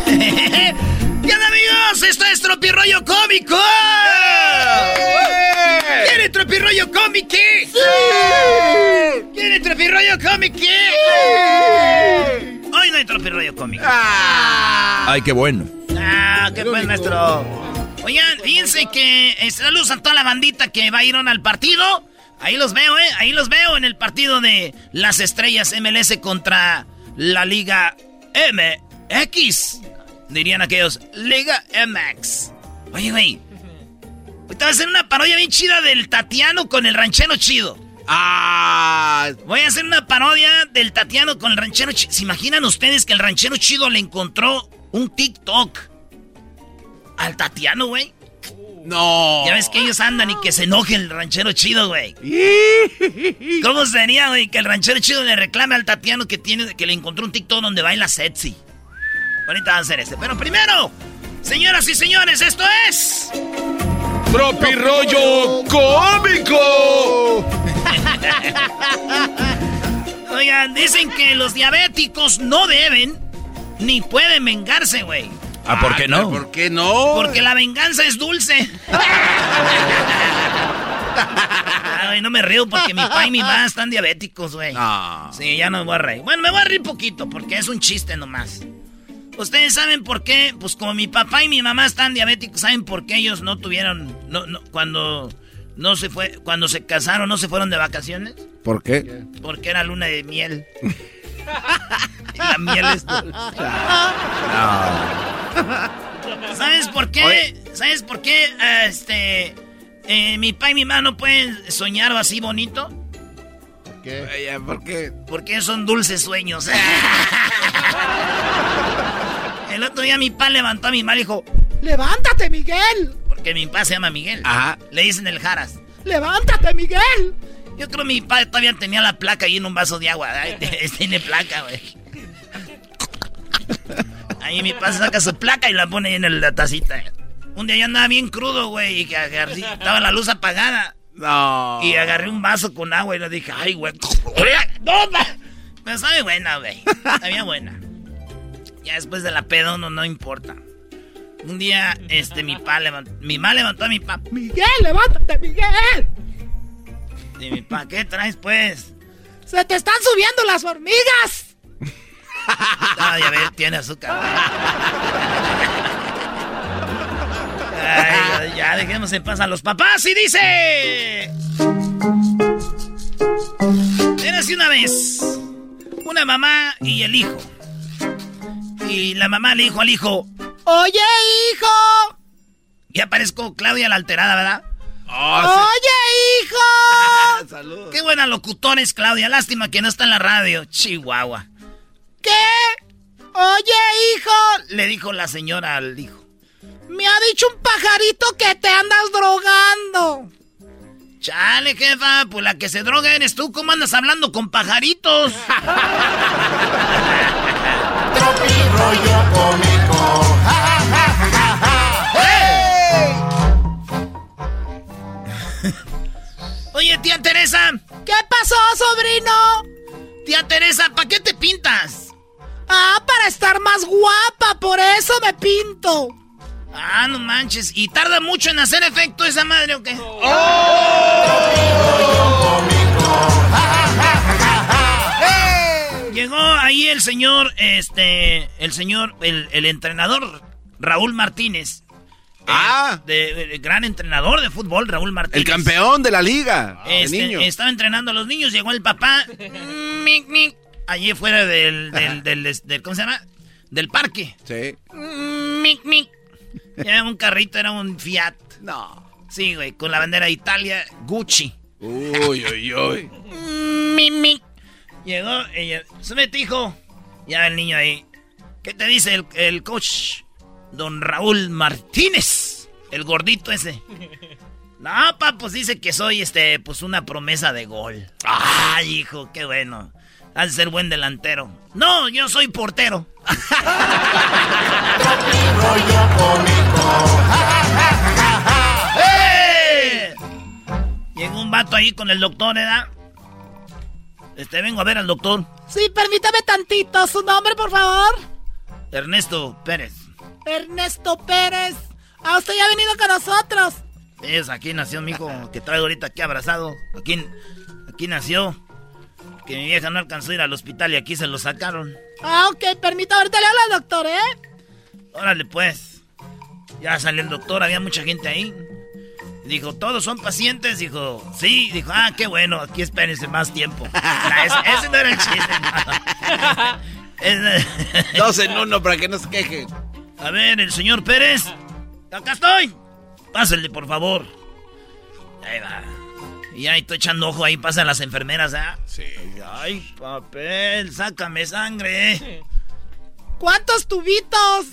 ¿Qué onda, amigos? Esto es Tropirollo Cómico. ¿Quiere Tropirollo Cómico? ¡Sí! ¿Quiere Tropirollo Cómico? ¡Sí! Hay Tropirollo Cómico. Ay, qué bueno. Ah, qué buen nuestro. Oigan, fíjense que eh, saludos a toda la bandita que va a ir al partido. Ahí los veo, ¿eh? Ahí los veo en el partido de las estrellas MLS contra la Liga MX. Dirían aquellos, Liga MX. Oye, güey. Ahorita va a hacer una parodia bien chida del Tatiano con el ranchero chido. Ah. Voy a hacer una parodia del Tatiano con el ranchero chido. ¿Se imaginan ustedes que el ranchero chido le encontró un TikTok al Tatiano, güey? No. Ya ves que ellos andan y que se enoje el ranchero chido, güey. ¿Cómo sería, güey, que el ranchero chido le reclame al Tatiano que tiene que le encontró un TikTok donde baila sexy? Ahorita va a hacer este. Pero primero, señoras y señores, esto es. Tropi rollo cómico. Oigan, dicen que los diabéticos no deben ni pueden vengarse, güey. ¿Ah, por qué no? ¿Por qué no? Porque la venganza es dulce. Ay, no me río porque mi papá y mi mamá están diabéticos, güey. Sí, ya no me voy a reír. Bueno, me voy a reír poquito porque es un chiste nomás. Ustedes saben por qué, pues como mi papá y mi mamá están diabéticos, ¿saben por qué ellos no tuvieron, no, no, cuando no se fue, cuando se casaron, no se fueron de vacaciones? ¿Por qué? Porque era luna de miel. la miel es dulce. ¿Sabes por qué? ¿Sabes por qué? Este, eh, mi papá y mi mamá no pueden soñar así bonito. ¿Por qué? ¿Por qué? Porque son dulces sueños. El otro día mi papá levantó a mi mamá y dijo, ¡Levántate, Miguel! Porque mi papá se llama Miguel. Ajá. Le dicen el Jaras. ¡Levántate, Miguel! Yo creo que mi padre todavía tenía la placa ahí en un vaso de agua. Ay, Tiene placa, güey. Ahí mi padre saca su placa y la pone ahí en la tacita. Un día yo andaba bien crudo, güey, y que agarré- estaba la luz apagada. No. Y agarré un vaso con agua y le dije, ay, güey. ¡No! Pero sabe buena, güey. Sabía buena. Ya después de la pedo no, no importa. Un día, este, mi pa levantó, mi mamá levantó a mi pa. ¡Miguel, levántate, Miguel! Y mi pa, ¿qué traes, pues? ¡Se te están subiendo las hormigas! Ah, ya tiene azúcar. Ya dejemos en paz a los papás y dice... Érase una vez una mamá y el hijo. Y la mamá le dijo al hijo, Oye, hijo. Ya parezco Claudia la alterada, ¿verdad? Oye, hijo. Qué buena locutora es Claudia. Lástima que no está en la radio. Chihuahua. ¿Qué? Oye, hijo. Le dijo la señora al hijo. Me ha dicho un pajarito que te andas drogando. Chale, jefa, pues la que se droga eres tú. ¿Cómo andas hablando con pajaritos? rollo cómico. Oye, tía Teresa. ¿Qué pasó, sobrino? Tía Teresa, ¿para qué te pintas? Ah, para estar más guapa, por eso me pinto. Ah, no manches. ¿Y tarda mucho en hacer efecto esa madre o qué? Llegó ahí el señor, este, el señor, el, el entrenador Raúl Martínez. Ah. De, de- gran entrenador de fútbol, Raúl Martínez. El campeón de la liga. de Este, niños. estaba entrenando a los niños, llegó el papá. mic, mic, allí fuera del, del, del- del- ¿cómo se llama? Del parque. Sí. Mic, mic. Era un carrito, era un Fiat. No. Sí, güey, con la bandera de Italia, Gucci. Uy, uy, uy. Mi, mi. Llegó, ella, súbete, hijo. Ya el niño ahí. ¿Qué te dice el, el coach? Don Raúl Martínez. El gordito ese. No, pa, pues dice que soy, este, pues una promesa de gol. Ay, hijo, qué bueno. Has de ser buen delantero. No, yo soy portero. ¡Eh! Llegó un vato ahí con el doctor, ¿verdad? Este, vengo a ver al doctor. Sí, permítame tantito. ¿Su nombre, por favor? Ernesto Pérez. Ernesto Pérez. Ah, usted ya ha venido con nosotros. Es aquí nació mi hijo que traigo ahorita aquí abrazado. Aquí, aquí nació. Que mi vieja no alcanzó a ir al hospital y aquí se lo sacaron. Ah, ok, permítame. Ahorita le hablo al doctor, ¿eh? Órale pues. Ya salió el doctor, había mucha gente ahí. Dijo, ¿todos son pacientes? Dijo, sí. Dijo, ah, qué bueno, aquí espérense más tiempo. Ese, ese no era el chiste. no. Dos en uno para que no se quejen. A ver, el señor Pérez. Acá estoy. Pásenle, por favor. Ahí va. Y ahí estoy echando ojo, ahí pasan las enfermeras, ¿ah? Sí. Ay, papel, sácame sangre. ¿Cuántos tubitos?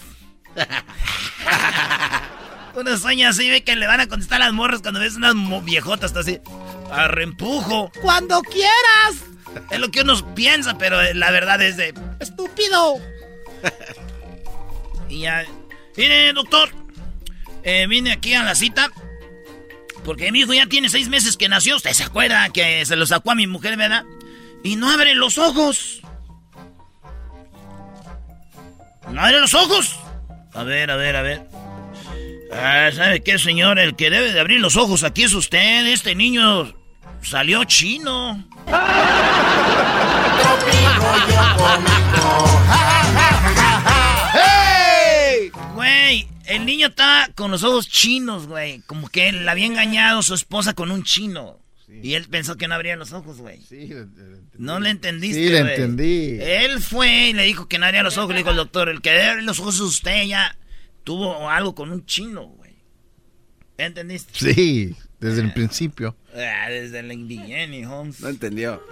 Uno sueña así, ve que le van a contestar las morras cuando ves unas viejotas, está así. A reempujo. Cuando quieras. Es lo que uno piensa, pero la verdad es de. Estúpido. Y ya. Mire, doctor. eh, vine aquí a la cita. Porque mi hijo ya tiene seis meses que nació. Usted se acuerda que se lo sacó a mi mujer, ¿verdad? Y no abre los ojos. ¿No abre los ojos? A ver, a ver, a ver. Ah, ¿Sabe qué, señor? El que debe de abrir los ojos aquí es usted. Este niño salió chino. ¡Hey! Güey, el niño está con los ojos chinos, güey. Como que le había engañado su esposa con un chino. Y él pensó que no abría los ojos, güey. Sí, No le entendiste, Sí, le güey. entendí. Él fue y le dijo que no abría los ojos. Le dijo el doctor, el que debe abrir los ojos es usted. Ya tuvo algo con un chino, güey. ¿Entendiste? Sí, desde el principio. Ah, desde el beginning, Holmes. No entendió.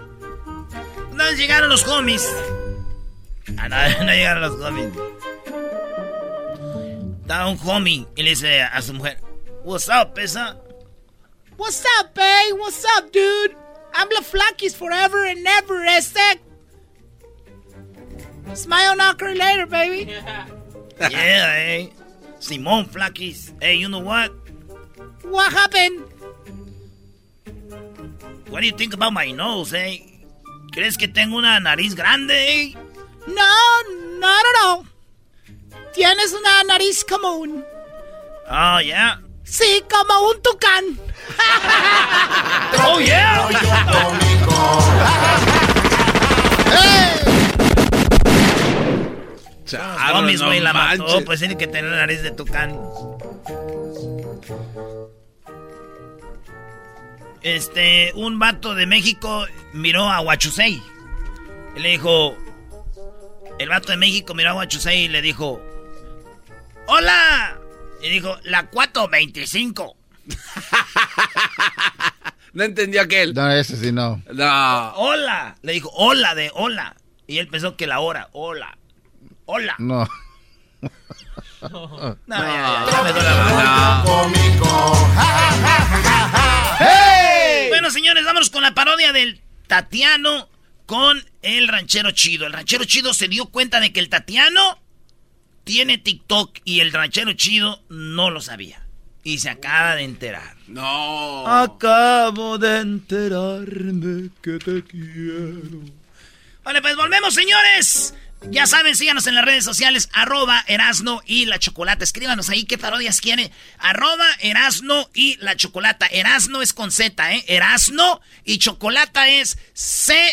No llegaron los homies. Ah, no, no llegaron los homies. Estaba un homie y le dice a su mujer, What's up, pesa? What's up, babe? What's up, dude? I'm La Flakis forever and never, este. Smile knocker later, baby. yeah, eh. Simón Flakis. Hey, you know what? What happened? What do you think about my nose, eh? ¿Crees que tengo una nariz grande, eh? No, not at all. Tienes una nariz común. Oh, yeah. Sí, como un tucán. oh, yeah. Homies, no güey, la mató. Pues tiene que tener nariz de tucán. Este, un vato de México miró a Huachusei. Y le dijo. El vato de México miró a Huachusei y le dijo. ¡Hola! Y dijo, la 425. No entendió aquel. No, ese sí no. No. ¡Hola! Le dijo, hola de hola. Y él pensó que la hora, hola. Hola. No. No, ya, ya, ya me duele la ¡Hey! Bueno, señores, vámonos con la parodia del Tatiano con el ranchero chido. El ranchero chido se dio cuenta de que el Tatiano tiene TikTok y el ranchero chido no lo sabía. Y se acaba de enterar. No. Acabo de enterarme que te quiero. Vale, pues volvemos, señores. Ya saben, síganos en las redes sociales, arroba Erasno y la Chocolata. Escríbanos ahí qué parodias quieren. Arroba Erasno y la Chocolata. Erasno es con Z, ¿eh? Erasno y Chocolata es C-H-O-K,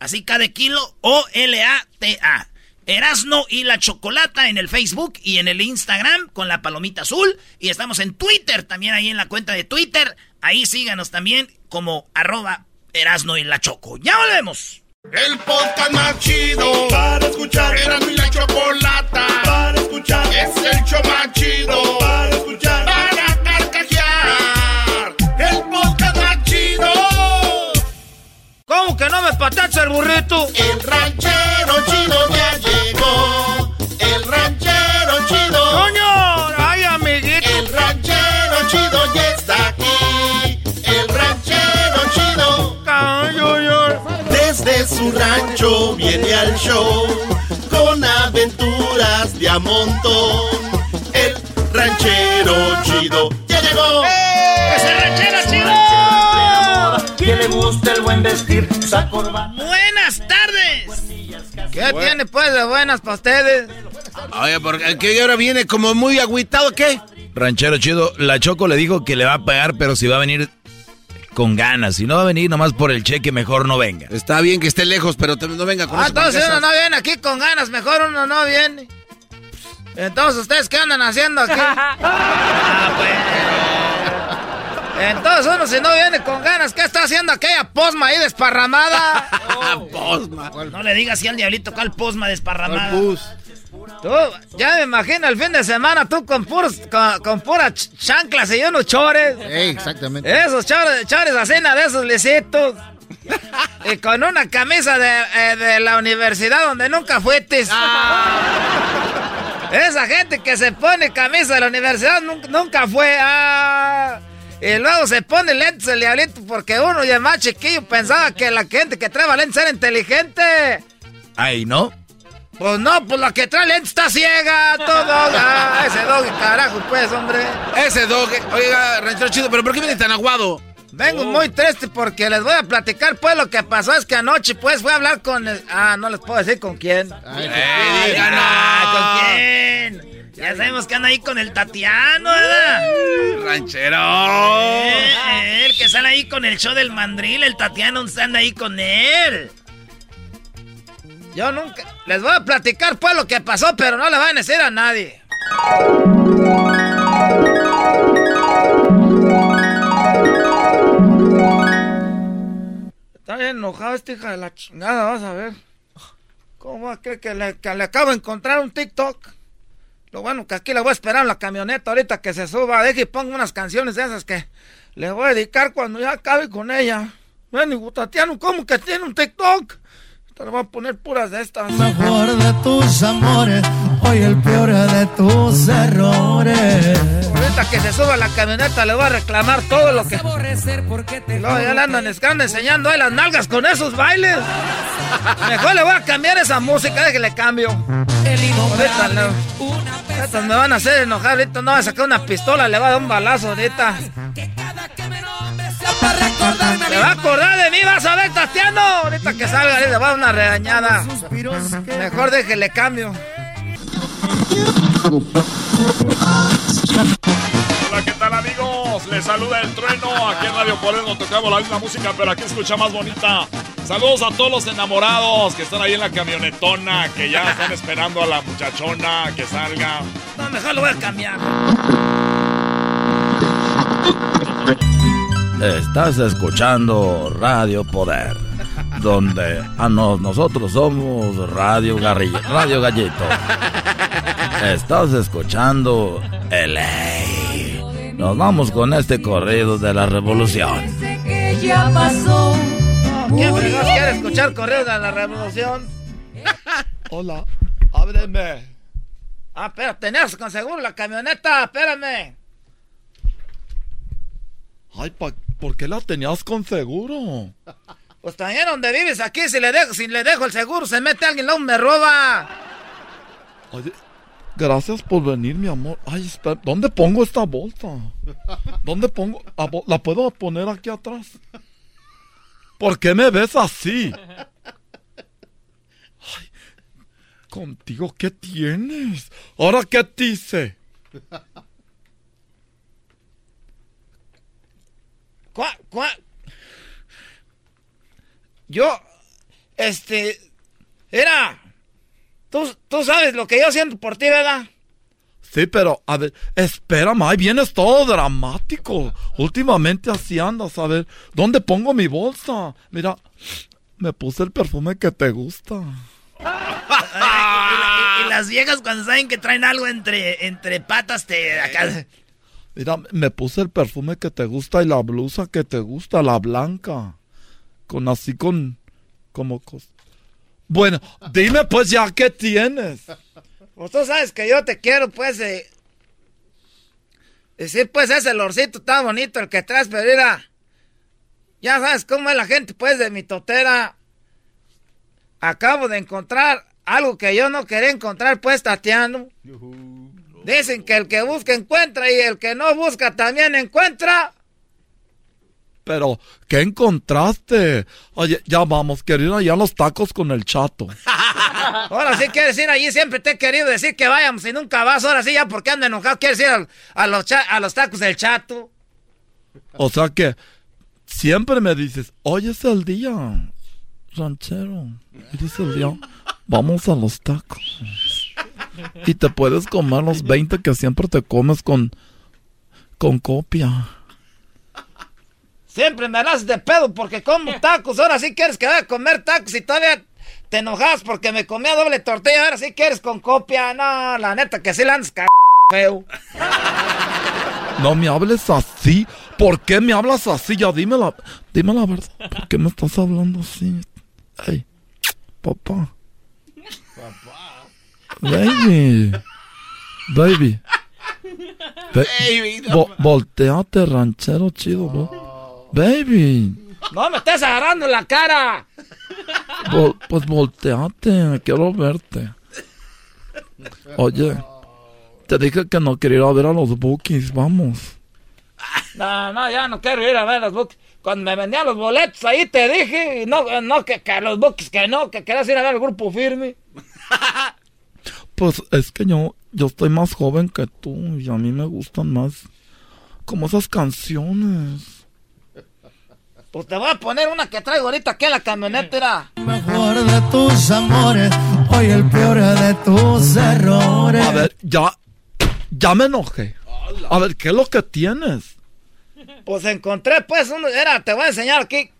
así K de kilo, O-L-A-T-A. Erasno y la Chocolata en el Facebook y en el Instagram con la palomita azul. Y estamos en Twitter también ahí en la cuenta de Twitter. Ahí síganos también como arroba Erasno y la Choco. Ya volvemos. El podcast más chido para escuchar. Era mi la chocolata para escuchar. Es el show más chido para escuchar. Para carcajear. El podcast más chido. ¿Cómo que no me patacha el burrito? El ranchero chido ya llegó. Su rancho viene al show con aventuras de a montón. El ranchero chido ya llegó. ¡Es el ranchero chido! Que le gusta el buen vestir, esa corbata. Buenas tardes. ¿Qué tiene pues de buenas para ustedes? Oye, porque que ahora viene como muy agüitado, ¿qué? Ranchero chido, la Choco le dijo que le va a pagar, pero si va a venir con ganas. Si no va a venir nomás por el cheque, mejor no venga. Está bien que esté lejos, pero no venga con Ah, entonces uno no viene aquí con ganas, mejor uno no viene. Entonces, ¿ustedes qué andan haciendo aquí? Entonces uno si no viene con ganas, ¿qué está haciendo aquella posma ahí desparramada? posma. No le digas así al diablito cuál posma desparramada. Tú, ya me imagino el fin de semana tú con puros, con, con puras ch- chanclas y unos chores. exactamente. Esos chores, chores así, de esos lisitos. y con una camisa de, eh, de la universidad donde nunca fuiste. Esa gente que se pone camisa de la universidad nunca, nunca fue. ah. Y luego se pone lentes el diablito porque uno ya más chiquillo pensaba que la gente que trae lentes era inteligente. Ay, ¿no? Pues no, pues la que trae lentes está ciega, todo. Ah, ese dog, carajo, pues, hombre. Ese dog, oiga, ranchero chido, pero ¿por qué viene tan aguado? Vengo muy triste porque les voy a platicar pues lo que pasó es que anoche pues fui a hablar con el... Ah, no les puedo decir con quién. Ay, ¿Con quién? Ya sabemos que anda ahí con el Tatiano, ¿verdad? ¡Ranchero! Eh, el que sale ahí con el show del mandril, el Tatiano anda ahí con él. Yo nunca... Les voy a platicar pues lo que pasó, pero no le van a decir a nadie. Está bien enojado esta hija de la chingada, vas a ver. ¿Cómo va a creer que le, que le acabo de encontrar un TikTok? Lo bueno que aquí le voy a esperar en la camioneta ahorita que se suba. Deje y ponga unas canciones de esas que le voy a dedicar cuando ya acabe con ella. Ven, y Tatiano, ¿cómo que tiene un TikTok? Te le voy a poner puras de estas. Mejor de tus amores, hoy el peor de tus errores. Ahorita que se suba a la camioneta le voy a reclamar todo lo que. Y luego ya le andan escando enseñando ahí las nalgas con esos bailes. Mejor le voy a cambiar esa música, déjale cambio. Ahorita no. Estas me van a hacer enojar, ahorita no va a sacar una pistola, le va a dar un balazo ahorita. Se va a acordar de mí, vas a ver, Tatiano. Ahorita que salga, le va a dar una regañada. Mejor déjele cambio. Hola, ¿qué tal amigos? Les saluda el trueno. Aquí en Radio Poder tocamos la misma música, pero aquí escucha más bonita. Saludos a todos los enamorados que están ahí en la camionetona, que ya están esperando a la muchachona que salga. No, mejor lo voy a cambiar. Estás escuchando Radio Poder, donde a nosotros somos Radio Garrillo, Radio Gallito. Estás escuchando el Nos vamos con este corrido de la revolución. ya pasó. ¿Quién quiere escuchar corrido de la revolución? Hola, ábreme. Ah, pero tenés con seguro la camioneta, espérame. Ay, ¿por qué la tenías con seguro? Pues también donde vives aquí, si le dejo, si le dejo el seguro, se mete alguien, luego me roba. Oye, gracias por venir, mi amor. Ay, espera, ¿dónde pongo esta bolsa? ¿Dónde pongo? ¿La puedo poner aquí atrás? ¿Por qué me ves así? Ay, contigo, ¿qué tienes? ¿Ahora qué te hice? ¿Cuál? ¿Cuál? Yo, este, era, tú, tú sabes lo que yo siento por ti, ¿verdad? Sí, pero, a ver, espérame, ahí vienes todo dramático. Últimamente así andas, a ver, ¿dónde pongo mi bolsa? Mira, me puse el perfume que te gusta. y, las viejas cuando saben que traen algo entre, entre patas te... Acá... Mira, me puse el perfume que te gusta y la blusa que te gusta, la blanca. Con así con... como... Bueno, dime pues ya qué tienes. Pues tú sabes que yo te quiero, pues... Eh, decir, pues ese lorcito tan bonito el que traes, pero mira... Ya sabes cómo es la gente, pues, de mi totera. Acabo de encontrar algo que yo no quería encontrar, pues, Tatiano. Dicen que el que busca encuentra y el que no busca también encuentra. Pero, ¿qué encontraste? Oye, ya vamos, querido, allá a los tacos con el chato. ahora sí quieres ir allí, siempre te he querido decir que vayamos y nunca vas. Ahora sí, ya porque ando enojado, quieres ir a, los, a los tacos del chato. O sea que siempre me dices, hoy es el día, ranchero. Hoy es el día, vamos a los tacos. Y te puedes comer los 20 que siempre te comes con, con copia. Siempre me das de pedo porque como tacos. Ahora sí quieres que vaya a comer tacos y todavía te enojas porque me comía doble tortilla. Ahora sí quieres con copia. No, la neta que sí la andas feo. No me hables así. ¿Por qué me hablas así? Ya dime la, dime la verdad. ¿Por qué me estás hablando así? Ay, papá. Baby. Baby. Baby. volteate, ranchero chido. Baby. No me estés agarrando la cara. pues volteate, quiero verte. Oye, te dije que no quería ir a ver a los bookies, vamos. No, no, ya no quiero ir a ver a los bookies. cuando me vendían los boletos, ahí te dije, y no, no que, que los buques que no, que querías ir a ver el grupo firme. Pues es que yo, yo estoy más joven que tú y a mí me gustan más como esas canciones. Pues te voy a poner una que traigo ahorita aquí en la camioneta. Era. Mejor de tus amores, hoy el peor de tus errores. A ver, ya, ya me enojé. A ver, ¿qué es lo que tienes? Pues encontré, pues, uno, era, te voy a enseñar aquí.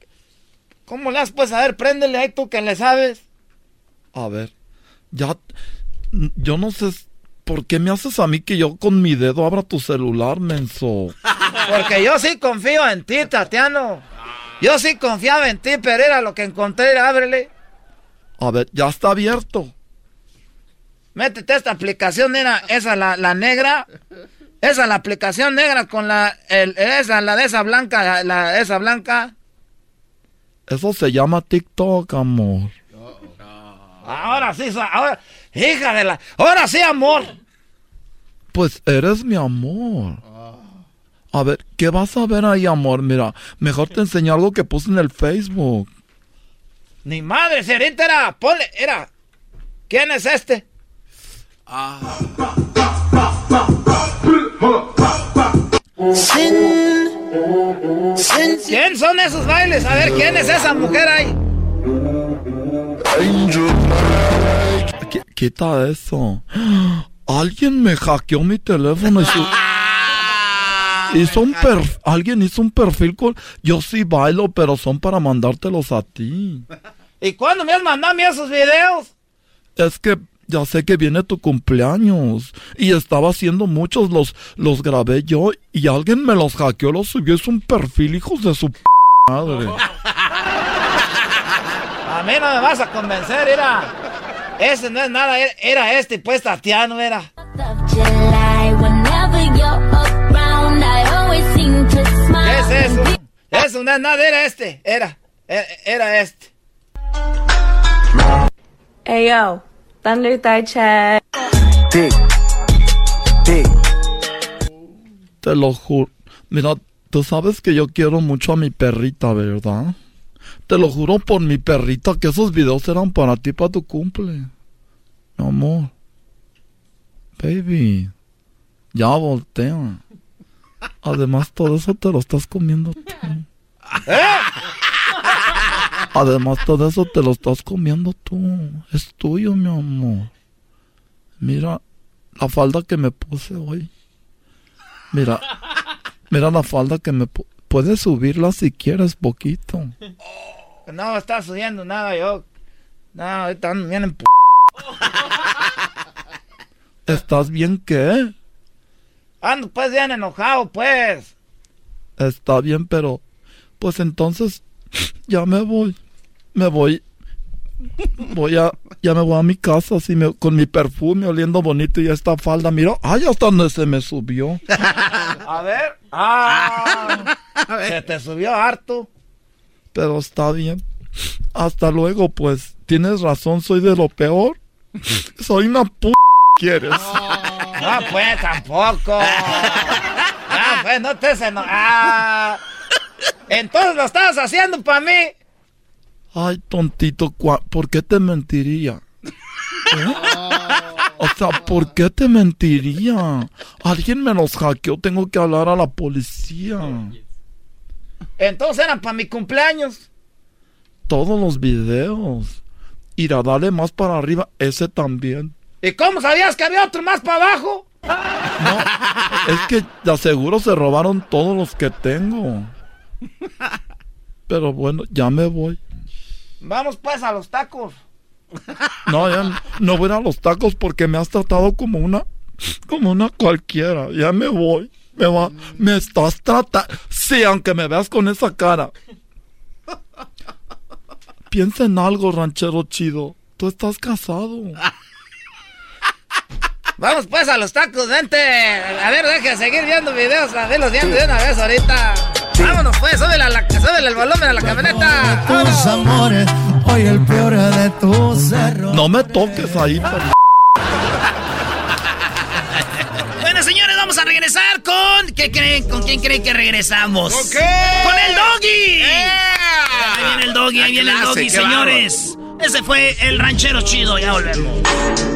¿Cómo le has, pues, a ver, préndele ahí tú que le sabes. A ver, ya, yo no sé por qué me haces a mí que yo con mi dedo abra tu celular, menso. Porque yo sí confío en ti, Tatiano. Yo sí confiaba en ti, pero era lo que encontré, ábrele. A ver, ya está abierto. Métete esta aplicación, era esa la, la negra. Esa la aplicación negra con la el, esa la de esa blanca, la esa blanca. Eso se llama TikTok, amor. Ahora sí, ahora hija de la, ahora sí, amor. Pues eres mi amor. A ver, ¿qué vas a ver ahí, amor? Mira, mejor te enseño algo que puse en el Facebook. Ni madre, Cerita era, ponle, era. ¿Quién es este? Ah. ¿Quién son esos bailes? A ver, ¿quién es esa mujer ahí? Qu- Quita eso. Alguien me hackeó mi teléfono y su... Hizo un alguien hizo un perfil con... Yo sí bailo, pero son para mandártelos a ti. ¿Y cuándo me has mandado a mí esos videos? Es que ya sé que viene tu cumpleaños y estaba haciendo muchos, los, los grabé yo y alguien me los hackeó, los subió, es un perfil, hijos de su p madre. A mí no me vas a convencer, era. Ese no es nada, era- era este, pues Tatiano era. ¿Qué es eso? Eso no es nada, era este, era, era, era este. Hey yo, Thunder Thigh Chat. Te lo juro. Mira, tú sabes que yo quiero mucho a mi perrita, ¿verdad? Te lo juro por mi perrita que esos videos eran para ti, para tu cumple. Mi amor. Baby. Ya voltea. Además, todo eso te lo estás comiendo tú. Además, todo eso te lo estás comiendo tú. Es tuyo, mi amor. Mira la falda que me puse hoy. Mira, mira la falda que me... pu- Puedes subirla si quieres poquito. No está subiendo nada yo. No, ahorita ando bien en p... ¿Estás bien qué? Ando pues bien enojado, pues. Está bien, pero... Pues entonces ya me voy. Me voy. Voy a... Ya me voy a mi casa así me- con mi perfume oliendo bonito y esta falda. Mira, ay, hasta donde se me subió. A ver. Ah, se te subió harto. Pero está bien. Hasta luego, pues. Tienes razón, soy de lo peor. Soy una p... ¿Quieres? No, pues tampoco. No, pues no te eno- Ah. Entonces lo estabas haciendo para mí. Ay, tontito, ¿por qué te mentiría? ¿Eh? O sea, ¿por qué te mentiría? Alguien me los hackeó, tengo que hablar a la policía. Entonces eran para mi cumpleaños. Todos los videos. Ir a darle más para arriba, ese también. ¿Y cómo sabías que había otro más para abajo? Es que de aseguro se robaron todos los que tengo. Pero bueno, ya me voy. Vamos pues a los tacos. No, ya no- no voy a los tacos porque me has tratado como una, como una cualquiera. Ya me voy. Me va, me estás tratando. Sí, aunque me veas con esa cara. Piensa en algo, ranchero chido. Tú estás casado. Vamos pues a los tacos, vente. A ver, deje de seguir viendo videos. A ver los viendo de una vez ahorita. Vámonos pues, súbele, a la, súbele el volumen a la camioneta. Tus amores, hoy el peor de tus errores. No me toques ahí, por Bueno, señores, vamos a regresar con qué creen? ¿Con quién creen que regresamos? ¿Con qué? ¡Con el doggy! Ahí viene el doggy, ahí viene el doggy, señores. Ese fue el ranchero chido, ya volvemos.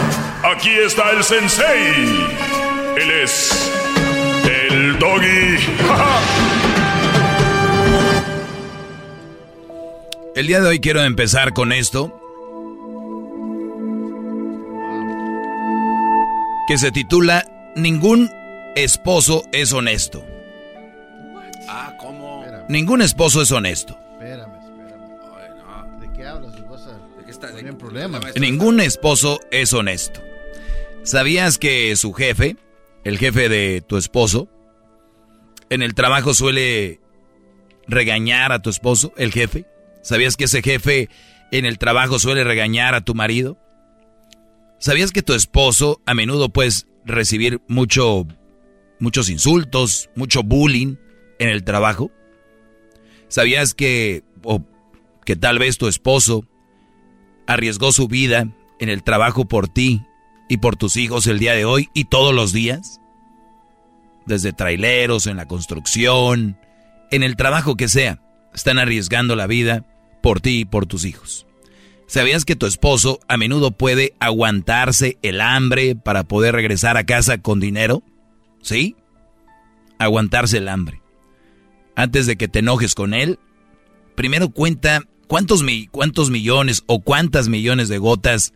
Aquí está el sensei. Él es el doggy. El día de hoy quiero empezar con esto. Que se titula Ningún esposo es honesto. Ah, ¿cómo? Ningún esposo es honesto. Espérame, espérame. ¿De qué hablas? Vas a poner en problemas. Ningún esposo es honesto. ¿Sabías que su jefe, el jefe de tu esposo, en el trabajo suele regañar a tu esposo, el jefe? ¿Sabías que ese jefe en el trabajo suele regañar a tu marido? ¿Sabías que tu esposo a menudo puedes recibir mucho, muchos insultos, mucho bullying en el trabajo? ¿Sabías que, o que tal vez tu esposo arriesgó su vida en el trabajo por ti y por tus hijos el día de hoy y todos los días? Desde traileros, en la construcción, en el trabajo que sea, están arriesgando la vida por ti y por tus hijos. ¿Sabías que tu esposo a menudo puede aguantarse el hambre para poder regresar a casa con dinero? ¿Sí? Aguantarse el hambre. Antes de que te enojes con él, primero cuenta cuántos, cuántos millones o cuántas millones de gotas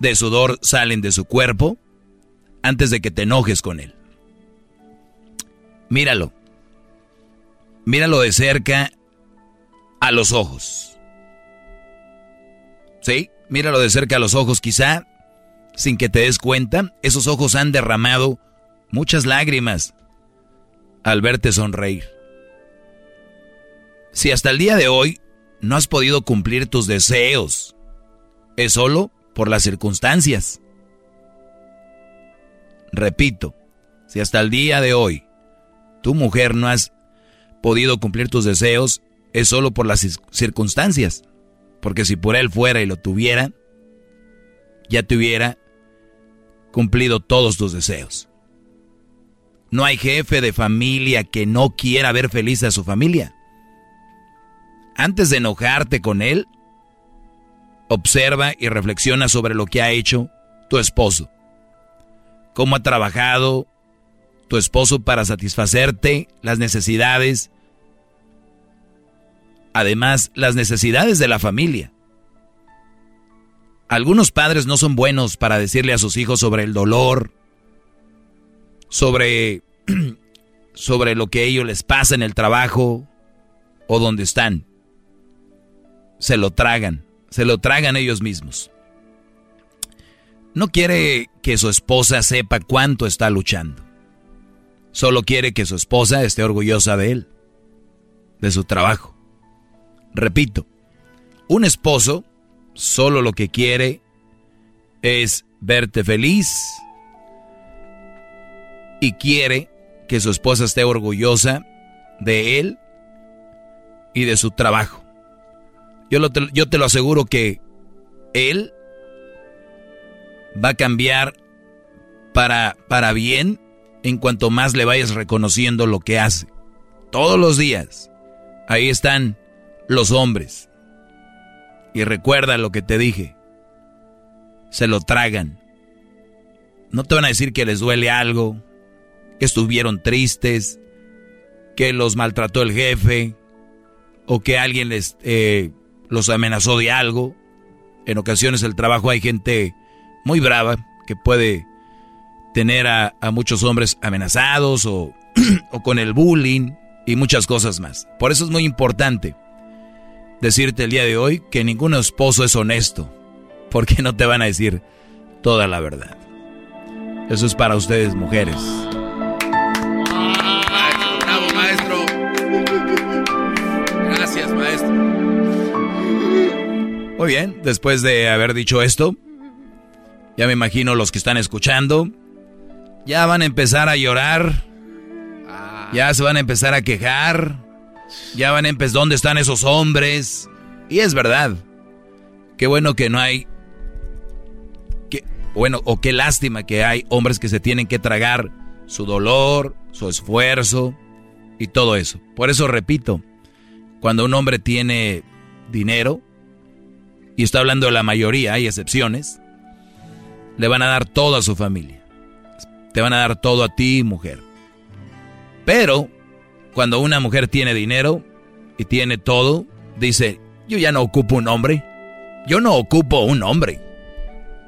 de sudor salen de su cuerpo antes de que te enojes con él. Míralo. Míralo de cerca a los ojos. ¿Sí? Míralo de cerca a los ojos, quizá, sin que te des cuenta, esos ojos han derramado muchas lágrimas al verte sonreír. Si hasta el día de hoy no has podido cumplir tus deseos, es solo por las circunstancias. Repito, si hasta el día de hoy tu mujer no has podido cumplir tus deseos, es solo por las circunstancias. Porque si por él fuera y lo tuviera, ya te hubiera cumplido todos tus deseos. No hay jefe de familia que no quiera ver feliz a su familia. Antes de enojarte con él, observa y reflexiona sobre lo que ha hecho tu esposo. Cómo ha trabajado tu esposo para satisfacerte las necesidades además las necesidades de la familia. Algunos padres no son buenos para decirle a sus hijos sobre el dolor, sobre, sobre lo que a ellos les pasa en el trabajo o donde están. Se lo tragan, se lo tragan ellos mismos. No quiere que su esposa sepa cuánto está luchando. Solo quiere que su esposa esté orgullosa de él, de su trabajo. Repito, un esposo solo lo que quiere es verte feliz y quiere que su esposa esté orgullosa de él y de su trabajo. Yo, yo te lo aseguro que él va a cambiar para, para bien en cuanto más le vayas reconociendo lo que hace. Todos los días. Ahí están los hombres. Y recuerda lo que te dije. Se lo tragan. No te van a decir que les duele algo, que estuvieron tristes, que los maltrató el jefe, o que alguien les eh, los amenazó de algo. En ocasiones el trabajo hay gente muy brava que puede tener a, a muchos hombres amenazados o, o con el bullying y muchas cosas más. Por eso es muy importante decirte el día de hoy que ningún esposo es honesto, porque no te van a decir toda la verdad. Eso es para ustedes, mujeres. Muy bien, después de haber dicho esto, ya me imagino los que están escuchando, ya van a empezar a llorar, ya se van a empezar a quejar, ya van a empezar, ¿dónde están esos hombres? Y es verdad, qué bueno que no hay, que, bueno, o qué lástima que hay hombres que se tienen que tragar su dolor, su esfuerzo y todo eso. Por eso repito, cuando un hombre tiene dinero, y está hablando de la mayoría, hay excepciones, le van a dar todo a su familia. Te van a dar todo a ti, mujer. Pero cuando una mujer tiene dinero y tiene todo, dice, yo ya no ocupo un hombre. Yo no ocupo un hombre.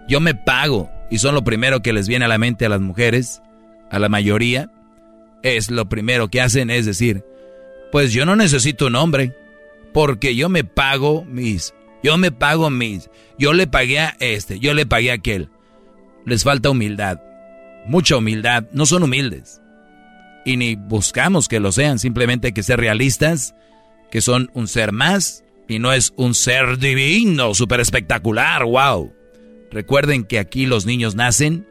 Yo me pago. Y son lo primero que les viene a la mente a las mujeres, a la mayoría, es lo primero que hacen es decir, pues yo no necesito un hombre, porque yo me pago mis, yo me pago mis, yo le pagué a este, yo le pagué a aquel. Les falta humildad, mucha humildad, no son humildes. Y ni buscamos que lo sean, simplemente hay que ser realistas, que son un ser más y no es un ser divino, súper espectacular, wow. Recuerden que aquí los niños nacen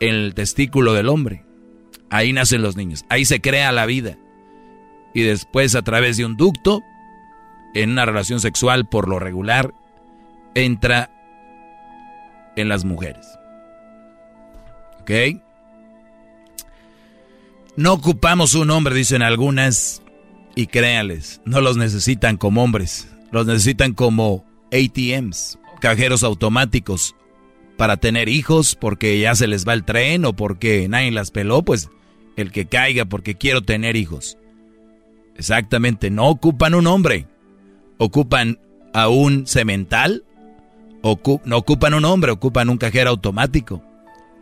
en el testículo del hombre. Ahí nacen los niños, ahí se crea la vida. Y después a través de un ducto, en una relación sexual por lo regular, entra en las mujeres. ¿Ok? No ocupamos un hombre, dicen algunas, y créanles, no los necesitan como hombres, los necesitan como ATMs, cajeros automáticos, para tener hijos, porque ya se les va el tren o porque nadie las peló, pues el que caiga porque quiero tener hijos. Exactamente, no ocupan un hombre, ocupan a un cemental, no ocupan un hombre, ocupan un cajero automático,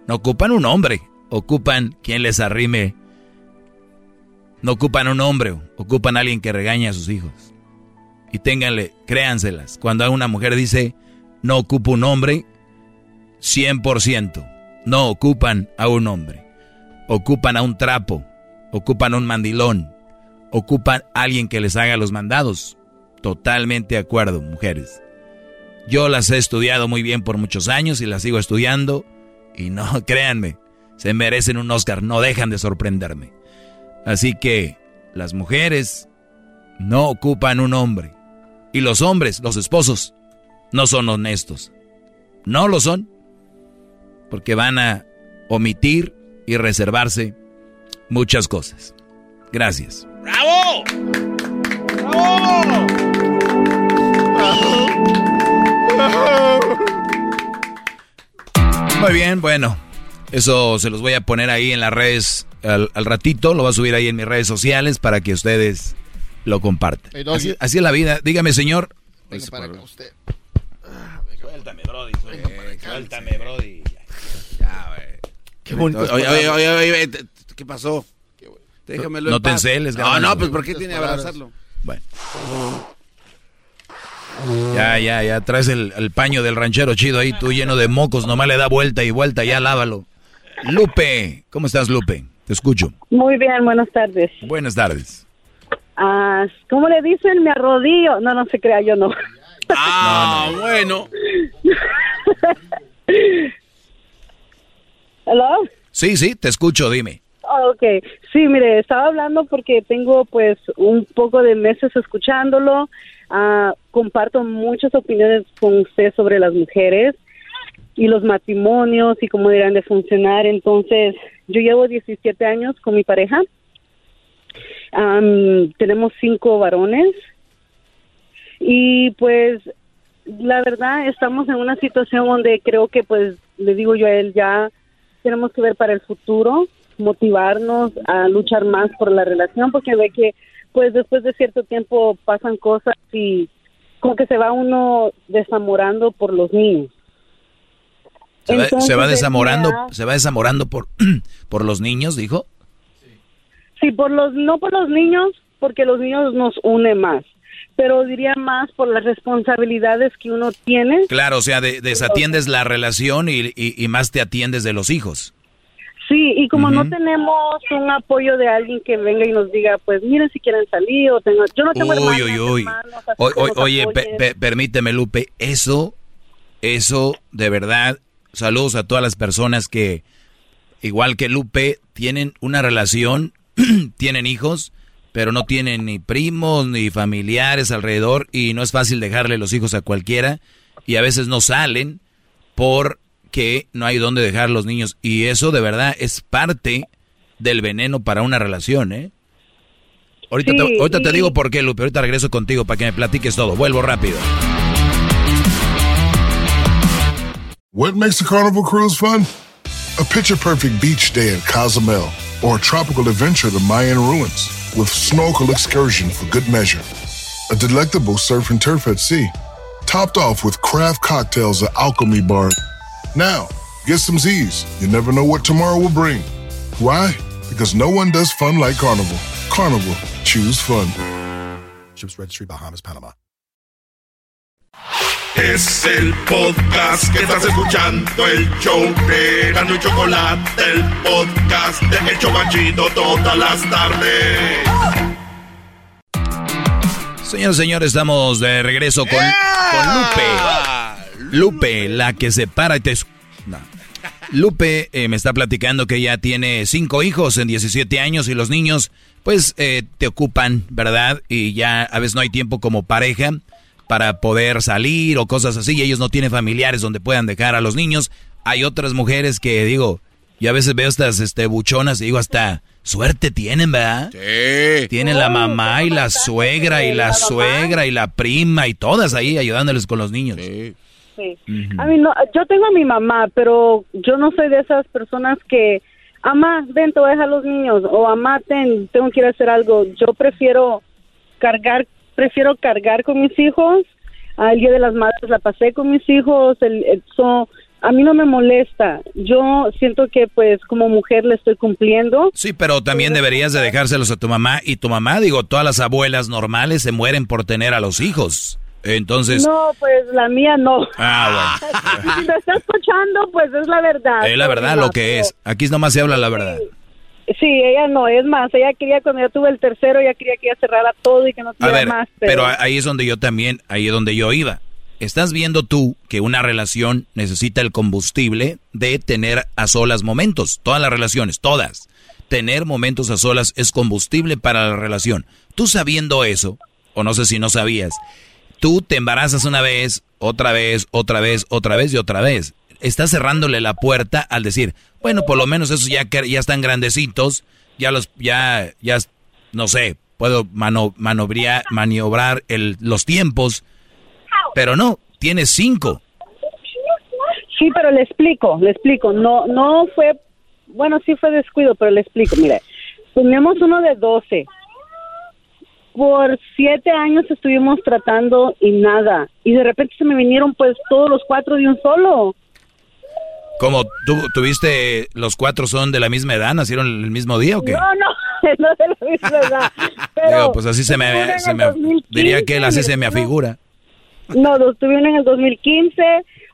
no ocupan un hombre, ocupan quien les arrime, no ocupan un hombre, ocupan a alguien que regañe a sus hijos. Y ténganle, créanselas, cuando una mujer dice, no ocupo un hombre, 100%, no ocupan a un hombre. Ocupan a un trapo, ocupan un mandilón, ocupan a alguien que les haga los mandados. Totalmente de acuerdo, mujeres. Yo las he estudiado muy bien por muchos años y las sigo estudiando y no, créanme, se merecen un Oscar, no dejan de sorprenderme. Así que las mujeres no ocupan un hombre y los hombres, los esposos, no son honestos. No lo son porque van a omitir y reservarse muchas cosas. Gracias. ¡Bravo! ¡Bravo! Muy bien, bueno, eso se los voy a poner ahí en las redes al, ratito, lo voy a subir ahí en mis redes sociales para que ustedes lo compartan. así, es la vida. Dígame, señor. usted. Suéltame, Brody. Suéltame, Brody. Qué bonito. Oye, oye, oye, oye, ¿qué pasó? Déjamelo No te enceles, No, no, pues ¿por qué tiene que abrazarlo? Bueno. Ya, ya, ya, traes el, el, paño del ranchero chido ahí, tú lleno de mocos, nomás le da vuelta y vuelta, ya lávalo. Lupe, ¿cómo estás, Lupe? Te escucho. Muy bien, buenas tardes. Buenas tardes. Ah, ¿Cómo le dicen? Me arrodillo. No, no se crea, yo no. Ah, bueno. ¿Hello? Sí, sí, te escucho, dime. Oh, ok, sí, mire, estaba hablando porque tengo pues un poco de meses escuchándolo. Ah, comparto muchas opiniones con usted sobre las mujeres y los matrimonios y cómo deberían de funcionar. Entonces, yo llevo 17 años con mi pareja. tenemos cinco varones y pues la verdad estamos en una situación donde creo que pues le digo yo a él ya tenemos que ver para el futuro, motivarnos a luchar más por la relación, porque ve que pues después de cierto tiempo pasan cosas y como que se va uno desamorando por los niños. Se va, se va desamorando, se va desamorando por por los niños, dijo. Sí, por los no por los niños, porque los niños nos une más pero diría más por las responsabilidades que uno tiene. Claro, o sea, desatiendes la relación y, y, más te atiendes de los hijos. Sí, y como no tenemos un apoyo de alguien que venga y nos diga, pues miren si quieren salir o tengo, yo no tengo Uy, hermanas, uy, uy. hermanos, Oye, permíteme, Lupe, eso, eso, de verdad, saludos a todas las personas que, igual que Lupe, tienen una relación, tienen hijos, pero no tienen ni primos ni familiares alrededor y no es fácil dejarle los hijos a cualquiera y a veces no salen porque no hay dónde dejar los niños y eso de verdad es parte del veneno para una relación, ¿eh? Ahorita, Sí, te, ahorita te y- digo por qué, Lupe. Ahorita regreso contigo para que me platiques todo. Vuelvo rápido. What makes a carnival cruise fun? A picture perfect beach day at Cozumel or a tropical adventure to Mayan ruins with snorkel excursion for good measure. A delectable surf and turf at sea, topped off with craft cocktails at Alchemy Bar. Now, get some Z's. You never know what tomorrow will bring. Why? Because no one does fun like Carnival. Carnival, choose fun. Ships Registry, Bahamas, Panama. Es el podcast que estás escuchando, el show de Gano y Chocolate, el podcast de El Chobachito todas las tardes. Señores, señores, estamos de regreso con, con Lupe. Lupe, la que se para y te... no. Lupe eh, me está platicando que ella tiene cinco hijos en 17 años y los niños pues eh, te ocupan, ¿verdad? Y ya a veces no hay tiempo como pareja para poder salir o cosas así y ellos no tienen familiares donde puedan dejar a los niños. Hay otras mujeres que digo, yo a veces veo estas este, buchonas y digo hasta suerte tienen, ¿verdad? Sí. Tienen la mamá y la suegra y la suegra y la prima y todas ahí ayudándoles con los niños. Sí. A mí no, yo tengo a mi mamá, pero yo no soy de esas personas que, mamá, ven, te voy a dejar los niños, o mamá, ten, tengo que ir a hacer algo. Yo prefiero cargar, prefiero cargar con mis hijos. Al Día de las Madres la pasé con mis hijos. El, el- so, a mí no me molesta. Yo siento que, pues, como mujer le estoy cumpliendo. Sí, pero también deberías de dejárselos a tu mamá y tu mamá, digo, todas las abuelas normales se mueren por tener a los hijos. Entonces, No, pues la mía no. ah, si me está escuchando, pues es la verdad. bueno, es la verdad lo que es. Aquí nomás se habla la verdad. Sí, ella no, es más, ella quería cuando yo tuve el tercero, ella quería que ella cerrara todo y que no A tuviera ver, más. pero ahí es donde yo también, ahí es donde yo iba. Estás viendo tú que una relación necesita el combustible de tener a solas momentos. Todas las relaciones, todas. Tener momentos a solas es combustible para la relación. Tú sabiendo eso, o no sé si no sabías, tú te embarazas una vez, otra vez, otra vez, otra vez y otra vez. Estás cerrándole la puerta al decir, bueno, por lo menos esos ya, ya están grandecitos, ya los, ya, ya, no sé, puedo mano, maniobrar el, los tiempos, pero no, tienes cinco. Sí, pero le explico, le explico. No, no fue, bueno, sí fue descuido, pero le explico. Mire, tenemos uno de 12. Por siete años estuvimos tratando y nada. Y de repente se me vinieron pues todos los cuatro de un solo. Como tú tuviste, los cuatro son de la misma edad, nacieron el mismo día o qué? No, no, no de la misma edad. Pero Digo, pues así se me, se me 2015, diría que él así se me afigura. No, los tuve uno en el 2015,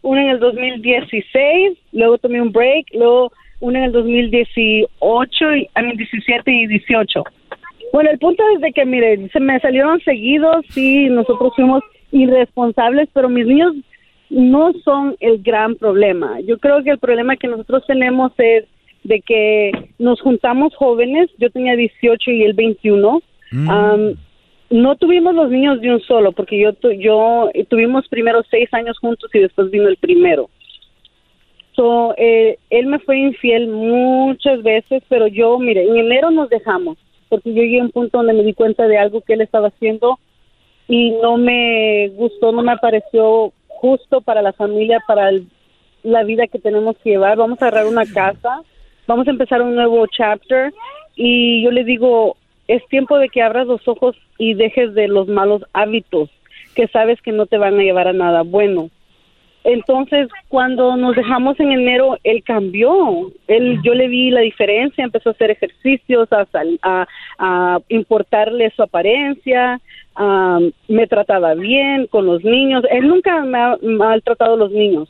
uno en el 2016, luego tomé un break, luego uno en el 2018, y, a mí 17 y 18. Bueno, el punto es de que, mire, se me salieron seguidos, sí, nosotros fuimos irresponsables, pero mis niños no son el gran problema. Yo creo que el problema que nosotros tenemos es de que nos juntamos jóvenes, yo tenía 18 y él 21, Am, no tuvimos los niños de un solo, porque yo, tu- yo eh, tuvimos primero seis años juntos y después vino el primero. So, eh, él me fue infiel muchas veces, pero yo, mire, en enero nos dejamos, porque yo llegué a un punto donde me di cuenta de algo que él estaba haciendo y no me gustó, no me pareció justo para la familia, para la vida que tenemos que llevar. Vamos a agarrar una casa, vamos a empezar un nuevo chapter y yo le digo, es tiempo de que abras los ojos y dejes de los malos hábitos que sabes que no te van a llevar a nada bueno. Entonces, cuando nos dejamos en enero, él cambió. Él, yo le vi la diferencia, empezó a hacer ejercicios, a, sal- a, importarle su apariencia, a- me trataba bien con los niños. Él nunca me ha maltratado a los niños.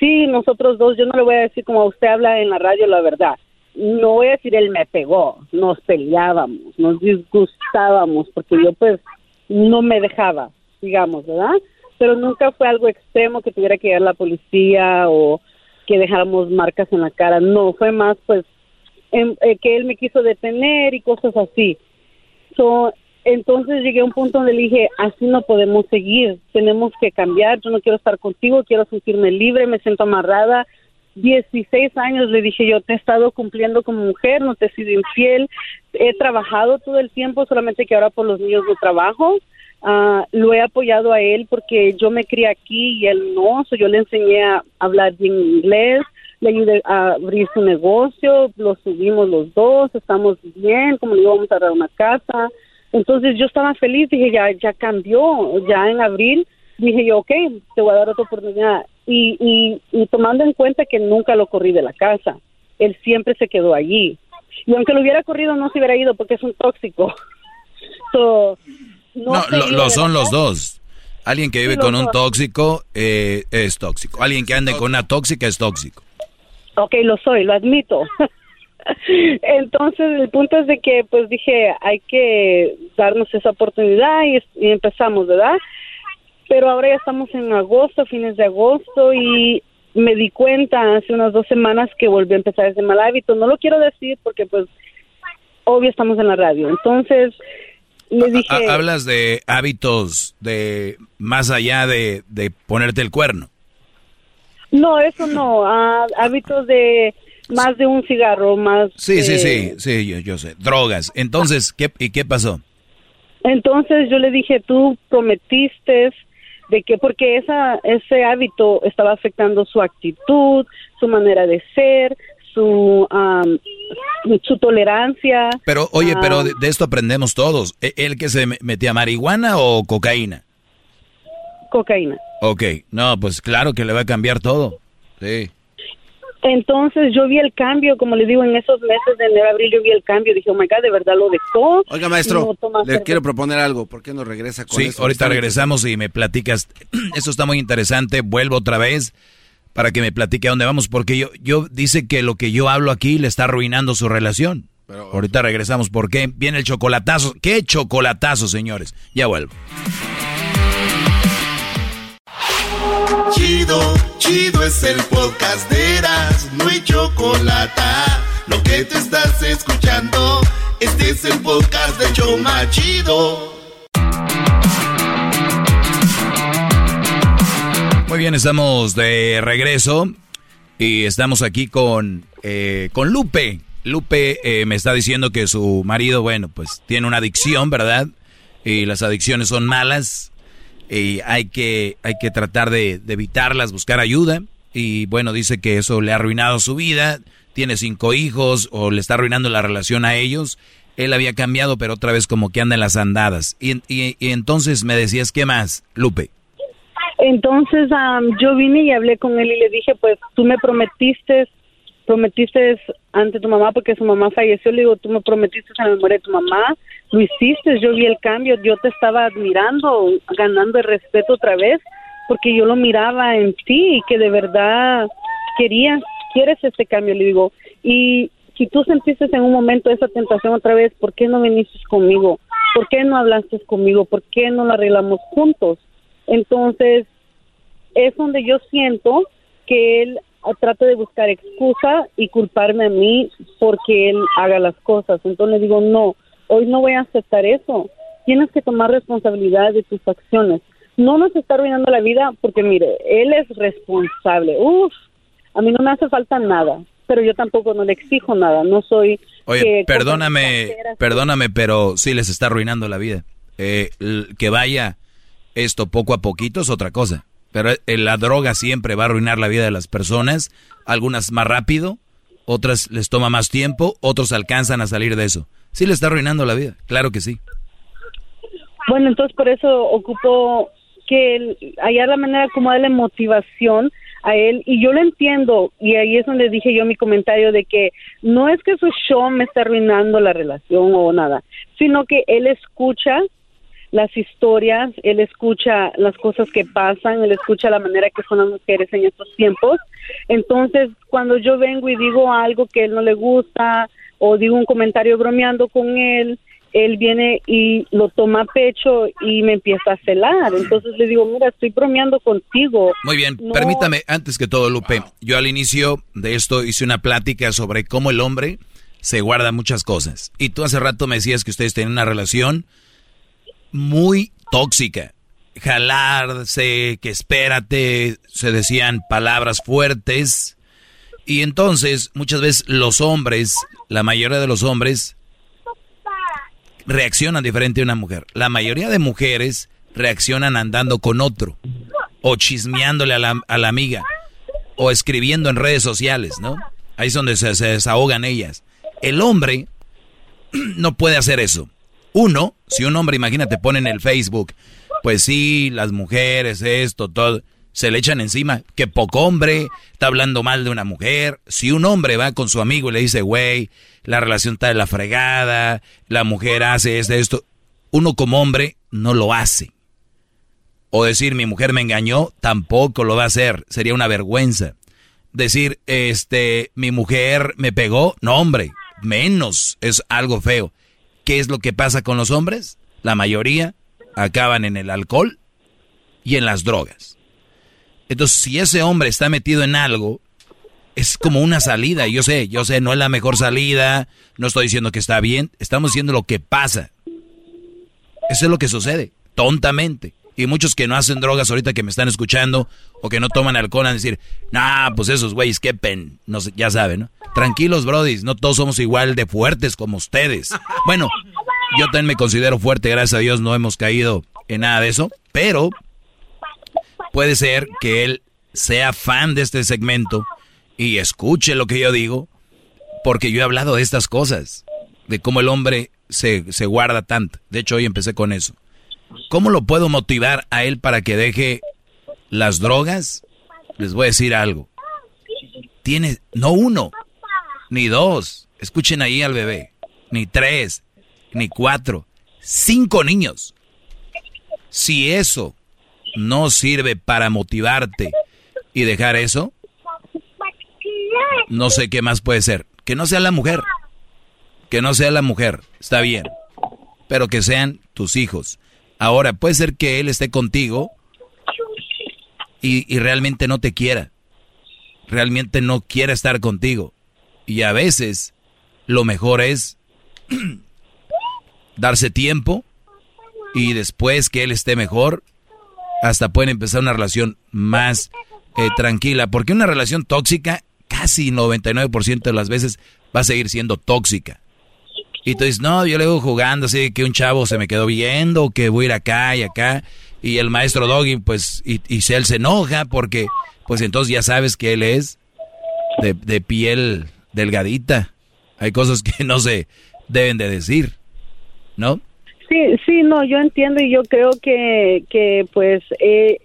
Sí, nosotros dos, yo no le voy a decir como usted habla en la radio la verdad. no voy a decir él me pegó, nos peleábamos, nos disgustábamos, porque yo pues no me dejaba, digamos, ¿verdad? Pero nunca fue algo extremo que tuviera que a la policía o que dejáramos marcas en la cara, no, fue más pues em, eh, que él me quiso detener y cosas así. So, entonces llegué a un punto donde le dije, así no podemos seguir, tenemos que cambiar, yo no quiero estar contigo, quiero sentirme libre, me siento amarrada. 16 años le dije yo, te he estado cumpliendo como mujer, no te he sido infiel, he trabajado todo el tiempo, solamente que ahora por los niños no trabajo. Ah, lo he apoyado a él porque yo me crié aquí y él no, so yo le enseñé a hablar bien inglés, le ayudé a abrir su negocio, lo subimos los dos, estamos bien, como le digo, vamos a dar una casa, entonces yo estaba feliz, dije, ya, ya cambió, ya en abril, dije yo, ok, te voy a dar otra oportunidad. Y, y, y tomando en cuenta que nunca lo corrí de la casa, él siempre se quedó allí. Y aunque lo hubiera corrido, no se hubiera ido porque es un tóxico. no, lo, son los dos. Alguien que vive con un tóxico eh, es tóxico. Alguien que ande con una tóxica es tóxico. Ok, lo soy, lo admito. Entonces, el punto es de que, pues dije, hay que darnos esa oportunidad y, empezamos, ¿verdad? Pero ahora ya estamos en agosto, fines de agosto, y me di cuenta hace unas dos semanas que volví a empezar ese mal hábito. No lo quiero decir porque, pues, obvio estamos en la radio. Entonces, dije... Hablas de hábitos de más allá de, de ponerte el cuerno. No, eso no. Ah, hábitos de más de un cigarro, más... Sí, sí, sí, sí, yo, sé. Drogas. Entonces, ¿qué, ¿y qué pasó? Entonces yo le dije, tú prometiste de que porque esa, ese hábito estaba afectando su actitud, su manera de ser, su, su tolerancia. Pero, oye, pero de, esto aprendemos todos. ¿E, ¿El que se metía marihuana o cocaína? Cocaína. Ok, no, pues claro que le va a cambiar todo. Sí. Entonces yo vi el cambio, como le digo, en esos meses de enero, abril, yo vi el cambio. Dije, oh my God, de verdad lo dejó. Oiga, maestro, le quiero proponer algo. ¿Por qué no regresa con Sí, ahorita regresamos y me platicas. Esto está muy interesante. Vuelvo otra vez para que me platique a dónde vamos, porque yo, yo dice que lo que yo hablo aquí le está arruinando su relación. Pero, ahorita regresamos. ¿Por qué? Viene el chocolatazo. ¿Qué chocolatazo, señores? Ya vuelvo. Chido, chido es el podcast de Eras, no hay chocolate. Lo que te estás escuchando, este es el podcast de Choma Chido. Muy bien, estamos de regreso y estamos aquí con, eh, con Lupe. Lupe eh, me está diciendo que su marido, bueno, pues tiene una adicción, ¿verdad? Y las adicciones son malas y hay que, hay que tratar de, evitarlas, buscar ayuda. Y bueno, dice que eso le ha arruinado su vida, tiene cinco hijos o le está arruinando la relación a ellos. Él había cambiado, pero otra vez como que anda en las andadas. Y, y, entonces me decías, ¿qué más, Lupe? Entonces yo vine y hablé con él y le dije, pues tú me prometiste prometiste ante tu mamá porque su mamá falleció, le digo, tú me prometiste a la memoria de tu mamá, lo hiciste, yo vi el cambio, yo te estaba admirando, ganando el respeto otra vez, porque yo lo miraba en ti y que de verdad querías, quieres este cambio, le digo, y si tú sentiste en un momento esa tentación otra vez, ¿por qué no viniste conmigo? ¿Por qué no hablaste conmigo? ¿Por qué no lo arreglamos juntos? Entonces, es donde yo siento que él trato de buscar excusa y culparme a mí porque él haga las cosas. Entonces le digo, no, hoy no voy a aceptar eso. Tienes que tomar responsabilidad de tus acciones. No nos está arruinando la vida porque, mire, él es responsable. Uf, a mí no me hace falta nada, pero yo tampoco no le exijo nada. No soy... Oye, perdóname, perdóname, pero sí les está arruinando la vida. Eh, que vaya esto poco a poquito es otra cosa. Pero la droga siempre va a arruinar la vida de las personas, algunas más rápido, otras les toma más tiempo, otros alcanzan a salir de eso. Sí le está arruinando la vida, claro que sí. Bueno, entonces por eso ocupo que hallar la manera como darle motivación a él y yo lo entiendo y ahí es donde dije yo mi comentario de que no es que su show me está arruinando la relación o nada, sino que él escucha las historias, él escucha las cosas que pasan, él escucha la manera que son las mujeres en estos tiempos. Entonces, cuando yo vengo y digo algo que él no le gusta o digo un comentario bromeando con él, él viene y lo toma a pecho y me empieza a celar. Entonces le digo, mira, estoy bromeando contigo. Muy bien, permítame, antes que todo, Lupe, yo al inicio de esto hice una plática sobre cómo el hombre se guarda muchas cosas. Y tú hace rato me decías que ustedes tienen una relación muy tóxica. Jalarse, que espérate, se decían palabras fuertes. Y entonces, muchas veces los hombres, la mayoría de los hombres, reaccionan diferente a una mujer. La mayoría de mujeres reaccionan andando con otro, o chismeándole a la, a la amiga, o escribiendo en redes sociales, ¿no? Ahí es donde se, se desahogan ellas. El hombre no puede hacer eso. Uno, si un hombre, imagínate, pone en el Facebook, pues sí, las mujeres, esto, todo, se le echan encima, que poco hombre, está hablando mal de una mujer. Si un hombre va con su amigo y le dice, güey, la relación está de la fregada, la mujer hace esto, esto, uno como hombre no lo hace. O decir, mi mujer me engañó, tampoco lo va a hacer, sería una vergüenza. Decir, este, mi mujer me pegó, no hombre, menos, es algo feo. ¿Qué es lo que pasa con los hombres? La mayoría acaban en el alcohol y en las drogas. Entonces, si ese hombre está metido en algo, es como una salida. Yo sé, yo sé, no es la mejor salida, no estoy diciendo que está bien, estamos diciendo lo que pasa. Eso es lo que sucede, tontamente. Y muchos que no hacen drogas ahorita que me están escuchando o que no toman alcohol a decir, nah, pues esos güeyes, qué pen. No ya saben, ¿no? Tranquilos, brodis, no todos somos igual de fuertes como ustedes. Bueno, yo también me considero fuerte, gracias a Dios no hemos caído en nada de eso, pero puede ser que él sea fan de este segmento y escuche lo que yo digo, porque yo he hablado de estas cosas, de cómo el hombre se, se guarda tanto. De hecho, hoy empecé con eso. ¿Cómo lo puedo motivar a él para que deje las drogas? Les voy a decir algo. Tiene, no uno, ni dos, escuchen ahí al bebé, ni tres, ni cuatro, cinco niños. Si eso no sirve para motivarte y dejar eso, no sé qué más puede ser. Que no sea la mujer. Que no sea la mujer, está bien. Pero que sean tus hijos. Ahora, puede ser que él esté contigo y, y realmente no te quiera. Realmente no quiera estar contigo. Y a veces lo mejor es darse tiempo y después que él esté mejor, hasta pueden empezar una relación más eh, tranquila. Porque una relación tóxica, casi 99% de las veces va a seguir siendo tóxica. Y tú dices, no, yo le voy jugando así que un chavo se me quedó viendo, que voy a ir acá y acá. Y el maestro Doggy, pues, y, y él se enoja porque, pues entonces ya sabes que él es de, de piel delgadita. Hay cosas que no se deben de decir, ¿no? Sí, sí, no, yo entiendo y yo creo que, que pues, eh,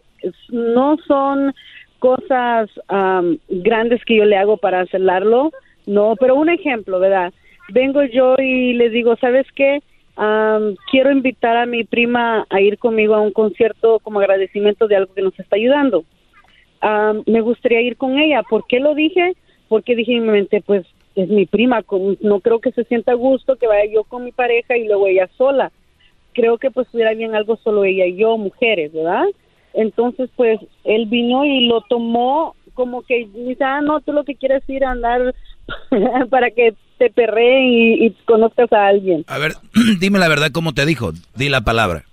no son cosas am, grandes que yo le hago para hacerlo, no, pero un ejemplo, ¿verdad? Vengo yo y le digo, ¿sabes qué? Am, quiero invitar a mi prima a ir conmigo a un concierto como agradecimiento de algo que nos está ayudando. Am, me gustaría ir con ella. ¿Por qué lo dije? Porque dije en mi mente, pues es mi prima, no creo que se sienta a gusto que vaya yo con mi pareja y luego ella sola. Creo que pues estuviera bien algo solo ella y yo, mujeres, ¿verdad? Entonces, pues él vino y lo tomó como que dice, ah, no, tú lo que quieres es ir a andar para que te perreen y, y conozcas a alguien. A ver, dime la verdad cómo te dijo. Di la palabra.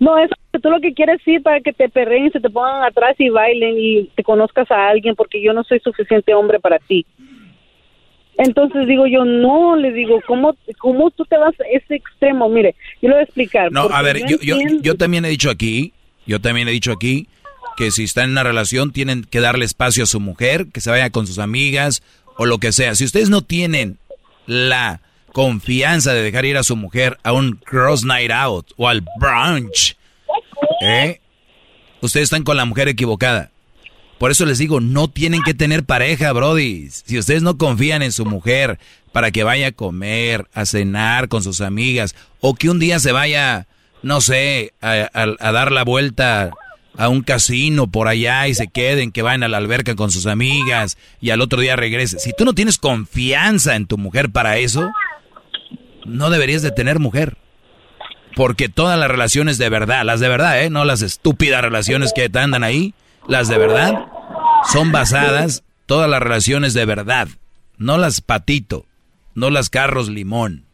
No, es que tú lo que quieres ir para que te perreen, se te pongan atrás y bailen y te conozcas a alguien porque yo no soy suficiente hombre para ti. Entonces digo yo, no, le digo, ¿cómo, cómo tú te vas a ese extremo? Mire, yo le voy a explicar. No, a ver, yo, yo, yo también he dicho aquí, yo también he dicho aquí que si están en una relación tienen que darle espacio a su mujer, que se vaya con sus amigas o lo que sea. Si ustedes no tienen la confianza de dejar ir a su mujer a un cross night out o al brunch, ¿eh? ustedes están con la mujer equivocada. Por eso les digo, no tienen que tener pareja, Brody. Si ustedes no confían en su mujer para que vaya a comer, a cenar con sus amigas, o que un día se vaya no sé, a, a dar la vuelta a un casino por allá y se queden, que vayan a la alberca con sus amigas y al otro día regresen. Si tú no tienes confianza en tu mujer para eso, no deberías de tener mujer. Porque todas las relaciones de verdad, las de verdad, ¿eh? no las estúpidas relaciones que te andan ahí, las de verdad, son basadas, todas las relaciones de verdad, no las patito, no las carros limón.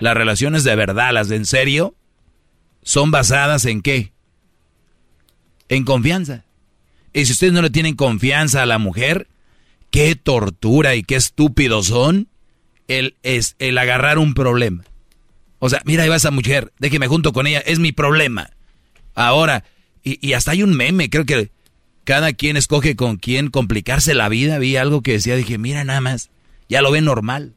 Las relaciones de verdad, las de en serio, son basadas en qué? En confianza. Y si ustedes no le tienen confianza a la mujer, qué tortura y qué estúpidos son el, es, el agarrar un problema. O sea, mira, ahí va esa mujer, déjeme junto con ella, es mi problema. Ahora, y, hasta hay un meme, creo que cada quien escoge con quién complicarse la vida. Vi algo que decía, dije, mira nada más, ya lo ve normal.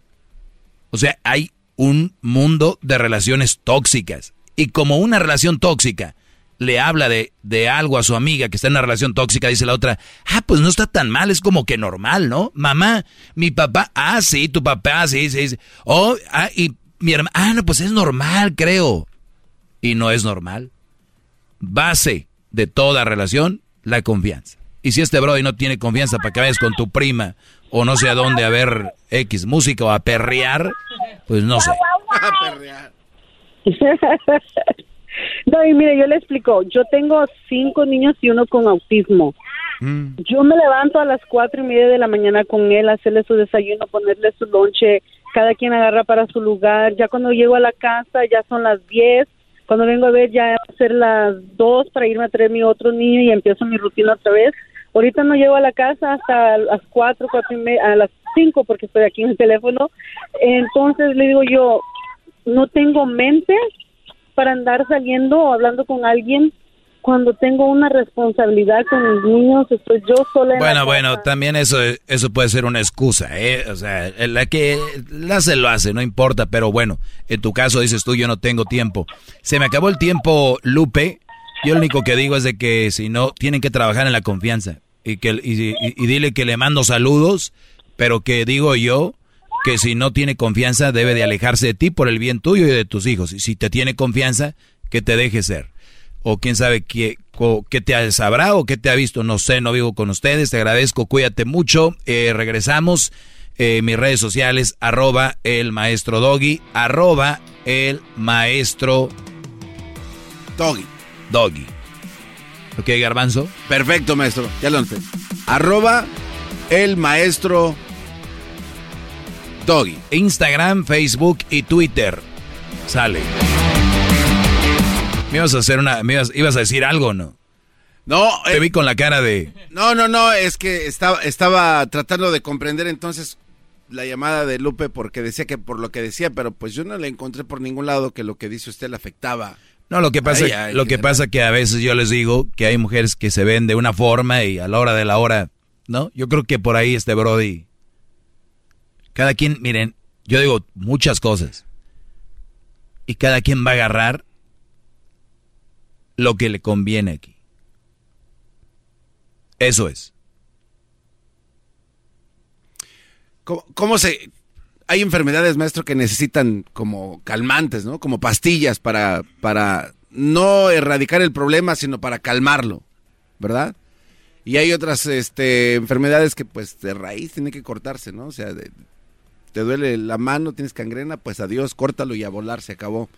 O sea, hay un mundo de relaciones tóxicas. Y como una relación tóxica le habla de, de, algo a su amiga que está en una relación tóxica, dice la otra, ah, pues no está tan mal, es como que normal, ¿no? Mamá, mi papá, ah, sí, tu papá, sí, sí, sí. Oh, ah, y mi hermano, ah, no, pues es normal, creo. Y no es normal. Base de toda relación, la confianza. Y si este brody no tiene confianza para que vayas con tu prima o no sé a dónde a ver X música o a perrear, pues no sé. A perrear. no, y mire, yo le explico. Yo tengo cinco niños y uno con autismo. Mm. Yo me levanto a las cuatro y media de la mañana con él, hacerle su desayuno, ponerle su lonche, cada quien agarra para su lugar. Ya cuando llego a la casa ya son las 10. Cuando vengo a ver ya va a ser las 2 para irme a traer mi otro niño y empiezo mi rutina otra vez. Ahorita no llego a la casa hasta las 4, 4 y media, a las 5 porque estoy aquí en el teléfono. Entonces le digo yo, no tengo mente para andar saliendo o hablando con alguien cuando tengo una responsabilidad con mis niños, estoy yo sola. bueno, bueno, también eso, eso puede ser una excusa, ¿eh? O sea, la que la hace, lo hace, no importa, pero bueno, en tu caso dices tú, yo no tengo tiempo. Se me acabó el tiempo, Lupe. Yo lo único que digo es de que si no, tienen que trabajar en la confianza. Y, que, y, y dile que le mando saludos, pero que digo yo que si no tiene confianza debe de alejarse de ti por el bien tuyo y de tus hijos. Y si te tiene confianza, que te deje ser o quién sabe qué, qué te sabrá o qué te ha visto, no sé, no vivo con ustedes, te agradezco, cuídate mucho, eh, regresamos, eh, mis redes sociales, arroba el maestro doggy, arroba el maestro doggy. Doggy. ¿Ok, garbanzo? Perfecto, maestro, ya lo noté. Arroba el maestro doggy. Instagram, Facebook y Twitter. Sale. Me ibas a hacer una, me ibas, ibas a decir algo, ¿no? No. Te eh, vi con la cara de. No, no, no, es que estaba, estaba tratando de comprender entonces la llamada de Lupe porque decía que por lo que decía, pero pues yo no le encontré por ningún lado que lo que dice usted le afectaba. No, lo que pasa, lo que pasa que a veces yo les digo que hay mujeres que se ven de una forma y a la hora de la hora, ¿no? Yo creo que por ahí este Brody. Cada quien, miren, yo digo muchas cosas. Y cada quien va a agarrar lo que le conviene aquí. Eso es. ¿Cómo, se...? Hay enfermedades, maestro, que necesitan como calmantes, ¿no? Como pastillas para, para no erradicar el problema, sino para calmarlo, ¿verdad? Y hay otras este, enfermedades que pues de raíz tienen que cortarse, ¿no? O sea, te duele la mano, tienes cangrena, pues adiós, córtalo y a volar, se acabó.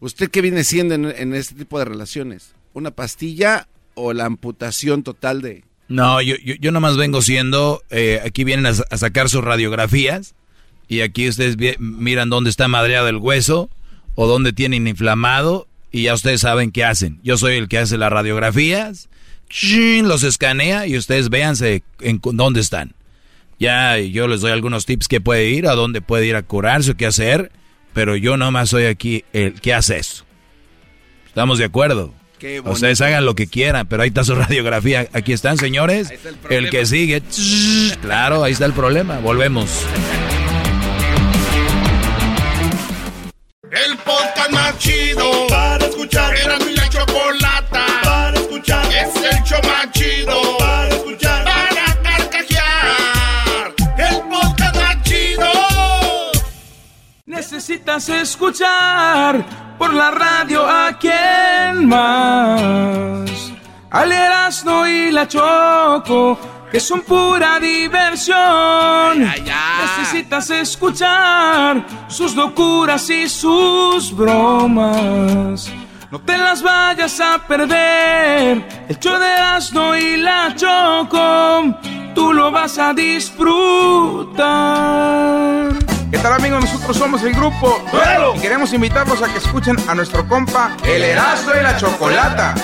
¿Usted qué viene siendo en, este tipo de relaciones? ¿Una pastilla o la amputación total de...? No, yo, yo, yo nomás vengo siendo, eh, aquí vienen a, sacar sus radiografías y aquí ustedes miran dónde está madreado el hueso o dónde tienen inflamado y ya ustedes saben qué hacen. Yo soy el que hace las radiografías, los escanea y ustedes véanse en dónde están. Ya yo les doy algunos tips que puede ir, a dónde puede ir a curarse o qué hacer pero yo nomás soy aquí el que hace eso. ¿Estamos de acuerdo? Ustedes hagan lo que quieran, pero ahí está su radiografía. Aquí están, señores. el, que sigue. claro, ahí está el problema. Volvemos. El podcast más chido para escuchar. Era mi la chocolata para escuchar. Es el show más chido necesitas escuchar. por la radio a quién más. Al Erasmo y la Choco, que son pura diversión. Necesitas escuchar sus locuras y sus bromas. No te las vayas a perder. El show de Erasmo y la Choco, tú lo vas a disfrutar. ¿Qué tal amigos? Nosotros somos el grupo Duelo y queremos invitarlos a que escuchen a nuestro compa El Erasmo y la Chocolata.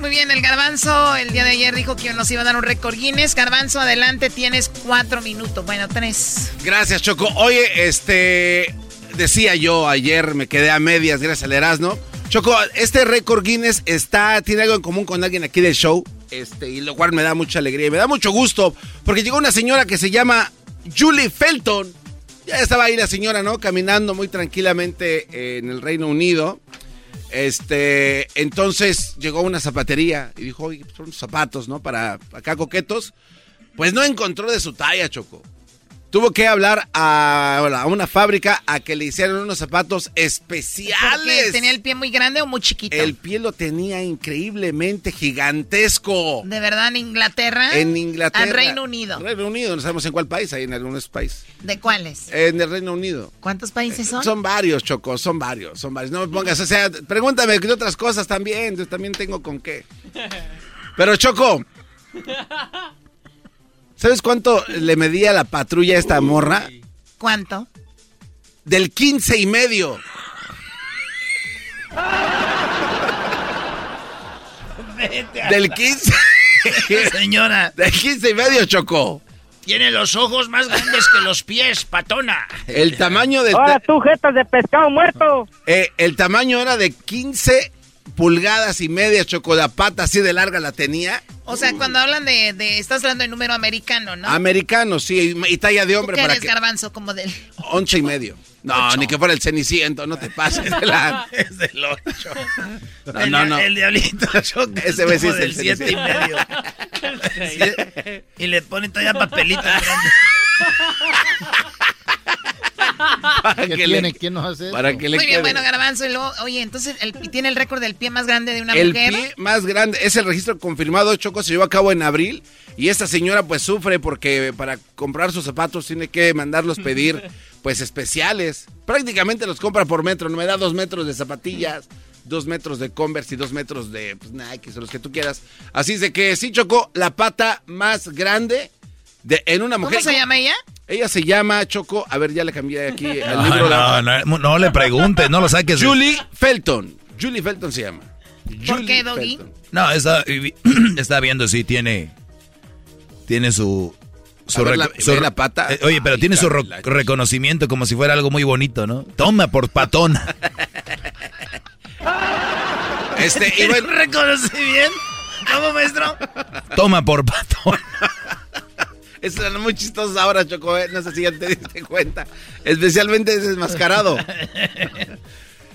Muy bien, el Garbanzo el día de ayer dijo que nos iba a dar un récord Guinness. Garbanzo, adelante, tienes cuatro minutos. Bueno, tres. Gracias, Choco. Oye, este. Decía yo ayer, me quedé a medias, gracias al Erasmo. Choco, este récord Guinness está, tiene algo en común con alguien aquí del show. Este, y lo cual me da mucha alegría y me da mucho gusto. Porque llegó una señora que se llama Julie Felton. Ya estaba ahí la señora, ¿no? Caminando muy tranquilamente en el Reino Unido. Este, entonces llegó una zapatería y dijo, oye, son zapatos, ¿no? Para acá coquetos. Pues no encontró de su talla, Choco. Tuvo que hablar a, a una fábrica a que le hicieran unos zapatos especiales. ¿Tenía el pie muy grande o muy chiquito? El pie lo tenía increíblemente gigantesco. ¿De verdad en Inglaterra? En Inglaterra. Al Reino Unido. Reino Unido, no sabemos en cuál país, ahí en algunos países. ¿De cuáles? En el Reino Unido. ¿Cuántos países son? Son varios, Choco, son varios, son varios. No me pongas, o sea, pregúntame de otras cosas también, yo también tengo con qué. Pero Choco, ¿sabes cuánto le medía la patrulla a esta morra? ¿Cuánto? Del 15 y medio. Del 15. Señora. Del 15 y medio, Choco. Tiene los ojos más grandes que los pies, patona. El tamaño de... Ahora tú, jetas de pescado muerto. Eh, el tamaño era de 15 pulgadas y media, Choco. La pata así de larga la tenía. O sea, cuando hablan de, de estás hablando de número americano, ¿no? Americano, sí, y, y talla de hombre ¿Tú qué para eres que... garbanzo como del... Once y medio. No, ni que fuera el ceniciento, no te pases de la... Es del 8. No, el, no, no. el diablito Choco, es Ese como es el 7 y medio. Y le ponen todavía papelito grande. Para ¿Qué que tiene? le- ¿Quién nos hace Para eso? que le Muy bien, quede. bueno, garbanzo. Y luego, oye, entonces el, tiene el récord del pie más grande de una El mujer. pie más grande, es el registro confirmado, Choco, se llevó a cabo en abril y esta señora pues sufre porque para comprar sus zapatos tiene que mandarlos pedir pues especiales. Prácticamente los compra por metro, no me da dos metros de zapatillas, dos metros de Converse y dos metros de pues, Nike, o los que tú quieras. Así es de que sí, Choco, la pata más grande de, en una mujer. ¿Cómo se llama ella? Ella se llama Choco, a ver, ya le cambié aquí al No, libro. no, no, no le preguntes, no lo saques. de- Julie Felton. Julie Felton se llama. ¿Por Julie qué, Doggy? No, está, está viendo si tiene. Tiene su. A ver la- su la pata. Eh, oye, pero Ay, tiene su la reconocimiento como si fuera algo muy bonito, ¿no? Toma por patona. Este, y bueno. ¿Cómo, maestro? Toma por patona. Era muy chistoso ahora, Choco. ¿eh? No sé si ya te diste cuenta. Especialmente desmascarado.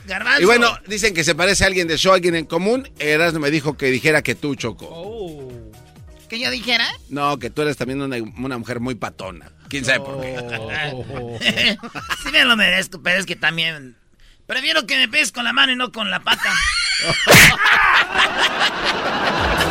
Garbanzo. Y bueno, dicen que se parece a alguien del show, alguien en común. Erasmo me dijo que dijera que tú, Choco. ¿Que yo dijera? No, que tú eres también una, una mujer muy patona. ¿Quién sabe por qué? sí me lo merezco, pero es que también... Prefiero que me pegues con la mano y no con la pata.